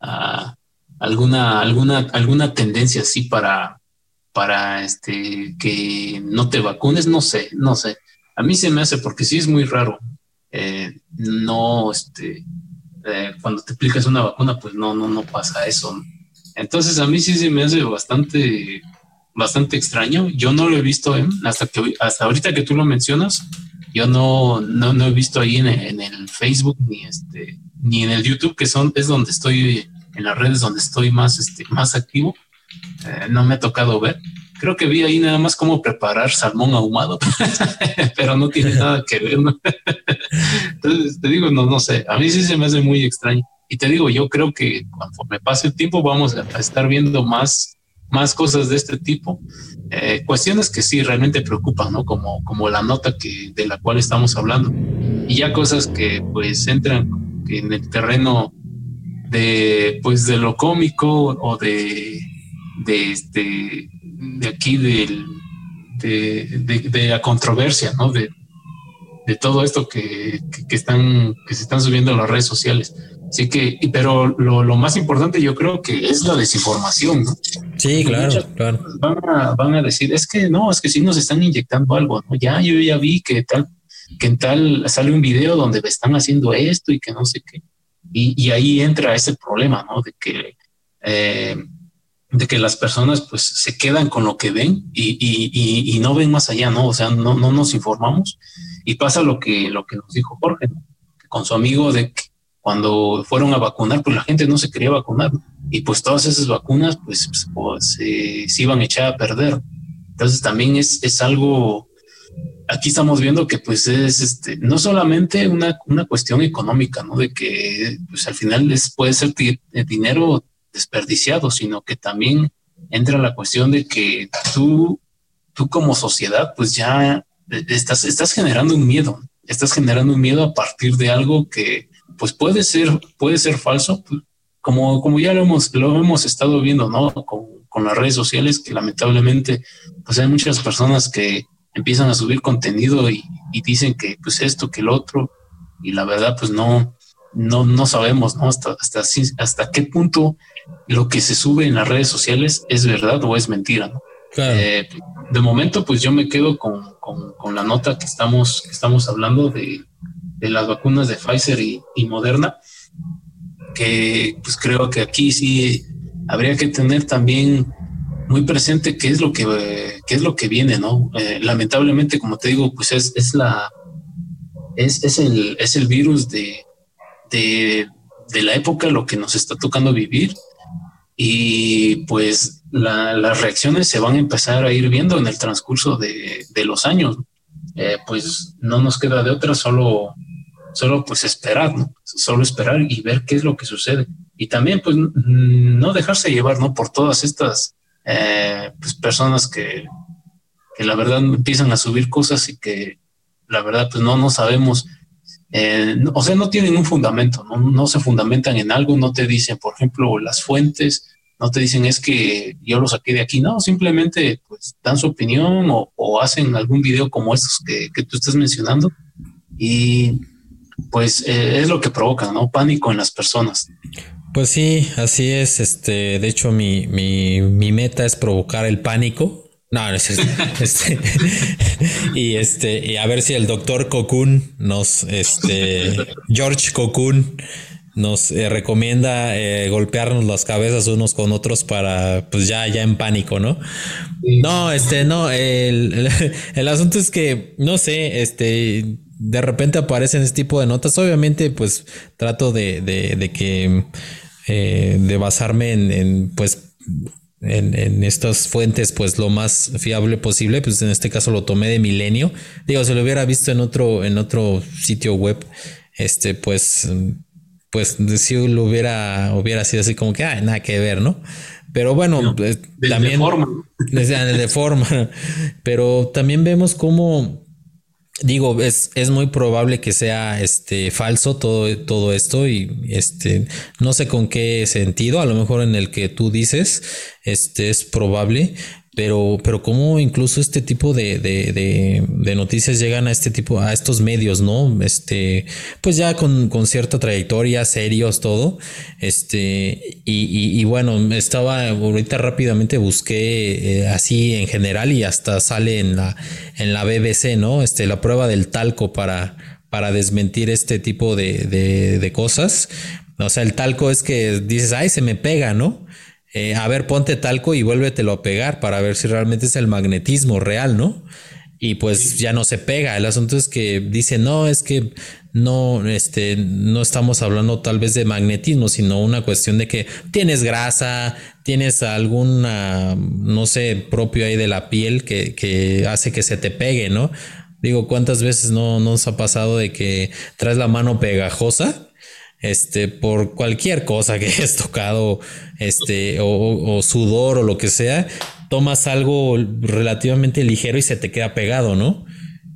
[SPEAKER 2] ah, alguna, alguna, alguna tendencia así para, para este, que no te vacunes, no sé, no sé. A mí se me hace porque sí es muy raro. Eh, no, este, eh, cuando te aplicas una vacuna, pues no, no, no pasa eso. Entonces a mí sí se me hace bastante, bastante extraño. Yo no lo he visto ¿eh? hasta que hasta ahorita que tú lo mencionas. Yo no, no, no he visto ahí en, en, el Facebook ni este ni en el YouTube que son es donde estoy en las redes donde estoy más, este, más activo. Eh, no me ha tocado ver. Creo que vi ahí nada más cómo preparar salmón ahumado, pero no tiene nada que ver. Entonces te digo, no, no sé, a mí sí se me hace muy extraño. Y te digo, yo creo que conforme pase el tiempo vamos a estar viendo más, más cosas de este tipo. Eh, cuestiones que sí realmente preocupan, ¿no? Como, como la nota que, de la cual estamos hablando. Y ya cosas que pues entran en el terreno de pues de lo cómico o de de este de aquí del de, la controversia no de, de todo esto que, que, están que se están subiendo a las redes sociales. Así que pero lo, lo más importante yo creo que es la desinformación ¿no?
[SPEAKER 1] sí claro claro.
[SPEAKER 2] van a, van a decir es que no es que si nos están inyectando algo no ya yo ya vi que tal que en tal sale un video donde están haciendo esto y que no sé qué y, ahí entra ese problema, ¿no? De que, eh, de que las personas pues se quedan con lo que ven y, no ven más allá, ¿no? O sea, no, no nos informamos y pasa lo que, lo que nos dijo Jorge, ¿no? con su amigo de que cuando fueron a vacunar, pues la gente no se quería vacunar y pues todas esas vacunas pues, pues, pues se iban a echar a perder. Entonces también es, es algo aquí estamos viendo que pues es este, no solamente una, una cuestión económica, ¿no? De que pues al final les puede ser eh, dinero desperdiciado, sino que también entra la cuestión de que tú, tú como sociedad pues ya estás, estás generando un miedo, estás generando un miedo a partir de algo que pues puede ser, puede ser falso, pues, como, como ya lo hemos, lo hemos estado viendo, ¿no? Con, con las redes sociales, que lamentablemente pues hay muchas personas que empiezan a subir contenido y, dicen que pues esto, que el otro, y la verdad pues no, no, no sabemos, ¿no? Hasta, hasta, hasta qué punto lo que se sube en las redes sociales es verdad o es mentira, ¿no? Eh, de momento, pues yo me quedo con, con, la nota que estamos, que estamos hablando de, de las vacunas de Pfizer y, y, Moderna, que pues creo que aquí sí habría que tener también muy presente qué es lo que, qué es lo que viene, ¿no? Eh, lamentablemente, como te digo, pues es, es la, es, es, el, es el virus de, de, de, la época, lo que nos está tocando vivir. Y pues las reacciones se van a empezar a ir viendo en el transcurso de, de los años. Eh, pues no nos queda de otra, solo, solo pues esperar. Solo esperar y ver qué es lo que sucede. Y también pues no dejarse llevar, ¿no? Por todas estas eh, pues personas que, que, la verdad empiezan a subir cosas y que la verdad pues no, no sabemos, eh, o sea, no tienen un fundamento, ¿no? se fundamentan en algo, no te dicen, por ejemplo, las fuentes, no te dicen es que yo lo saqué de aquí, no, simplemente pues dan su opinión o, o hacen algún video como estos que, que, tú estás mencionando y pues eh, es lo que provoca, ¿no? Pánico en las personas.
[SPEAKER 1] Pues sí, así es. Este, de hecho, mi, mi, mi meta es provocar el pánico. No, no es este, y este, y a ver si el doctor Cocoon nos, este, George Cocoon nos eh, recomienda eh, golpearnos las cabezas unos con otros para, pues ya, ya en pánico, ¿no? No, este, no, el, el, asunto es que, no sé, este, de repente aparecen este tipo de notas. Obviamente, pues trato de, de, de que, eh, de basarme en, en pues, en, en, estas fuentes, pues lo más fiable posible. Pues en este caso lo tomé de Milenio. Digo, si lo hubiera visto en otro, en otro sitio web, este, pues pues si lo hubiera, hubiera sido así como que, ah, nada que ver, ¿no? Pero bueno, pues, también... De forma. de forma. Pero también vemos cómo, digo, es, es muy probable que sea este falso todo, todo esto y este, no sé con qué sentido, a lo mejor en el que tú dices, este es probable, pero, pero cómo incluso este tipo de, de, de, noticias llegan a este tipo, a estos medios, ¿no? Este, pues ya con, con cierta trayectoria, serios, todo. Este, y, y, bueno, estaba ahorita rápidamente busqué eh, así en general y hasta sale en la, en la BBC, ¿no? Este, la prueba del talco para, para desmentir este tipo de, de cosas. O sea, el talco es que dices, ay, se me pega, ¿no? Eh, a ver, ponte talco y vuélvetelo a pegar para ver si realmente es el magnetismo real, ¿no? Y pues ya no se pega. El asunto es que dice, no, es que no, este, no estamos hablando tal vez de magnetismo, sino una cuestión de que tienes grasa, tienes alguna, no sé, propio ahí de la piel que, que hace que se te pegue, ¿no? Digo, ¿cuántas veces no nos ha pasado de que traes la mano pegajosa? Este, por cualquier cosa que hayas tocado, este, o, sudor o lo que sea, tomas algo relativamente ligero y se te queda pegado, ¿no?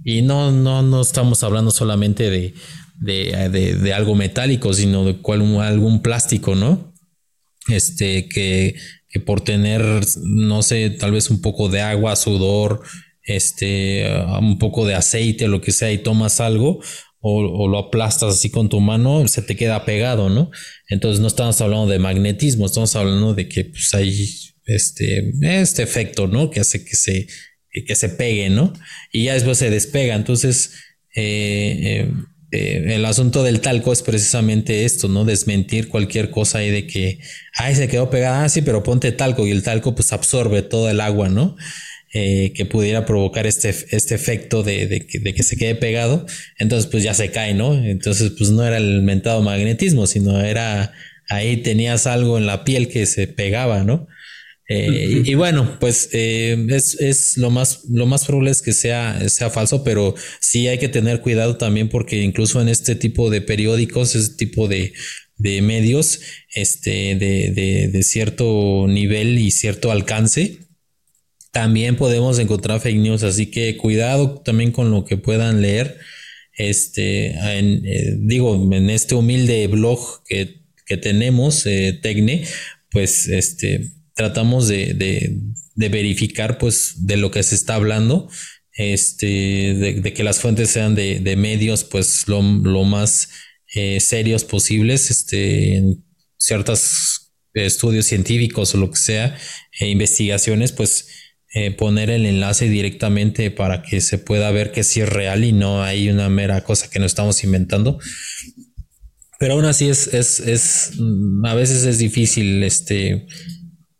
[SPEAKER 1] Y no, no, no estamos hablando solamente de, de, algo metálico, sino de cual, algún plástico, ¿no? Este, que, que por tener, no sé, tal vez un poco de agua, sudor, este, un poco de aceite, lo que sea, y tomas algo, o, lo aplastas así con tu mano, se te queda pegado, ¿no? Entonces no estamos hablando de magnetismo, estamos hablando de que pues, hay este, este efecto, ¿no? Que hace que se, que se pegue, ¿no? Y ya después se despega. Entonces, eh, eh, eh, el asunto del talco es precisamente esto, ¿no? Desmentir cualquier cosa ahí de que, ay, se quedó pegada, ah, sí, pero ponte talco y el talco pues absorbe todo el agua, ¿no? Eh, que pudiera provocar este, este efecto de, que, se quede pegado, entonces pues ya se cae, ¿no? Entonces pues no era el mentado magnetismo, sino era ahí tenías algo en la piel que se pegaba, ¿no? Eh, y, bueno, pues eh, es, lo más lo más probable es que sea, sea falso, pero sí hay que tener cuidado también porque incluso en este tipo de periódicos, este tipo de, medios, este, de, de cierto nivel y cierto alcance, también podemos encontrar fake news, así que cuidado también con lo que puedan leer. Este, eh, digo, en este humilde blog que, tenemos, eh, Tecne, pues este, tratamos de, verificar pues de lo que se está hablando, este, de, que las fuentes sean de, medios pues lo, más eh, serios posibles, este, en ciertos estudios científicos o lo que sea, e investigaciones, pues eh, poner el enlace directamente para que se pueda ver que sí es real y no hay una mera cosa que no estamos inventando. Pero aún así es, es, es a veces es difícil este,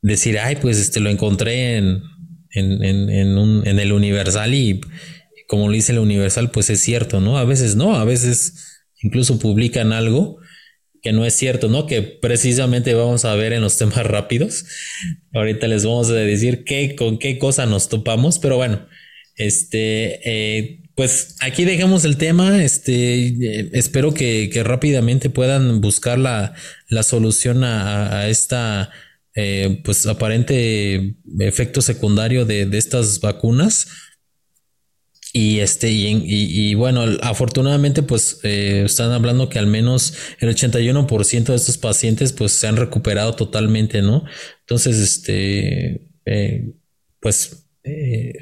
[SPEAKER 1] decir, ay, pues este, lo encontré en, en, en, un, en el Universal y como lo dice el Universal, pues es cierto, ¿no? A veces no, a veces incluso publican algo que no es cierto, ¿no? Que precisamente vamos a ver en los temas rápidos. Ahorita les vamos a decir qué, con qué cosa nos topamos, pero bueno, este, eh, pues aquí dejamos el tema. Este, eh, espero que, rápidamente puedan buscar la, solución a, esta, eh, pues aparente efecto secundario de, de estas vacunas y este, y, y, bueno, afortunadamente, pues eh, están hablando que al menos el 81% de estos pacientes, pues se han recuperado totalmente, ¿no? Entonces, este, eh, pues eh,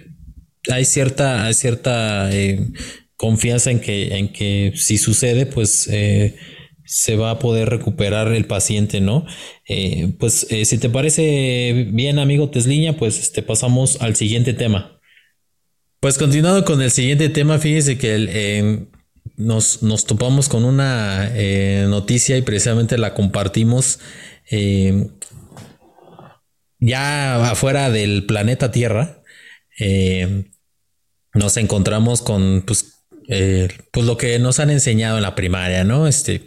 [SPEAKER 1] hay cierta, hay cierta confianza en que, en que si sucede, pues se va a poder recuperar el paciente, ¿no? Eh, pues eh, si te parece bien, amigo Tesliña, pues este, pasamos al siguiente tema. Pues continuando con el siguiente tema, fíjese que nos, nos, topamos con una noticia y precisamente la compartimos ya afuera del planeta Tierra. nos encontramos con pues, eh, pues lo que nos han enseñado en la primaria, ¿no? Este,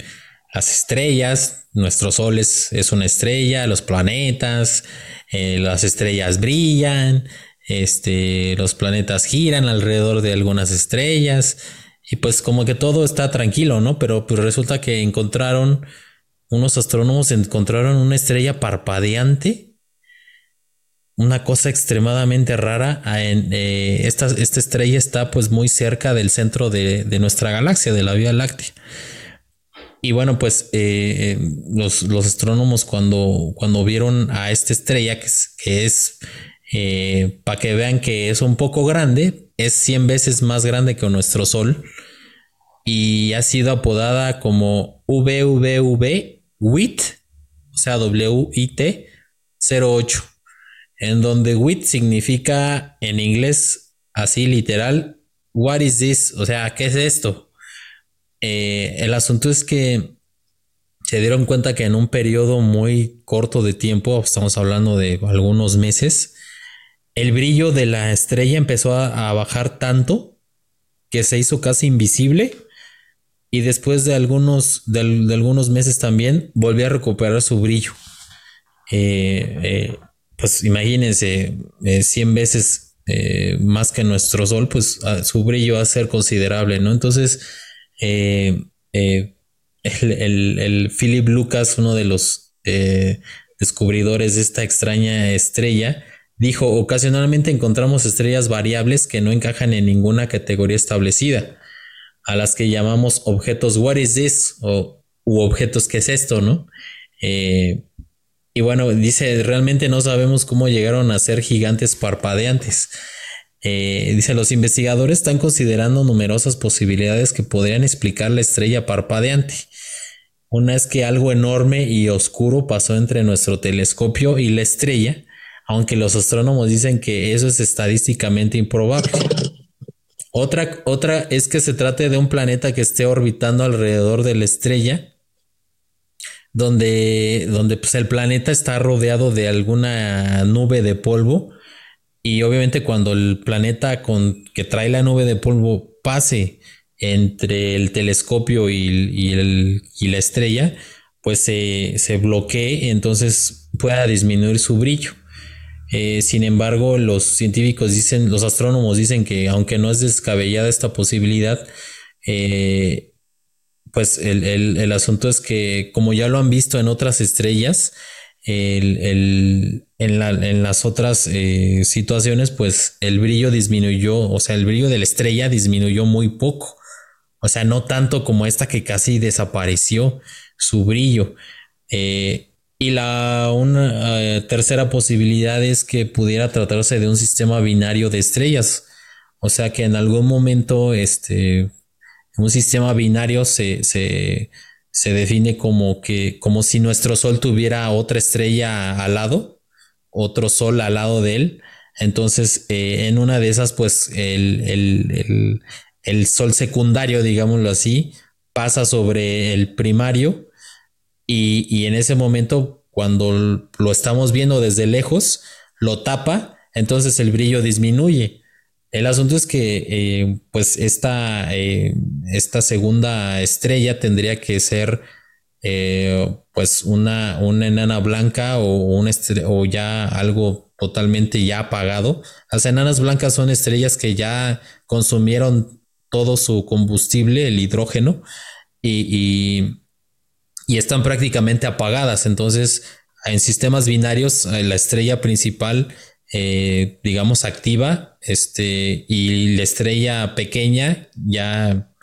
[SPEAKER 1] las estrellas, nuestro Sol es, una estrella, los planetas, eh, las estrellas brillan, este, los planetas giran alrededor de algunas estrellas y pues como que todo está tranquilo, ¿no? Pero pues resulta que encontraron, unos astrónomos encontraron una estrella parpadeante una cosa extremadamente rara. Eh, esta, estrella está pues muy cerca del centro de, nuestra galaxia, de la Vía Láctea. Y bueno, pues eh, los, astrónomos cuando, cuando vieron a esta estrella, que es, eh, para que vean que es un poco grande, es 100 veces más grande que nuestro Sol y ha sido apodada como VVV WIT, o sea, WIT 08 en donde WIT significa en inglés así literal, what is this? O sea, ¿qué es esto? Eh, el asunto es que se dieron cuenta que en un periodo muy corto de tiempo, estamos hablando de algunos meses, el brillo de la estrella empezó a, bajar tanto que se hizo casi invisible y después de algunos, de, algunos meses también volvió a recuperar su brillo. Eh, eh, pues imagínense, 100 eh, veces eh, más que nuestro Sol, pues ah, su brillo va a ser considerable, ¿no? Entonces, el, Philip Lucas, uno de los descubridores de esta extraña estrella, dijo, ocasionalmente encontramos estrellas variables que no encajan en ninguna categoría establecida, a las que llamamos objetos, what is this? O, u objetos, ¿qué es esto? ¿No? Y bueno, dice, realmente no sabemos cómo llegaron a ser gigantes parpadeantes. Eh, dice, los investigadores están considerando numerosas posibilidades que podrían explicar la estrella parpadeante. Una es que algo enorme y oscuro pasó entre nuestro telescopio y la estrella, aunque los astrónomos dicen que eso es estadísticamente improbable. Otra, otra es que se trate de un planeta que esté orbitando alrededor de la estrella donde, donde pues, el planeta está rodeado de alguna nube de polvo y obviamente cuando el planeta con, que trae la nube de polvo pase entre el telescopio y, el, y la estrella, pues se, se, bloquee, entonces pueda disminuir su brillo. Eh, sin embargo, los científicos dicen, los astrónomos dicen que aunque no es descabellada esta posibilidad, eh, pues el, asunto es que como ya lo han visto en otras estrellas, en, las otras eh, situaciones, pues el brillo disminuyó, o sea, el brillo de la estrella disminuyó muy poco. O sea, no tanto como esta que casi desapareció su brillo. Y la una, eh, tercera posibilidad es que pudiera tratarse de un sistema binario de estrellas. O sea que en algún momento, este, un sistema binario se, define como que, como si nuestro Sol tuviera otra estrella al lado, otro Sol al lado de él. Entonces, eh, en una de esas, pues el, Sol secundario, digámoslo así, pasa sobre el primario y, y en ese momento, cuando lo estamos viendo desde lejos, lo tapa, entonces el brillo disminuye. El asunto es que, eh, pues, esta, eh, esta segunda estrella tendría que ser, eh, pues, una, una enana blanca o, o ya algo totalmente ya apagado. Las enanas blancas son estrellas que ya consumieron todo su combustible, el hidrógeno, y están prácticamente apagadas. Entonces, en sistemas binarios, la estrella principal eh, digamos, activa, este, y la estrella pequeña, ya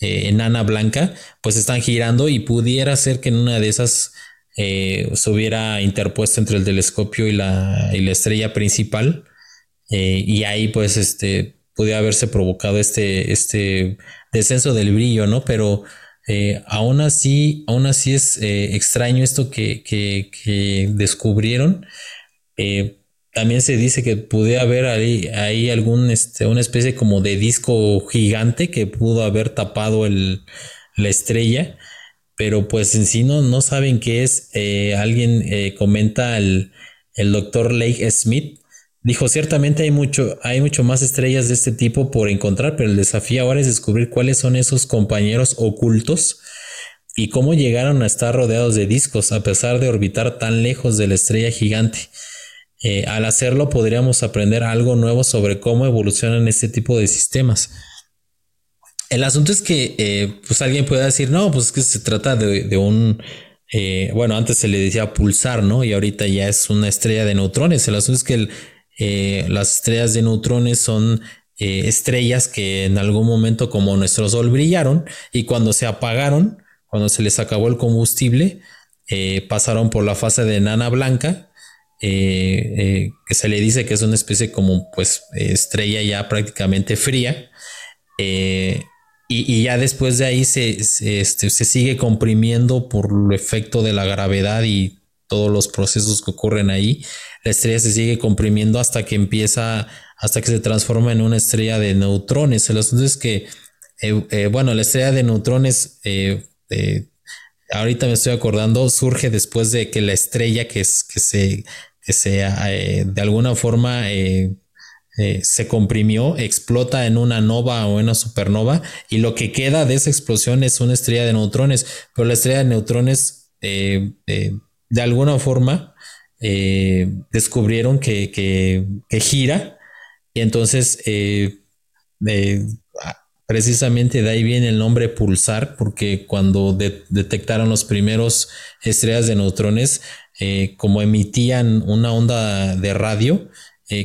[SPEAKER 1] eh, enana blanca, pues están girando y pudiera ser que en una de esas eh, se hubiera interpuesto entre el telescopio y la, y la estrella principal, y ahí pues este, pudiera haberse provocado este, este descenso del brillo, ¿no? Pero eh, aún así, aún así es eh, extraño esto que, que, descubrieron. Eh, también se dice que pude haber ahí, ahí algún, este, una especie como de disco gigante que pudo haber tapado el, la estrella, pero pues en sí no, no saben qué es. alguien comenta el, el doctor Lake Smith, Dijo, ciertamente hay mucho, hay mucho más estrellas de este tipo por encontrar, pero el desafío ahora es descubrir cuáles son esos compañeros ocultos y cómo llegaron a estar rodeados de discos a pesar de orbitar tan lejos de la estrella gigante. Eh, al hacerlo podríamos aprender algo nuevo sobre cómo evolucionan este tipo de sistemas. El asunto es que eh, pues alguien puede decir, no, pues es que se trata de, un, eh, bueno, antes se le decía pulsar, ¿no? Y ahorita ya es una estrella de neutrones. El asunto es que el, eh, las estrellas de neutrones son eh, estrellas que en algún momento como nuestro Sol brillaron y cuando se apagaron, cuando se les acabó el combustible, eh, pasaron por la fase de nana blanca, que se le dice que es una especie como pues estrella ya prácticamente fría. Y, ya después de ahí se, este, se sigue comprimiendo por el efecto de la gravedad y todos los procesos que ocurren ahí, la estrella se sigue comprimiendo hasta que empieza, hasta que se transforma en una estrella de neutrones. El asunto es que, eh, eh, bueno, la estrella de neutrones, eh, ahorita me estoy acordando, surge después de que la estrella que, es, que se, que de alguna forma se comprimió, explota en una nova o en una supernova y lo que queda de esa explosión es una estrella de neutrones, pero la estrella de neutrones de alguna forma eh, descubrieron que, gira. Y entonces eh, precisamente de ahí viene el nombre pulsar porque cuando detectaron los primeros estrellas de neutrones eh, como emitían una onda de radio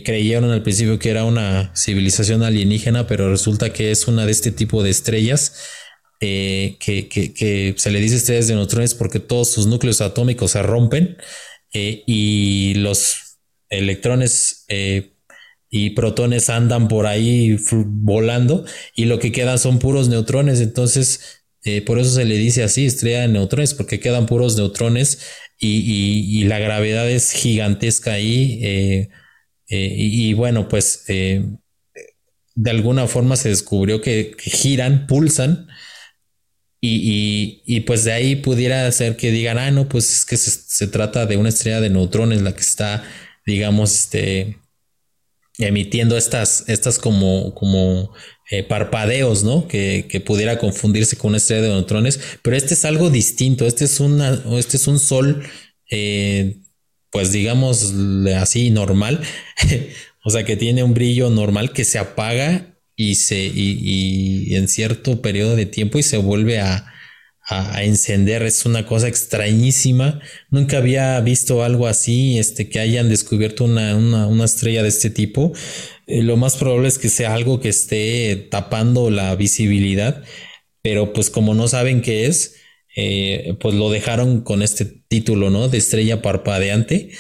[SPEAKER 1] creyeron al principio que era una civilización alienígena pero resulta que es una de este tipo de estrellas eh, que, se le dice estrellas de neutrones porque todos sus núcleos atómicos se rompen eh, y los electrones eh, y protones andan por ahí volando y lo que quedan son puros neutrones. Entonces, por eso se le dice así, estrella de neutrones, porque quedan puros neutrones y, la gravedad es gigantesca ahí. Y, bueno, pues de alguna forma se descubrió que giran, pulsan y, y, pues de ahí pudiera ser que digan, ah, no, pues es que se, trata de una estrella de neutrones la que está, digamos, este, emitiendo estas, estas como, como eh, parpadeos, ¿no? Que, que, pudiera confundirse con una estrella de neutrones, pero este es algo distinto, este es, una, este es un sol, eh, pues digamos así, normal, o sea, que tiene un brillo normal que se apaga y, se, y, en cierto periodo de tiempo y se vuelve a, encender. Es una cosa extrañísima. Nunca había visto algo así, este, que hayan descubierto una, estrella de este tipo. Eh, lo más probable es que sea algo que esté tapando la visibilidad, pero pues como no saben qué es, eh, pues lo dejaron con este título, ¿no? De estrella parpadeante.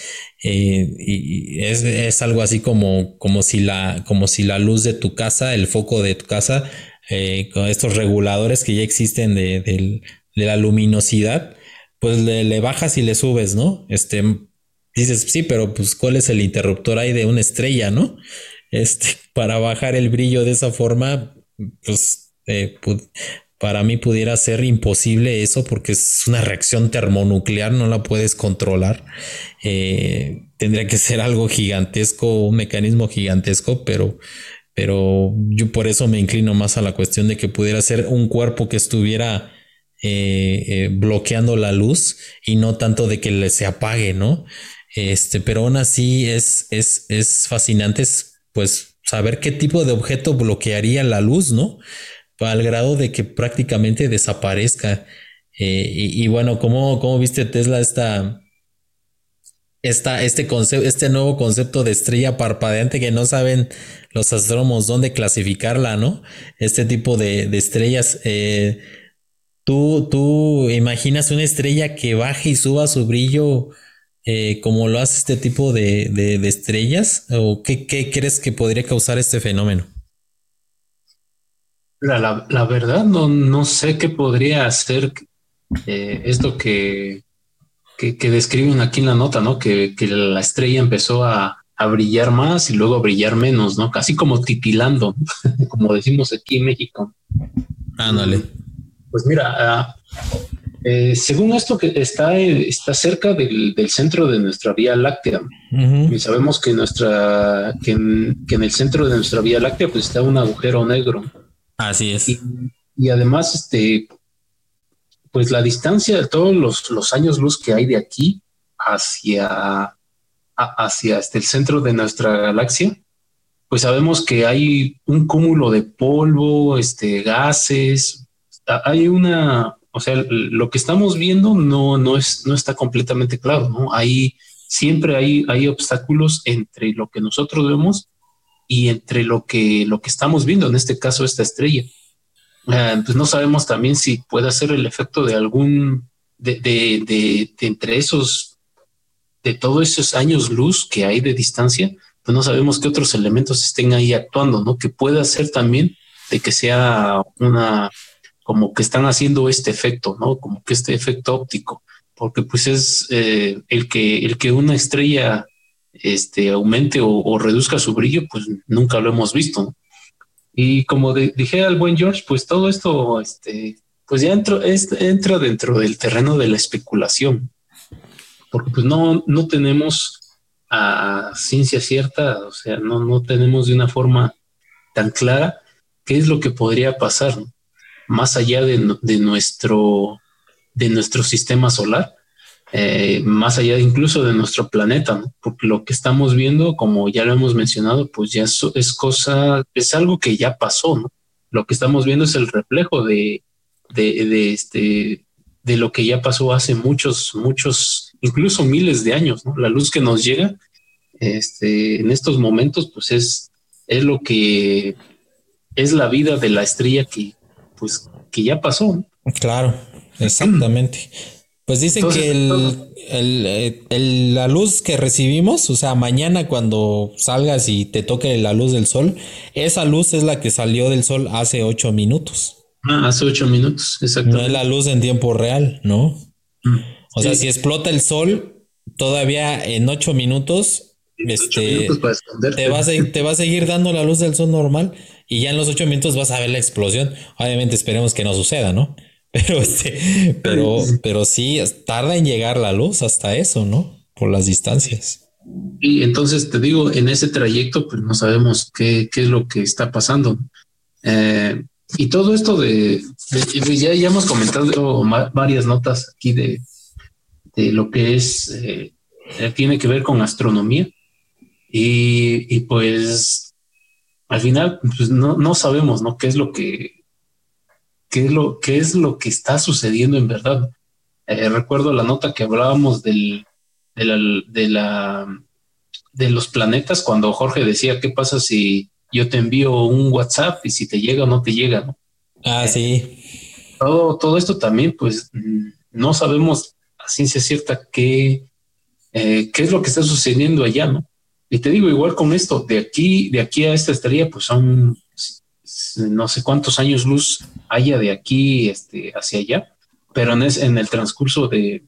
[SPEAKER 1] Eh, y es, algo así como, como, si la, como si la luz de tu casa, el foco de tu casa, eh, con estos reguladores que ya existen de, la luminosidad, pues le, bajas y le subes, ¿no? Este, dices, sí, pero pues ¿cuál es el interruptor ahí de una estrella, ¿no? Este, para bajar el brillo de esa forma, pues, para mí pudiera ser imposible eso porque es una reacción termonuclear, no la puedes controlar. Eh, tendría que ser algo gigantesco, un mecanismo gigantesco, pero, pero yo por eso me inclino más a la cuestión de que pudiera ser un cuerpo que estuviera eh, eh, bloqueando la luz y no tanto de que se apague, ¿no? Este, pero aún así es, es, es fascinante, pues, saber qué tipo de objeto bloquearía la luz, ¿no? Al grado de que prácticamente desaparezca. Eh, y, bueno, ¿cómo, ¿cómo, viste Tesla esta, esta, este, concepto, este nuevo concepto de estrella parpadeante que no saben los astrónomos dónde clasificarla, ¿no? Este tipo de, estrellas. Eh, ¿tú, ¿Tú imaginas una estrella que baje y suba su brillo eh, como lo hace este tipo de, de estrellas? ¿O qué, qué crees que podría causar este fenómeno?
[SPEAKER 2] La, la, verdad, no, no sé qué podría hacer eh, esto que, que, describen aquí en la nota, ¿no? Que, que la estrella empezó a, a, brillar más y luego a brillar menos, ¿no? Casi como titilando, como decimos aquí en México.
[SPEAKER 1] Ándale.
[SPEAKER 2] Pues mira, ah, eh, según esto que está, está cerca del, centro de nuestra Vía Láctea. Y sabemos que, nuestra, que en, el centro de nuestra Vía Láctea pues está un agujero negro.
[SPEAKER 1] Así es.
[SPEAKER 2] Y, además, este, pues la distancia de todos los, años luz que hay de aquí hacia, hacia este, el centro de nuestra galaxia, pues sabemos que hay un cúmulo de polvo, este, gases, hay una, o sea, lo que estamos viendo no, no, es, no está completamente claro, ¿no? Hay, siempre hay, hay obstáculos entre lo que nosotros vemos y entre lo que, lo que estamos viendo, en este caso esta estrella. Ah, pues no sabemos también si puede ser el efecto de algún, de, de, de, entre esos, de todos esos años luz que hay de distancia, pues no sabemos qué otros elementos estén ahí actuando, ¿no? Que pueda ser también de que sea una, como que están haciendo este efecto, ¿no? Como que este efecto óptico, porque pues es eh, el que el que una estrella este aumente o, reduzca su brillo, pues nunca lo hemos visto. Y como dije al buen George, pues todo esto, este, pues ya entra, entra dentro del terreno de la especulación, porque pues no, no tenemos a ciencia cierta, o sea, no, no tenemos de una forma tan clara qué es lo que podría pasar. más allá de, nuestro, de nuestro sistema solar, eh, más allá incluso de nuestro planeta, porque lo que estamos viendo, como ya lo hemos mencionado, pues ya es, cosa, es algo que ya pasó, ¿no? Lo que estamos viendo es el reflejo de, de, este, de lo que ya pasó hace muchos, muchos, incluso miles de años, ¿no? La luz que nos llega este, en estos momentos, pues es, es lo que es la vida de la estrella que, pues que ya pasó.
[SPEAKER 1] Claro, exactamente. Pues dicen que eh, el, la luz que recibimos, o sea, mañana cuando salgas y te toque la luz del sol, esa luz es la que salió del sol hace ocho minutos.
[SPEAKER 2] Ah, hace ocho minutos, exacto.
[SPEAKER 1] No es la luz en tiempo real, ¿no? Mm. O sea, si explota el sol, todavía en ocho minutos, este, te, va a, te va a seguir dando la luz del sol normal y ya en los ocho minutos vas a ver la explosión. Obviamente esperemos que no suceda, ¿no? Pero este, pero, pero sí tarda en llegar la luz hasta eso, ¿no? Por las distancias.
[SPEAKER 2] Y entonces te digo, en ese trayecto, pues no sabemos qué, qué es lo que está pasando. Eh, y todo esto de, ya, ya, hemos comentado varias notas aquí de, de lo que es, eh, tiene que ver con astronomía. Y, y pues al final pues no, no sabemos, ¿no? ¿Qué es lo que, qué es lo, qué es lo que está sucediendo en verdad? Eh, recuerdo la nota que hablábamos del, de, la, de, la, de los planetas cuando Jorge decía, ¿qué pasa si yo te envío un WhatsApp y si te llega o no te llega, ¿no?
[SPEAKER 1] Ah, sí.
[SPEAKER 2] Todo, todo esto también, pues no sabemos a ciencia cierta qué, eh, qué es lo que está sucediendo allá, ¿no? Y te digo, igual con esto, de aquí, de aquí a esta estrella, pues son no sé cuántos años luz haya de aquí este, hacia allá, pero en, en el transcurso de,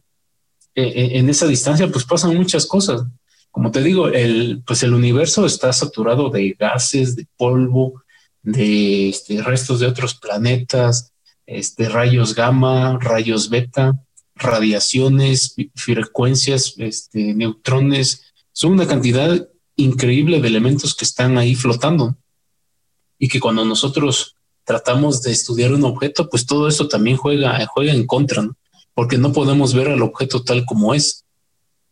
[SPEAKER 2] e, e, en esa distancia, pues pasan muchas cosas. Como te digo, el, pues el universo está saturado de gases, de polvo, de este, restos de otros planetas, este, rayos gamma, rayos beta, radiaciones, frecuencias, este, neutrones, son una cantidad increíble de elementos que están ahí flotando y que cuando nosotros tratamos de estudiar un objeto, pues todo esto también juega, juega en contra, porque no podemos ver al objeto tal como es.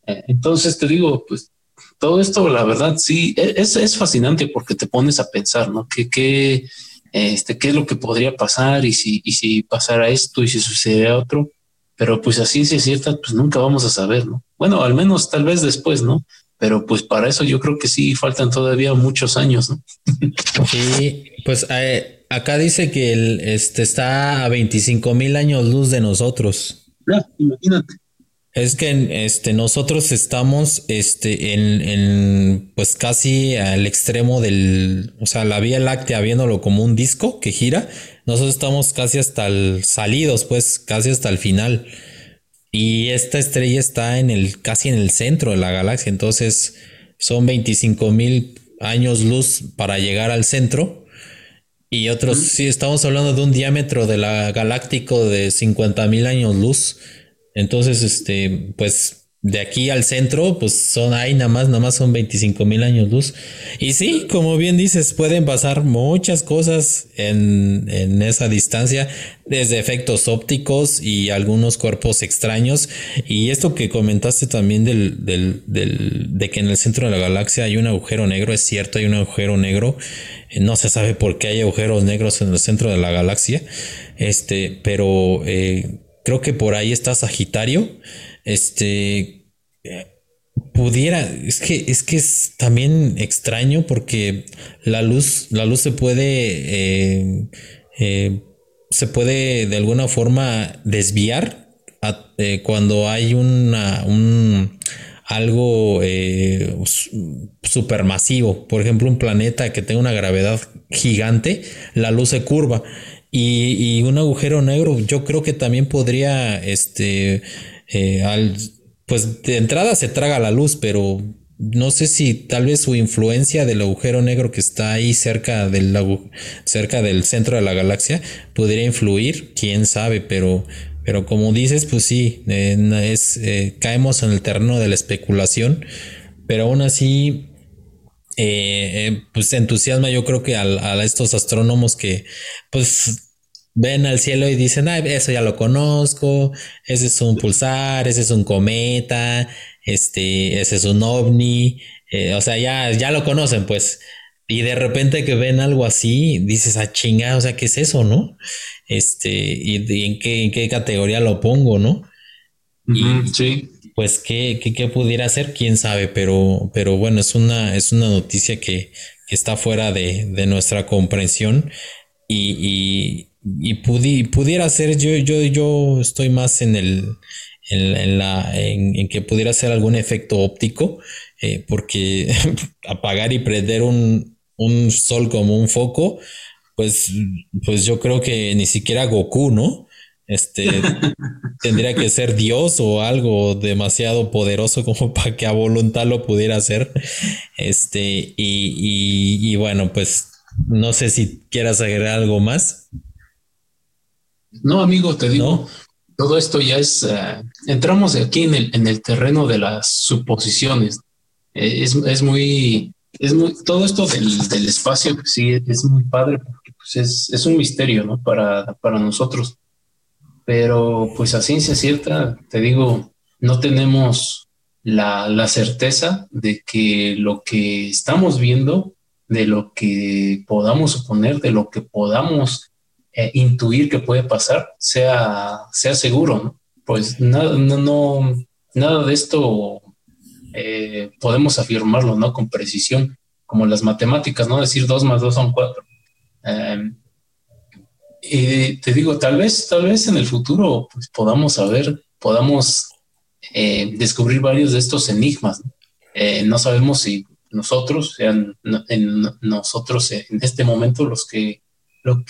[SPEAKER 2] Eh, entonces te digo, pues todo esto, la verdad, sí, e, es, es fascinante porque te pones a pensar, ¿no? ¿Qué, qué, este, qué es lo que podría pasar y si, y si pasara esto y si sucediera otro? Pero pues así es cierta, pues nunca vamos a saber, ¿no? Bueno, al menos tal vez después, ¿no? Pero pues para eso yo creo que sí faltan todavía muchos años, ¿no?
[SPEAKER 1] Sí, pues eh, acá dice que el, este está a 25 mil años luz de nosotros.
[SPEAKER 2] imagínate.
[SPEAKER 1] Es que este, nosotros estamos este, en, en, pues casi al extremo del, o sea, la Vía Láctea viéndolo como un disco que gira. Nosotros estamos casi hasta el salidos, pues casi hasta el final. Y esta estrella está en el, casi en el centro de la galaxia. Entonces son 25 mil años luz para llegar al centro. Y otros, sí, estamos hablando de un diámetro de la galáctico de 50 mil años luz. Entonces, este, pues de aquí al centro, pues son ahí nada más, nada más son 25 mil años luz. Y sí, como bien dices, pueden pasar muchas cosas en, en, esa distancia, desde efectos ópticos y algunos cuerpos extraños. Y esto que comentaste también del, del, del, de que en el centro de la galaxia hay un agujero negro, es cierto, hay un agujero negro. No se sabe por qué hay agujeros negros en el centro de la galaxia. Este, pero eh, creo que por ahí está Sagitario. Este pudiera, es que es que es también extraño porque la luz, la luz se puede eh, eh, se puede de alguna forma desviar eh, cuando hay una un algo supermasivo, por ejemplo un planeta que tenga una gravedad gigante, la luz se curva. Y, un agujero negro yo creo que también podría, este, eh, al, pues de entrada se traga la luz, pero no sé si tal vez su influencia del agujero negro que está ahí cerca del, cerca del centro de la galaxia podría influir, quién sabe, pero, pero como dices, pues sí, es, eh, caemos en el terreno de la especulación, pero aún así eh, eh, pues entusiasma yo creo que a, a, estos astrónomos que pues ven al cielo y dicen, ah, eso ya lo conozco, ese es un pulsar, ese es un cometa, este, ese es un ovni, eh, o sea, ya, ya lo conocen pues. Y de repente que ven algo así, dices, ah, chinga, o sea, ¿qué es eso, no? Este, y, en, qué, en qué categoría lo pongo, ¿no?
[SPEAKER 2] sí
[SPEAKER 1] pues qué, qué, pudiera ser, quién sabe, pero, pero bueno, es una, es una noticia que, está fuera de, nuestra comprensión y, y, pudiera ser, yo, yo, yo estoy más en el, en, la, en, que pudiera ser algún efecto óptico, eh, porque apagar y prender un, un sol como un foco, pues, pues yo creo que ni siquiera Goku, ¿no? Este tendría que ser Dios o algo demasiado poderoso como para que a voluntad lo pudiera hacer. Este, y, bueno, pues no sé si quieras agregar algo más.
[SPEAKER 2] No, amigo, te digo, todo esto ya es, uh, entramos aquí en el, en el terreno de las suposiciones. Eh, es, es, muy, es muy, todo esto del, del espacio, pues sí, es muy padre porque pues es, es un misterio, ¿no? Para, para nosotros pero pues a ciencia cierta, te digo, no tenemos la, certeza de que lo que estamos viendo, de lo que podamos suponer, de lo que podamos eh, intuir que puede pasar, sea, sea seguro, ¿no? Pues nada, no, nada de esto eh, podemos afirmarlo, ¿no? Con precisión, como las matemáticas, ¿no? Decir dos más dos son cuatro. Em, y te digo, tal vez, tal vez en el futuro pues, podamos saber, podamos eh, descubrir varios de estos enigmas. Eh, no sabemos si nosotros, sean en, nosotros en este momento, los que,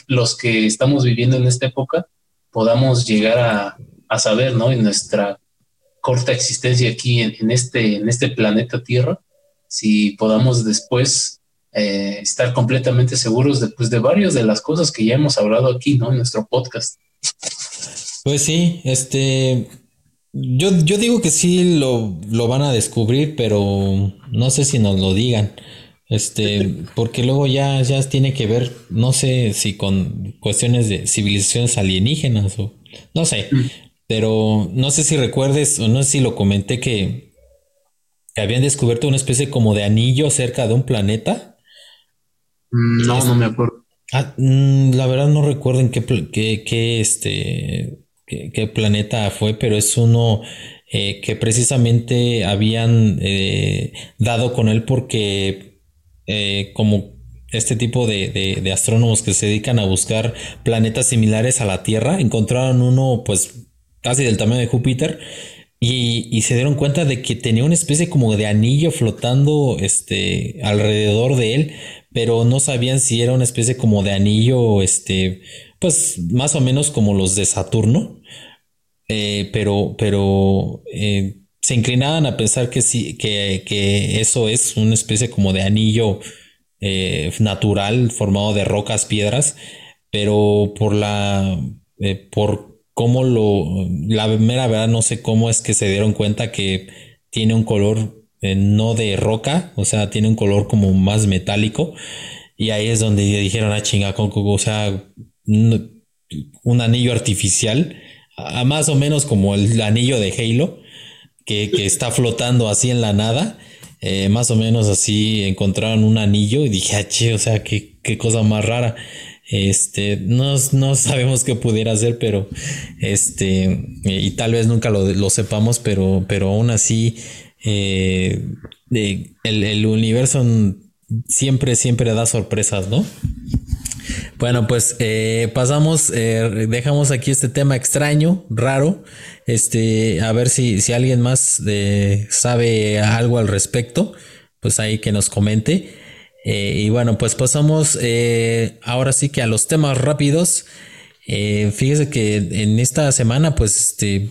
[SPEAKER 2] los que estamos viviendo en esta época, podamos llegar a, a saber, ¿no? En nuestra corta existencia aquí en, en, este, en este planeta Tierra, si podamos después eh, estar completamente seguros después pues, de varias de las cosas que ya hemos hablado aquí, ¿no? En nuestro podcast.
[SPEAKER 1] Pues sí, este, yo, yo digo que sí lo, lo van a descubrir, pero no sé si nos lo digan. Este, porque luego ya, ya tiene que ver, no sé si con cuestiones de civilizaciones alienígenas o no sé, pero no sé si recuerdes o no sé si lo comenté que, que habían descubierto una especie como de anillo cerca de un planeta
[SPEAKER 2] Mm, no, no me acuerdo.
[SPEAKER 1] Ah, mm, la verdad no recuerdo en qué, qué, este, qué, planeta fue, pero es uno eh, que precisamente habían eh, dado con él porque eh, como este tipo de, de, astrónomos que se dedican a buscar planetas similares a la Tierra, encontraron uno pues casi del tamaño de Júpiter, y, se dieron cuenta de que tenía una especie como de anillo flotando este, alrededor de él, pero no sabían si era una especie como de anillo, este, pues más o menos como los de Saturno, eh, pero, pero eh, se inclinaban a pensar que sí, que, que, eso es una especie como de anillo eh, natural formado de rocas, piedras, pero por la, por cómo lo, la mera verdad no sé cómo es que se dieron cuenta que tiene un color eh, no de roca, o sea, tiene un color como más metálico. Y ahí es donde dijeron, ah, chinga, o sea, un anillo artificial, más o menos como el anillo de Halo, que, está flotando así en la nada. Eh, más o menos así encontraron un anillo y dije, ah, che, o sea, qué, qué cosa más rara. Este, no, no sabemos qué pudiera hacer, pero este, y tal vez nunca lo, sepamos, pero, pero aún así, eh, el, universo siempre, siempre da sorpresas, ¿no? Bueno, pues eh, pasamos, eh, dejamos aquí este tema extraño, raro, este, a ver si, si alguien más sabe algo al respecto, pues ahí que nos comente. Eh, y bueno, pues pasamos eh, ahora sí que a los temas rápidos. Eh, fíjese que en esta semana, pues, este,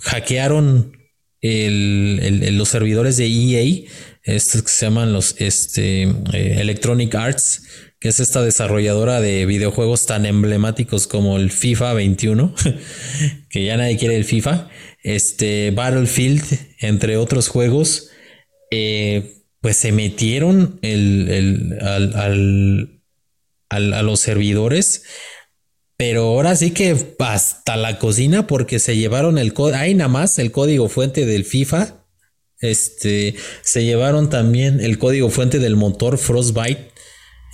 [SPEAKER 1] hackearon los servidores de EA, estos que se llaman los este, Electronic Arts, que es esta desarrolladora de videojuegos tan emblemáticos como el FIFA 21, que ya nadie quiere el FIFA, este, Battlefield, entre otros juegos. Eh, pues se metieron el, al, a los servidores. Pero ahora sí que hasta la cocina porque se llevaron el código, hay nada más el código fuente del FIFA. Este, se llevaron también el código fuente del motor Frostbite.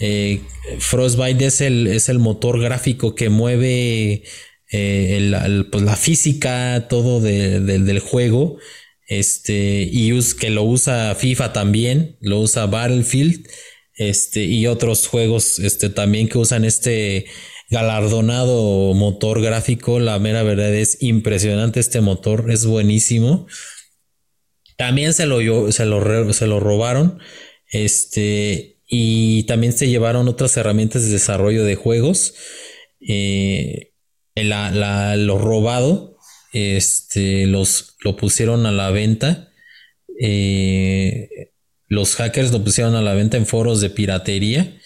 [SPEAKER 1] Eh, Frostbite es el, es el motor gráfico que mueve eh, pues la física, todo del juego. Este, y que lo usa FIFA también, lo usa Battlefield, este, y otros juegos, este, también que usan este galardonado motor gráfico. La mera verdad es impresionante este motor, es buenísimo. También se lo, se lo, se lo robaron. Este, y también se llevaron otras herramientas de desarrollo de juegos. Eh, lo robado este, los, lo pusieron a la venta. Eh, los hackers lo pusieron a la venta en foros de piratería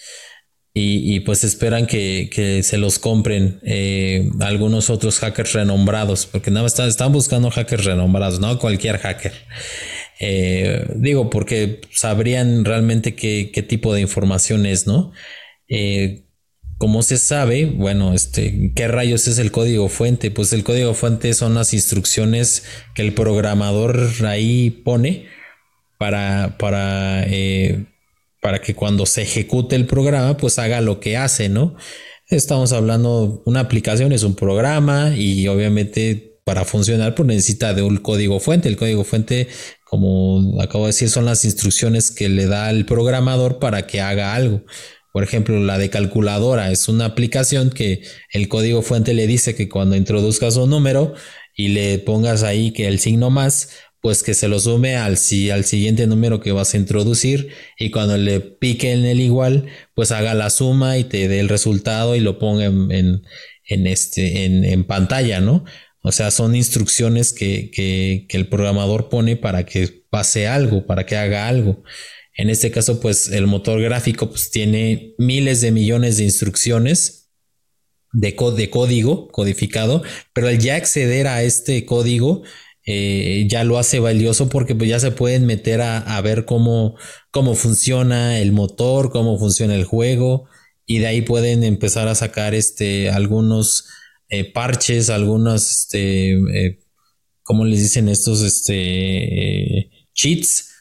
[SPEAKER 1] y, pues esperan que, se los compren eh, algunos otros hackers renombrados, porque nada están, están buscando hackers renombrados, no cualquier hacker. Eh, digo, porque sabrían realmente qué, qué, tipo de información es, ¿no? como se sabe, bueno, este, ¿qué rayos es el código fuente? Pues el código fuente son las instrucciones que el programador ahí pone para, para, eh, para que cuando se ejecute el programa, pues haga lo que hace, ¿no? Estamos hablando, una aplicación es un programa y obviamente para funcionar pues necesita de un código fuente. El código fuente, como acabo de decir, son las instrucciones que le da el programador para que haga algo. Por ejemplo, la de calculadora es una aplicación que el código fuente le dice que cuando introduzcas un número y le pongas ahí que el signo más, pues que se lo sume al, al siguiente número que vas a introducir y cuando le pique en el igual, pues haga la suma y te dé el resultado y lo ponga en, este, en, pantalla, ¿no? O sea, son instrucciones que, que el programador pone para que pase algo, para que haga algo. En este caso, pues el motor gráfico pues, tiene miles de millones de instrucciones de, de código codificado, pero al ya acceder a este código, eh, ya lo hace valioso porque pues, ya se pueden meter a, ver cómo, cómo funciona el motor, cómo funciona el juego, y de ahí pueden empezar a sacar este, algunos eh, parches, algunos, este, eh, ¿cómo les dicen estos? Este, cheats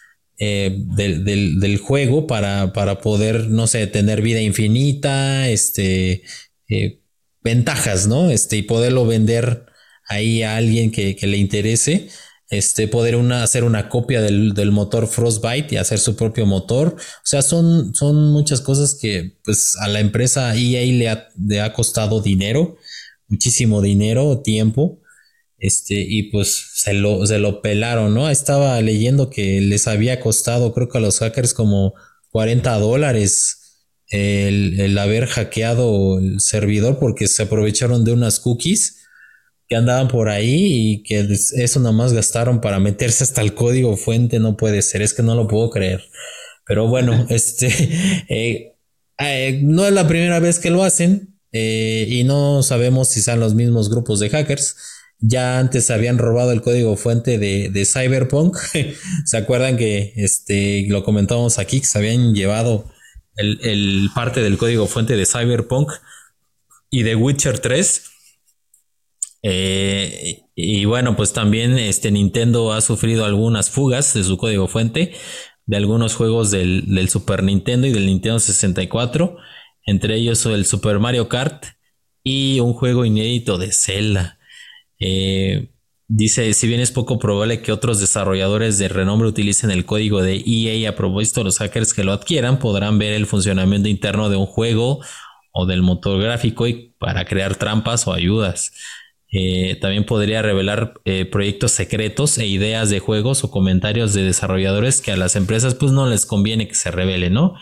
[SPEAKER 1] eh, del, juego para, para, poder, no sé, tener vida infinita, este, eh, ventajas, ¿no? Este, y poderlo vender ahí a alguien que, le interese. Este, poder una, hacer una copia del, motor Frostbite y hacer su propio motor. O sea, son, son muchas cosas que pues a la empresa EA le ha, le ha costado dinero, muchísimo dinero, tiempo. Este, y pues se lo, se lo pelaron, ¿no? Estaba leyendo que les había costado, creo que a los hackers como 40 dólares el, el haber hackeado el servidor porque se aprovecharon de unas cookies que andaban por ahí y que eso nada más gastaron para meterse hasta el código fuente, no puede ser, es que no lo puedo creer. Pero bueno, este eh, eh, no es la primera vez que lo hacen eh, y no sabemos si son los mismos grupos de hackers. Ya antes habían robado el código fuente de, Cyberpunk. ¿Se acuerdan que este, lo comentábamos aquí? Que se habían llevado el, parte del código fuente de Cyberpunk y de Witcher 3. Eh, y bueno, pues también este Nintendo ha sufrido algunas fugas de su código fuente de algunos juegos del, del Super Nintendo y del Nintendo 64. Entre ellos el Super Mario Kart y un juego inédito de Zelda. Eh, dice, si bien es poco probable que otros desarrolladores de renombre utilicen el código de EA a propósito, los hackers que lo adquieran podrán ver el funcionamiento interno de un juego o del motor gráfico y para crear trampas o ayudas. Eh, también podría revelar eh, proyectos secretos e ideas de juegos o comentarios de desarrolladores que a las empresas pues no les conviene que se revele, ¿no?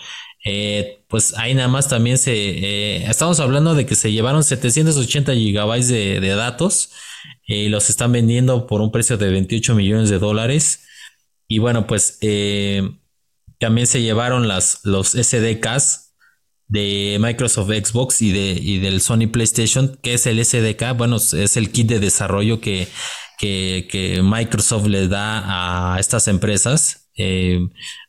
[SPEAKER 1] Pues ahí nada más también se... estamos hablando de que se llevaron 780 gigabytes de, de datos y los están vendiendo por un precio de 28 millones de dólares. Y bueno, pues eh, también se llevaron las, los SDKs de Microsoft Xbox y, de, del Sony PlayStation, que es el SDK, bueno, es el kit de desarrollo que, que, Microsoft le da a estas empresas eh,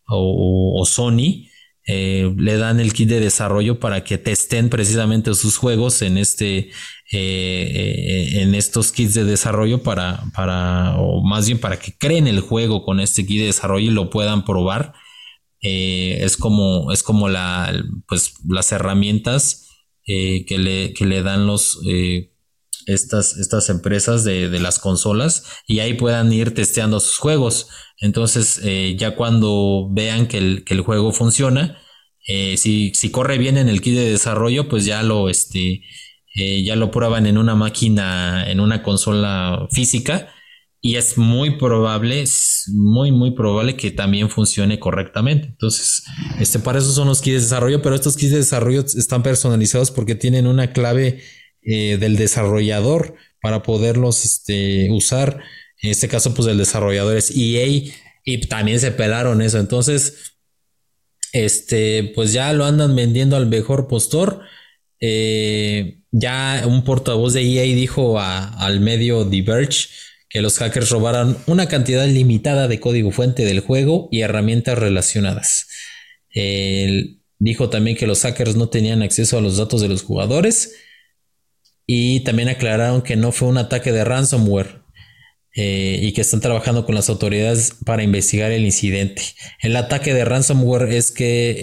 [SPEAKER 1] o, Sony. Eh, le dan el kit de desarrollo para que testen precisamente sus juegos en este eh, eh, en estos kits de desarrollo para, para, o más bien para que creen el juego con este kit de desarrollo y lo puedan probar. Es como, es como pues, las herramientas que, le, que le dan los, estas, estas empresas de, de, las consolas y ahí puedan ir testeando sus juegos. Entonces, ya cuando vean que el, que el juego funciona, si, si, corre bien en el kit de desarrollo, pues ya lo, este, eh, ya lo prueban en una máquina, en una consola física y es muy probable, muy, muy probable que también funcione correctamente. Entonces, este, para eso son los kits de desarrollo, pero estos kits de desarrollo están personalizados porque tienen una clave eh, del desarrollador para poderlos este, usar. En este caso, pues el desarrollador es EA y también se pelaron eso. Entonces, este, pues ya lo andan vendiendo al mejor postor. Eh, ya un portavoz de EA dijo al medio Diverge que los hackers robaron una cantidad limitada de código fuente del juego y herramientas relacionadas. dijo también que los hackers no tenían acceso a los datos de los jugadores y también aclararon que no fue un ataque de ransomware, eh, y que están trabajando con las autoridades para investigar el incidente. El ataque de ransomware es que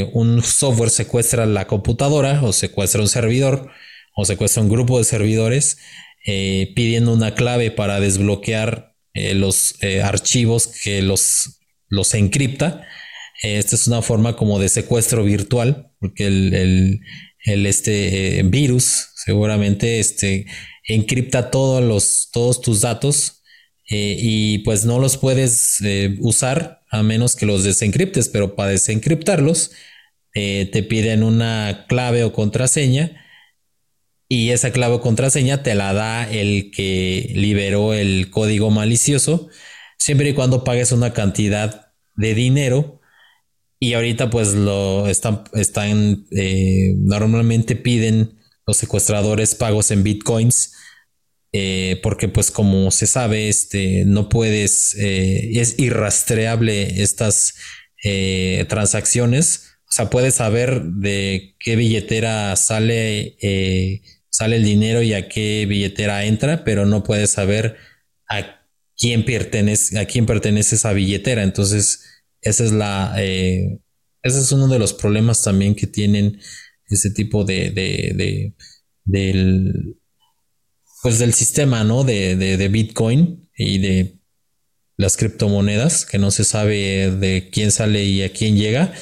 [SPEAKER 1] eh, un software secuestra la computadora o secuestra un servidor o secuestra un grupo de servidores eh, pidiendo una clave para desbloquear los archivos que los, los encripta. Esta es una forma como de secuestro virtual porque el, el, este virus seguramente este, encripta todos, los, todos tus datos eh, y pues no los puedes eh, usar a menos que los desencriptes, pero para desencriptarlos eh, te piden una clave o contraseña y esa clave o contraseña te la da el que liberó el código malicioso siempre y cuando pagues una cantidad de dinero y ahorita pues lo están, están normalmente piden los secuestradores pagos en bitcoins eh, porque pues como se sabe, este, no puedes, eh, es irrastreable estas eh, transacciones, o sea, puedes saber de qué billetera sale, sale el dinero y a qué billetera entra, pero no puedes saber a quién pertenece, a quién pertenece esa billetera. Entonces, esa es la, ese es uno de los problemas también que tienen ese tipo de, de, de del pues del sistema, ¿no? De, de, Bitcoin y de las criptomonedas, que no se sabe de quién sale y a quién llega.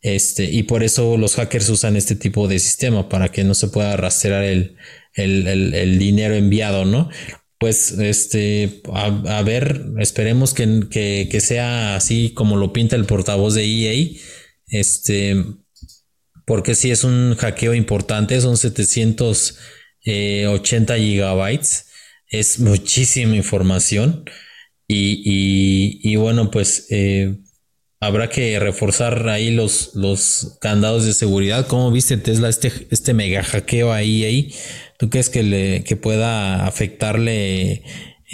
[SPEAKER 1] Este, y por eso los hackers usan este tipo de sistema para que no se pueda rastrear el, el, el, dinero enviado, ¿no? pues este, a, ver, esperemos que, que, sea así como lo pinta el portavoz de EA, este, porque si es un hackeo importante, son 780 gigabytes, es muchísima información y, y, bueno, pues eh, habrá que reforzar ahí los, los candados de seguridad. ¿Cómo viste Tesla este, este mega hackeo ahí, ahí? ¿Tú crees que, le, que pueda afectarle,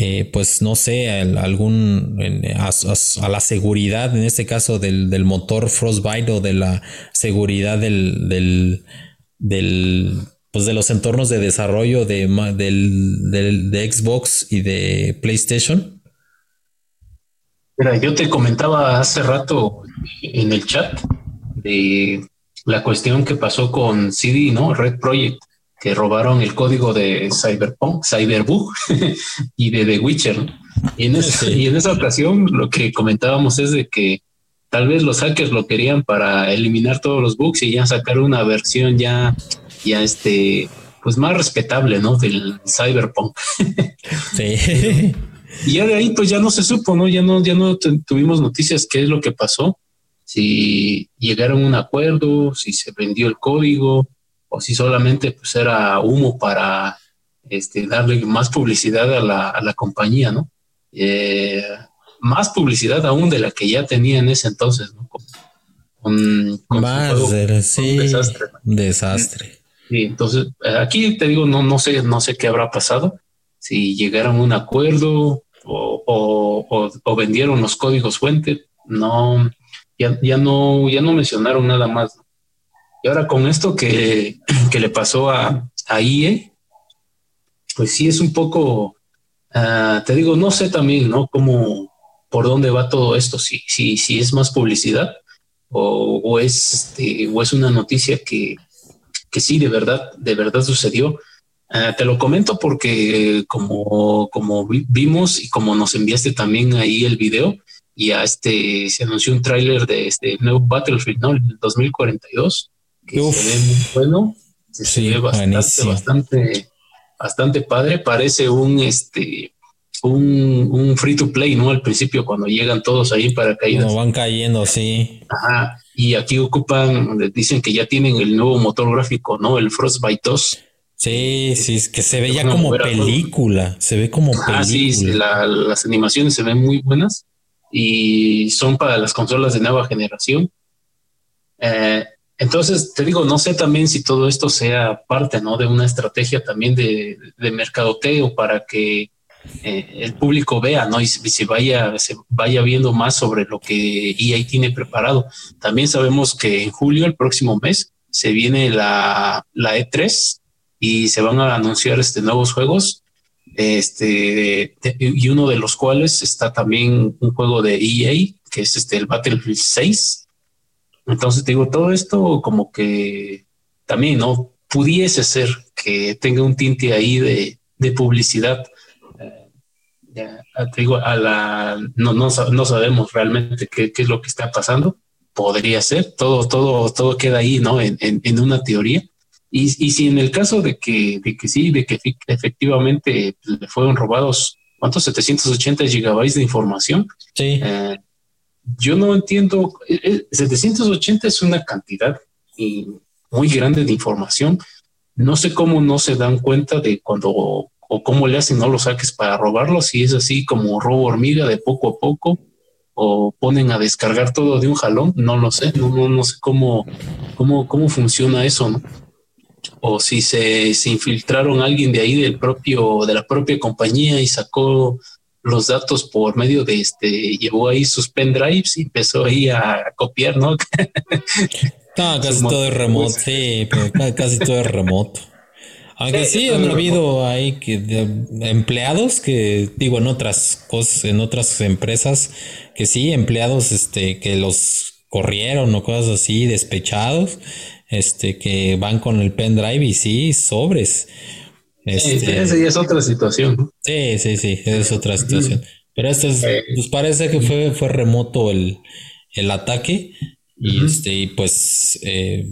[SPEAKER 1] eh, pues no sé, algún, a, la seguridad, en este caso del, del, motor Frostbite o de la seguridad del, del, del pues de los entornos de desarrollo de, del, de Xbox y de PlayStation?
[SPEAKER 2] Mira, yo te comentaba hace rato en el chat de la cuestión que pasó con CD, ¿no? Red Project, que robaron el código de Cyberpunk, Cyberbug y de The Witcher. Y, en y en esa ocasión lo que comentábamos es de que tal vez los hackers lo querían para eliminar todos los bugs y ya sacar una versión ya, ya este, pues más respetable, ¿no? Del Cyberpunk. sí. Y ya de ahí, pues ya no se supo, ¿no? Ya no, ya no tuvimos noticias qué es lo que pasó, si llegaron a un acuerdo, si se vendió el código, o si solamente pues era humo para este, darle más publicidad a la, a la compañía, ¿no? Eh, más publicidad aún de la que ya tenía en ese entonces, ¿no?
[SPEAKER 1] Con, más, sí, desastre. Desastre.
[SPEAKER 2] Sí, entonces aquí te digo, no, no sé, no sé qué habrá pasado si llegaron a un acuerdo o, vendieron los códigos fuente, no, ya, ya, no, ya no mencionaron nada más. Y ahora con esto que, que le pasó a, a IE, pues sí es un poco, ah, te digo, no sé también, ¿no? Cómo, por dónde va todo esto, si, si, si es más publicidad o, o es, este, o es una noticia que, que sí, de verdad, de verdad sucedió Ah, te lo comento porque como, como vimos y como nos enviaste también ahí el video, ya este se anunció un tráiler de este nuevo Battlefield, ¿no? El 2042, que se ve muy bueno, se ve bastante, bastante, bastante padre, parece un este un, un, free to play, ¿no? Al principio, cuando llegan todos ahí para caer.
[SPEAKER 1] No van cayendo, sí.
[SPEAKER 2] Ajá. Y aquí ocupan, dicen que ya tienen el nuevo motor gráfico, ¿no? El Frostbite 2
[SPEAKER 1] Sí, sí, es que se ve ya como película, se ve como película. Ah, sí,
[SPEAKER 2] las animaciones se ven muy buenas y son para las consolas de nueva generación. Eh, entonces, te digo, no sé también si todo esto sea parte ¿no? de una estrategia también de, de mercadoteo para que eh, el público vea ¿no? y se vaya, se vaya viendo más sobre lo que EA tiene preparado. También sabemos que en julio, el próximo mes, se viene la, la E3 y se van a anunciar este, nuevos juegos. Este, y uno de los cuales está también un juego de EA, que es este, el Battlefield 6. Entonces, digo, todo esto como que también, ¿no? Pudiese ser que tenga un tinte ahí de, de publicidad. Eh, digo, a la, no, no, no sabemos realmente qué, qué, es lo que está pasando. Podría ser, todo, todo, todo queda ahí, ¿no? En, en, en una teoría y, y si en el caso de que, de que sí, de que efectivamente le fueron robados, ¿cuántos? 780 gigabytes de información.
[SPEAKER 1] Sí.
[SPEAKER 2] Eh, yo no entiendo, 780 eh, eh, es una cantidad muy grande de información. No sé cómo no se dan cuenta de cuando o cómo le hacen no los saques para robarlo, si es así como robo hormiga de poco a poco o ponen a descargar todo de un jalón, no lo sé, no, no, no sé cómo, cómo, cómo funciona eso, ¿no? o si se, se, infiltraron alguien de ahí del propio, de la propia compañía y sacó los datos por medio de este, llevó ahí sus pendrives y empezó ahí a copiar, ¿no?
[SPEAKER 1] no, casi todo es remoto, sí, pero casi todo es remoto. Aunque sí, han habido ahí que empleados que digo en otras cosas, en otras empresas que sí, empleados este que los corrieron o cosas así, despechados este, que van con el pendrive y sí, sobres.
[SPEAKER 2] Este, sí, es otra situación.
[SPEAKER 1] Sí, sí, sí, es otra situación. Pero esto es, pues parece que fue, fue remoto el, el ataque y este, y pues, eh,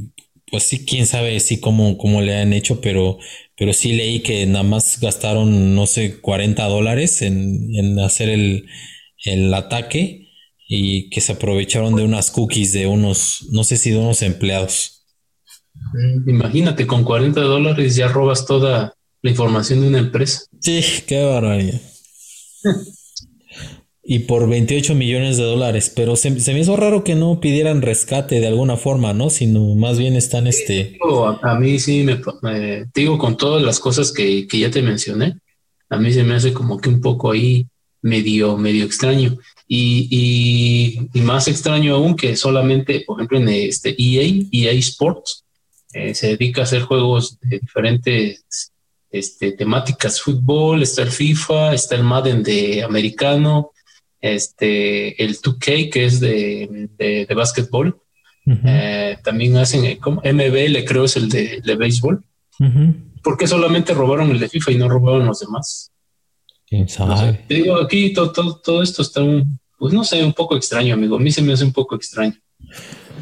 [SPEAKER 1] pues sí, quién sabe sí cómo, cómo le han hecho, pero, pero sí leí que nada más gastaron, no sé, 40 dólares en, hacer el, el ataque y que se aprovecharon de unas cookies de unos, no sé si de unos empleados.
[SPEAKER 2] Imagínate, con 40 dólares ya robas toda la información de una empresa.
[SPEAKER 1] Sí, qué barbaridad. y por 28 millones de dólares, pero se, me hizo raro que no pidieran rescate de alguna forma, ¿no? Sino más bien están este...
[SPEAKER 2] A, mí sí me, digo con todas las cosas que, que, ya te mencioné, a mí se me hace como que un poco ahí medio, medio extraño. Y, y, más extraño aún que solamente, por ejemplo, en este EA, EA Sports, eh, se dedica a hacer juegos de diferentes este, temáticas, fútbol, está el FIFA, está el Madden de americano, este, el 2K que es de, de, básquetbol. Eh, también hacen eh, como MBL, creo es el de, de béisbol. porque solamente robaron el de FIFA y no robaron los demás? digo, aquí todo, todo, esto está un, pues no sé, un poco extraño, amigo. A mí se me hace un poco extraño.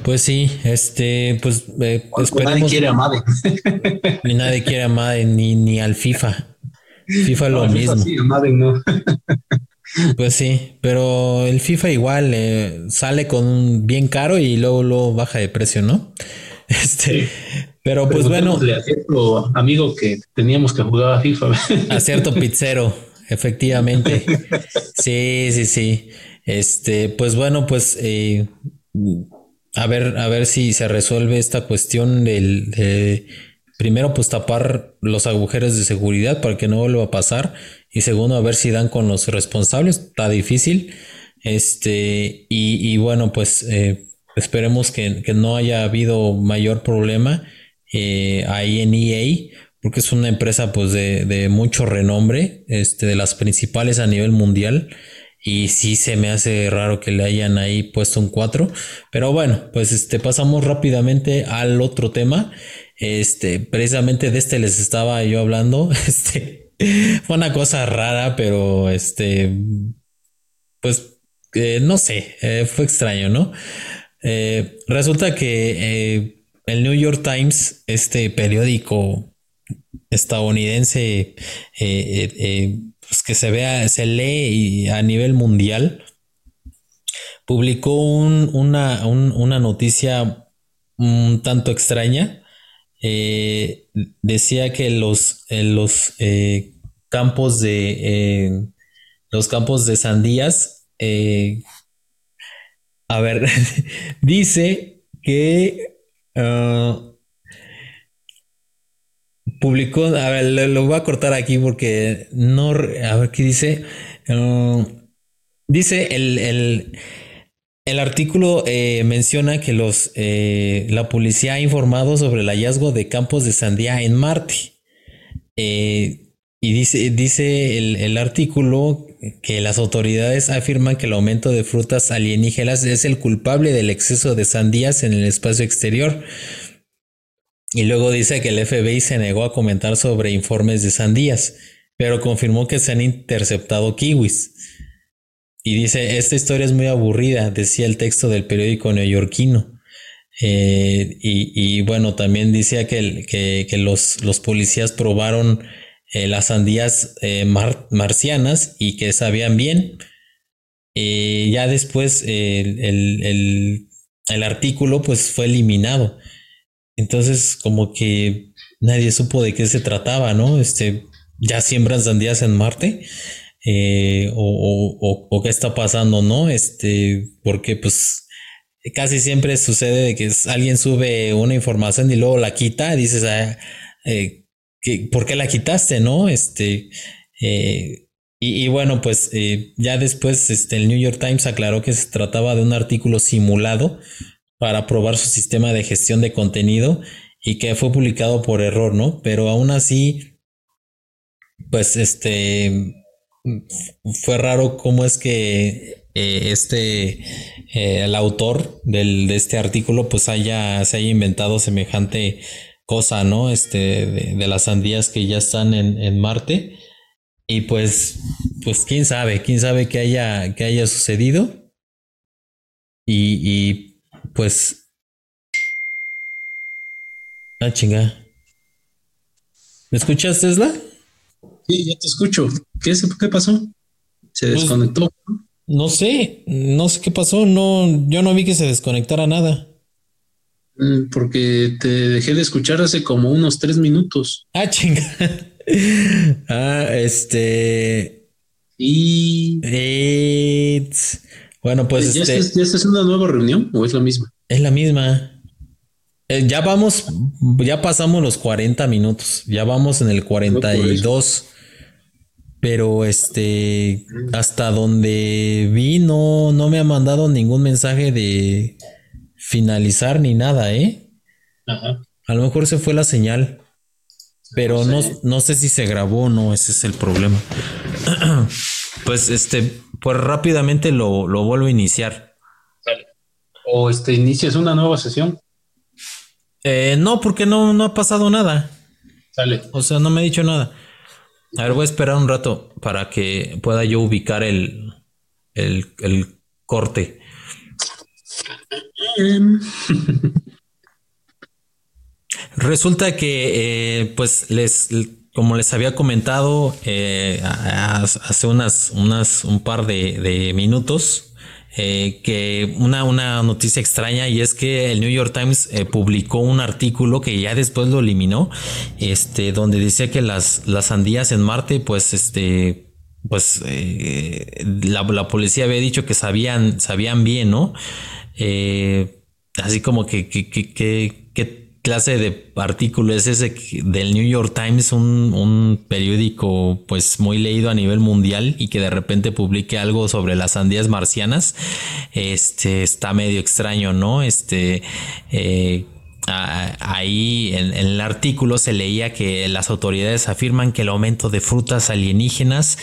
[SPEAKER 1] Pues sí, este, pues eh,
[SPEAKER 2] Nadie quiere a Madden.
[SPEAKER 1] ni nadie quiere a Madden, ni, ni al FIFA. FIFA lo mismo.
[SPEAKER 2] sí, Madden no.
[SPEAKER 1] pues sí, pero el FIFA igual eh, sale con bien caro y luego, luego baja de precio, ¿no? Este, pero pues bueno.
[SPEAKER 2] A cierto amigo que teníamos que jugar a FIFA.
[SPEAKER 1] A cierto pizzero efectivamente. Sí, sí, sí. Este, pues bueno, pues eh, a ver, a ver si se resuelve esta cuestión del de, primero, pues tapar los agujeros de seguridad para que no vuelva a pasar. Y segundo, a ver si dan con los responsables. Está difícil. Este, y, bueno, pues eh, esperemos que, no haya habido mayor problema eh, ahí en EA porque es una empresa pues de, mucho renombre, este, de las principales a nivel mundial. Y sí se me hace raro que le hayan ahí puesto un 4. Pero bueno, pues este, pasamos rápidamente al otro tema. Este, precisamente de este les estaba yo hablando. Este, fue una cosa rara, pero este, pues, eh, no sé, eh, fue extraño, ¿no? Eh, resulta que el New York Times, este periódico estadounidense eh, eh, que se vea, se lee a nivel mundial, publicó una, noticia un tanto extraña. decía que los, los campos de los campos de sandías a ver dice que ah, publicó, a ver, lo, voy a cortar aquí porque no, a ver qué dice. Uh, dice el, el, artículo eh, menciona que los, eh, la policía ha informado sobre el hallazgo de campos de sandía en Marte. Eh, y dice, dice el, el, artículo que las autoridades afirman que el aumento de frutas alienígenas es el culpable del exceso de sandías en el espacio exterior. Y luego dice que el FBI se negó a comentar sobre informes de sandías, pero confirmó que se han interceptado kiwis. Y dice, esta historia es muy aburrida, decía el texto del periódico neoyorquino. Eh, y, bueno, también decía que, que, los, los, policías probaron eh, las sandías eh, marcianas y que sabían bien. ya después el, el, el, artículo pues fue eliminado. Entonces, como que nadie supo de qué se trataba, ¿no? Este, ya siembran sandías en Marte. Eh, o, qué está pasando, ¿no? Este, porque pues casi siempre sucede de que alguien sube una información y luego la quita, dices, ah, eh, ¿por qué la quitaste, no? Este, eh, y, y, bueno, pues ya después este, el New York Times aclaró que se trataba de un artículo simulado para probar su sistema de gestión de contenido y que fue publicado por error, ¿no? Pero aún así, pues este fue raro cómo es que eh, este eh, el autor del, de este artículo pues haya se haya inventado semejante cosa, ¿no? Este de, las sandías que ya están en, en, Marte y pues pues quién sabe, quién sabe qué haya que haya sucedido y pues. Ah, chinga. ¿Me escuchas, Tesla?
[SPEAKER 2] Sí, ya te escucho. ¿Qué, qué pasó? ¿Se pues, desconectó?
[SPEAKER 1] no sé, no sé qué pasó. No, yo no vi que se desconectara nada.
[SPEAKER 2] Mm, porque te dejé de escuchar hace como unos tres minutos.
[SPEAKER 1] Ah, chinga. ah, este.
[SPEAKER 2] Y.
[SPEAKER 1] Bueno, pues.
[SPEAKER 2] ¿Ya, este... ¿Ya es una nueva reunión o es la misma?
[SPEAKER 1] Es la misma. Eh, ya vamos, ya pasamos los 40 minutos, ya vamos en el 42. Pero este, hasta donde vi, no, no me ha mandado ningún mensaje de finalizar ni nada, ¿eh? Ajá. A lo mejor se fue la señal. Pero no, no, sé si se grabó o no, ese es el problema. pues este, pues rápidamente lo, lo vuelvo a iniciar.
[SPEAKER 2] O este, inicias una nueva sesión.
[SPEAKER 1] Eh, no, porque no, no ha pasado nada.
[SPEAKER 2] Sale.
[SPEAKER 1] O sea, no me ha dicho nada. A ver, voy a esperar un rato para que pueda yo ubicar el, el, el corte. Resulta que, eh, pues, les, como les había comentado eh, hace unas, unas, un par de, minutos, eh, que una, una noticia extraña y es que el New York Times eh, publicó un artículo que ya después lo eliminó, este, donde decía que las, las sandías en Marte, pues, este, pues la, la, policía había dicho que sabían, sabían bien, ¿no? así como que, que, que, que clase de artículo es ese del New York Times, un, periódico pues muy leído a nivel mundial y que de repente publique algo sobre las sandías marcianas? Este está medio extraño, ¿no? Este eh, ahí en, el artículo se leía que las autoridades afirman que el aumento de frutas alienígenas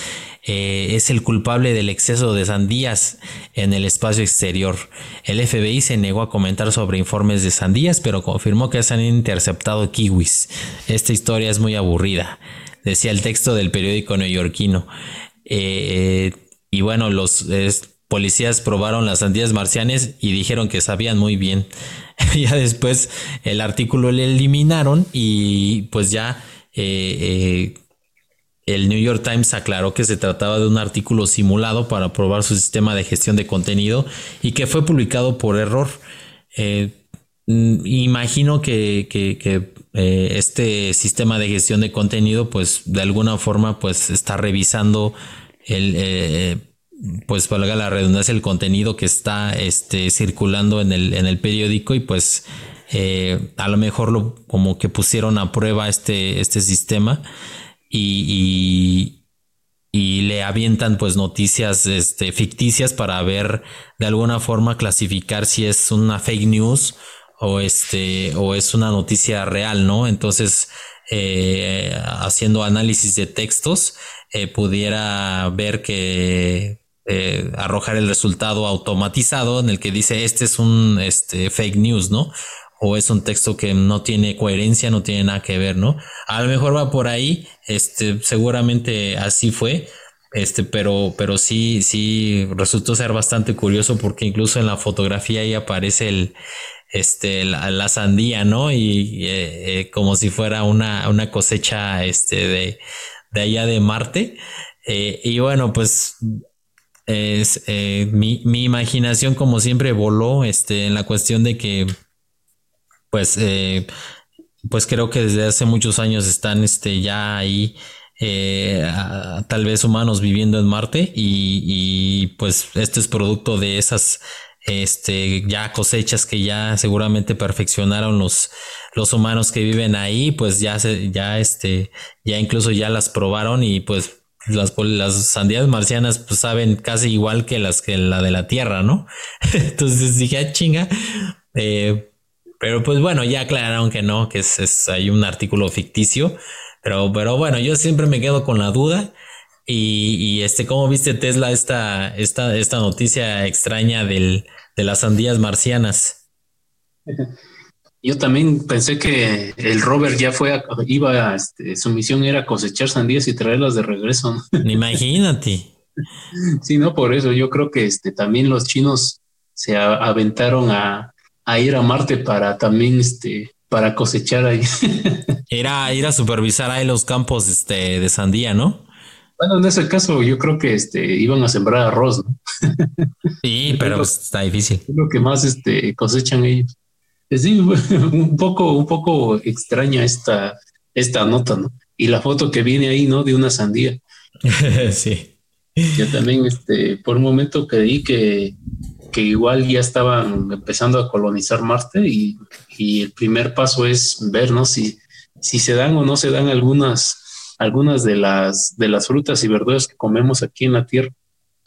[SPEAKER 1] eh, es el culpable del exceso de sandías en el espacio exterior. El FBI se negó a comentar sobre informes de sandías, pero confirmó que se han interceptado kiwis. Esta historia es muy aburrida, decía el texto del periódico neoyorquino. Eh, y bueno, los policías probaron las sandías marcianas y dijeron que sabían muy bien. ya después el artículo le eliminaron y pues ya eh, el New York Times aclaró que se trataba de un artículo simulado para probar su sistema de gestión de contenido y que fue publicado por error. Eh, mm, imagino que, eh, este sistema de gestión de contenido, pues de alguna forma, pues está revisando el, eh, pues valga la redundancia, el contenido que está este, circulando en el, en el periódico y pues a lo mejor lo, como que pusieron a prueba este, este sistema y, y, le avientan pues noticias este, ficticias para ver de alguna forma clasificar si es una fake news o este o es una noticia real, ¿no? Entonces eh, haciendo análisis de textos eh, pudiera ver que eh, arrojar el resultado automatizado en el que dice este es un este, fake news, ¿no? O es un texto que no tiene coherencia, no tiene nada que ver, ¿no? A lo mejor va por ahí, este, seguramente así fue, este, pero, pero sí, sí resultó ser bastante curioso porque incluso en la fotografía ahí aparece el, este, la, sandía, ¿no? Y eh, eh, como si fuera una, una cosecha, este, de, de allá de Marte. Eh, y bueno, pues es, mi, mi, imaginación como siempre voló, este, en la cuestión de que pues, eh, pues creo que desde hace muchos años están este, ya ahí. Eh, tal vez humanos viviendo en Marte y, pues este es producto de esas este, ya cosechas que ya seguramente perfeccionaron los, los humanos que viven ahí, pues ya se, ya este, ya incluso ya las probaron y pues las, las sandías marcianas pues saben casi igual que las que la de la Tierra, ¿no? Entonces dije, ah, chinga, eh, pero pues bueno, ya aclararon que no, que es, hay un artículo ficticio. Pero, pero bueno, yo siempre me quedo con la duda. Y, este, ¿cómo viste Tesla esta, esta, esta noticia extraña del, de las sandías marcianas?
[SPEAKER 2] Yo también pensé que el rover ya fue, iba, este, su misión era cosechar sandías y traerlas de regreso.
[SPEAKER 1] Imagínate.
[SPEAKER 2] sí, no, por eso yo creo que este, también los chinos se aventaron a, a ir a Marte para también este, para cosechar ahí.
[SPEAKER 1] ir, a, ir a supervisar ahí los campos este, de sandía, ¿no?
[SPEAKER 2] Bueno, en ese caso yo creo que este, iban a sembrar arroz, ¿no?
[SPEAKER 1] Sí, pero está difícil.
[SPEAKER 2] Es lo que más este, cosechan ellos. Sí, un poco, un poco extraña esta, esta nota, ¿no? Y la foto que viene ahí, ¿no? De una sandía.
[SPEAKER 1] sí.
[SPEAKER 2] Yo también, este, por un momento creí que, que igual ya estaban empezando a colonizar Marte y, y, el primer paso es ver, ¿no? Si, si se dan o no se dan algunas, algunas de las, de las frutas y verduras que comemos aquí en la Tierra.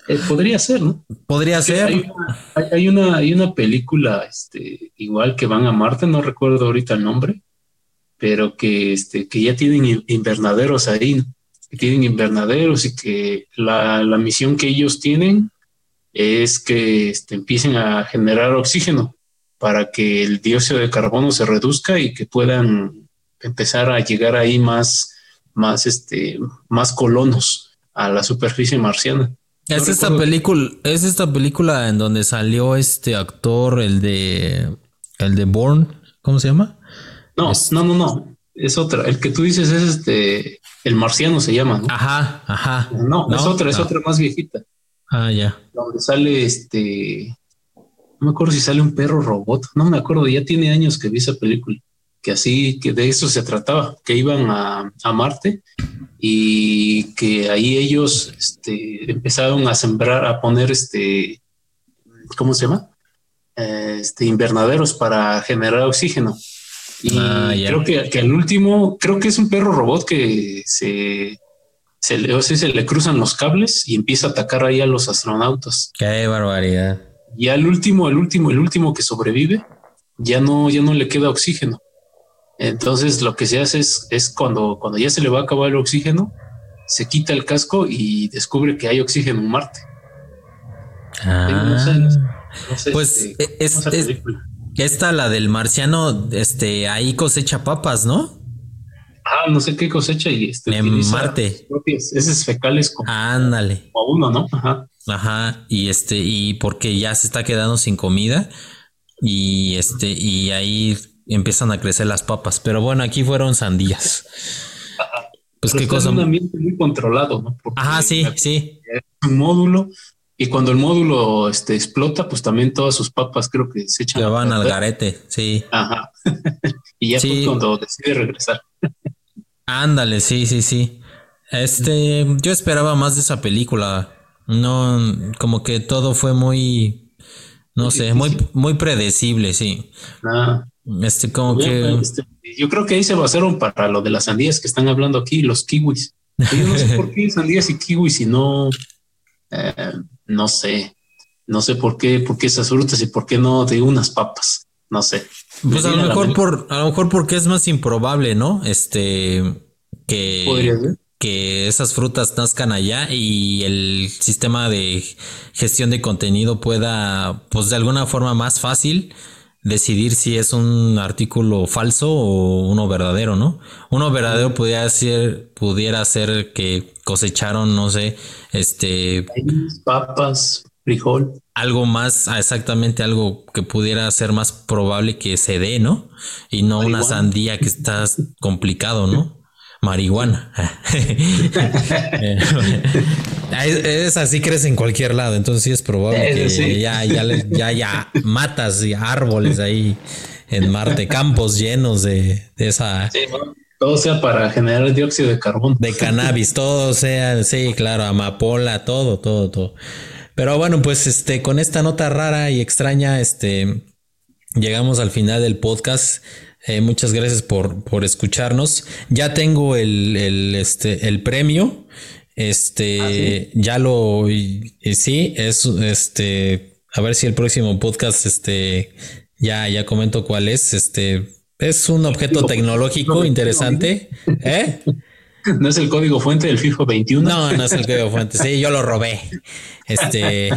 [SPEAKER 2] Eh, podría ser, ¿no?
[SPEAKER 1] Podría ser.
[SPEAKER 2] Hay una, hay, una, hay una película, este, igual que van a Marte, no recuerdo ahorita el nombre, pero que, este, que ya tienen invernaderos ahí, que tienen invernaderos y que la, la misión que ellos tienen es que este, empiecen a generar oxígeno para que el dióxido de carbono se reduzca y que puedan empezar a llegar ahí más, más, este, más colonos a la superficie marciana.
[SPEAKER 1] Es esta película, es esta película en donde salió este actor, el de el de Bourne, ¿cómo se llama?
[SPEAKER 2] No, no, no, no. Es otra. El que tú dices es este, el marciano se llama, ¿no?
[SPEAKER 1] Ajá, ajá.
[SPEAKER 2] No, es otra, es otra más viejita.
[SPEAKER 1] Ah, ya.
[SPEAKER 2] Donde sale este, no me acuerdo si sale un perro robot, no me acuerdo, ya tiene años que vi esa película, que así, que de eso se trataba, que iban a, a Marte y que ahí ellos este, empezaron a sembrar, a poner este, ¿cómo se llama? Este, invernaderos para generar oxígeno. Y ah, creo que, que, al último, creo que es un perro robot que se, se, le, o sea, se le cruzan los cables y empieza a atacar ahí a los astronautas.
[SPEAKER 1] Qué barbaridad.
[SPEAKER 2] Y al último, el último, el último que sobrevive, ya no, ya no le queda oxígeno. Entonces lo que se hace es, es cuando, cuando ya se le va a acabar el oxígeno, se quita el casco y descubre que hay oxígeno en Marte.
[SPEAKER 1] Ah, pues este, es, esta, la del marciano, este, ahí cosecha papas, ¿no?
[SPEAKER 2] Ah, no sé qué cosecha y este,
[SPEAKER 1] en Marte.
[SPEAKER 2] Esos fecales
[SPEAKER 1] como, Ándale.
[SPEAKER 2] como uno, ¿no? Ajá.
[SPEAKER 1] Ajá. Y este, y porque ya se está quedando sin comida y este, y ahí empiezan a crecer las papas. Pero bueno, aquí fueron sandías.
[SPEAKER 2] Pues qué cosa. Es un ambiente muy controlado, ¿no?
[SPEAKER 1] Ajá, sí, sí.
[SPEAKER 2] Es un módulo y cuando el módulo este, explota, pues también todas sus papas creo que se echan.
[SPEAKER 1] Ya van al garete, sí.
[SPEAKER 2] Ajá. y ya sí. cuando decide regresar.
[SPEAKER 1] Ándale, sí, sí, sí. Este, yo esperaba más de esa película. No, como que todo fue muy, no sé, muy, muy predecible, sí.
[SPEAKER 2] Ah.
[SPEAKER 1] Este, como que.
[SPEAKER 2] Este, yo creo que ahí se basaron para lo de las sandías que están hablando aquí, los kiwis. Yo no sé por qué sandías y kiwis y no. Eh, no sé. No sé por qué, por qué esas frutas y por qué no de unas papas. No sé.
[SPEAKER 1] Pues a lo mejor por, a lo mejor porque es más improbable, ¿no? Este que, que esas frutas nazcan allá y el sistema de gestión de contenido pueda, pues de alguna forma más fácil decidir si es un artículo falso o uno verdadero, ¿no? Uno verdadero pudiera ser, pudiera ser que cosecharon, no sé, este
[SPEAKER 2] papas, frijol.
[SPEAKER 1] Algo más, ah, exactamente algo que pudiera ser más probable que se dé, ¿no? Y no una sandía que está complicado, ¿no? marihuana. es así crees en cualquier lado, entonces sí es probable que ya, ya, ya, ya matas árboles ahí en Marte, campos llenos de, esa.
[SPEAKER 2] todo sea para generar dióxido de carbono.
[SPEAKER 1] De cannabis, todo sea, sí, claro, amapola, todo, todo, todo. Pero bueno, pues este, con esta nota rara y extraña, este, llegamos al final del podcast. Eh, muchas gracias por, por, escucharnos. Ya tengo el, el, este, el premio. Este, ¿Ah, sí? ya lo, sí, es, este, a ver si el próximo podcast, este, ya, ya comento cuál es. Este, es un objeto tecnológico interesante. ¿Eh?
[SPEAKER 2] ¿No es el código fuente del FIFO 21?
[SPEAKER 1] No, no es el código fuente. Sí, yo lo robé. Este,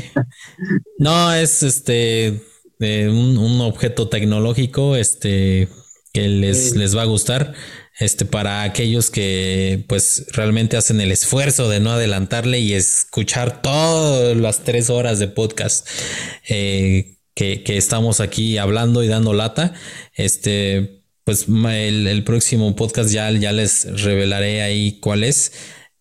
[SPEAKER 1] no, es este, eh, un, un, objeto tecnológico, este, que les, les va a gustar. Este, para aquellos que pues realmente hacen el esfuerzo de no adelantarle y escuchar todas las tres horas de podcast eh, que, que, estamos aquí hablando y dando lata. Este, pues el, el, próximo podcast ya, ya les revelaré ahí cuál es.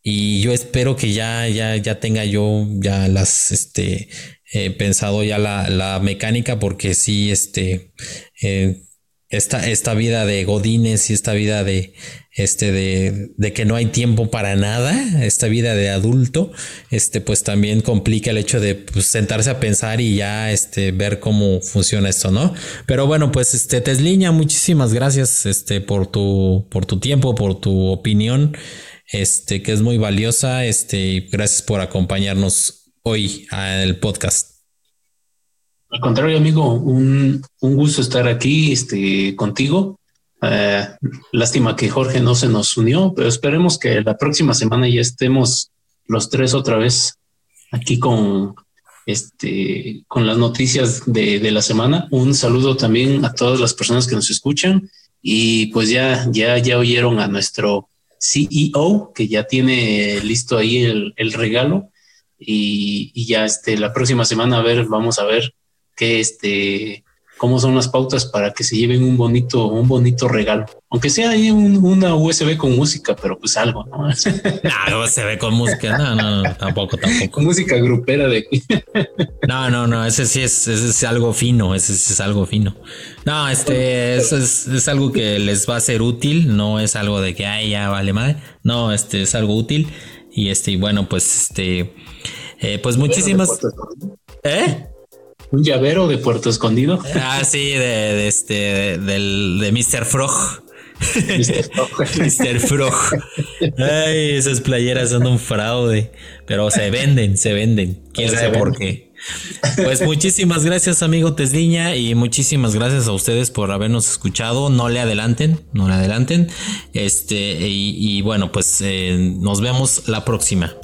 [SPEAKER 1] Y yo espero que ya, ya, ya tenga yo ya las, este, eh, pensado ya la, la, mecánica, porque sí, este, eh, esta, esta vida de godines y esta vida de, este, de, de, que no hay tiempo para nada, esta vida de adulto, este, pues también complica el hecho de pues, sentarse a pensar y ya, este, ver cómo funciona esto, ¿no? Pero bueno, pues, este, Tesliña, muchísimas gracias, este, por tu, por tu tiempo, por tu opinión, este, que es muy valiosa, este, gracias por acompañarnos hoy al podcast.
[SPEAKER 2] Al contrario, amigo, un, un gusto estar aquí este, contigo. Eh, lástima que Jorge no se nos unió, pero esperemos que la próxima semana ya estemos los tres otra vez aquí con este con las noticias de, de, la semana. Un saludo también a todas las personas que nos escuchan y pues ya ya ya oyeron a nuestro CEO que ya tiene listo ahí el, el regalo y, y, ya este la próxima semana a ver vamos a ver que este, cómo son las pautas para que se lleven un bonito, un bonito regalo. Aunque sea ahí una USB con música, pero pues algo, ¿no?
[SPEAKER 1] No, USB con música, no, no, no tampoco, tampoco.
[SPEAKER 2] música grupera de
[SPEAKER 1] No, no, no, ese sí es, ese es algo fino, ese sí es algo fino. No, este, eso es, es algo que les va a ser útil, no es algo de que, ay, ya vale madre. No, este es algo útil. Y este, y bueno, pues este, eh, pues muchísimas.
[SPEAKER 2] ¿Eh? Un llavero de Puerto Escondido.
[SPEAKER 1] Ah, sí, de, este, de, del, de Mr. Frog. Mr. Frog. Ay, esas playeras son un fraude, pero se venden, se venden. Quién sabe por qué. Pues muchísimas gracias, amigo Tesliña, y muchísimas gracias a ustedes por habernos escuchado. No le adelanten, no le adelanten. Este, y, bueno, pues eh, nos vemos la próxima.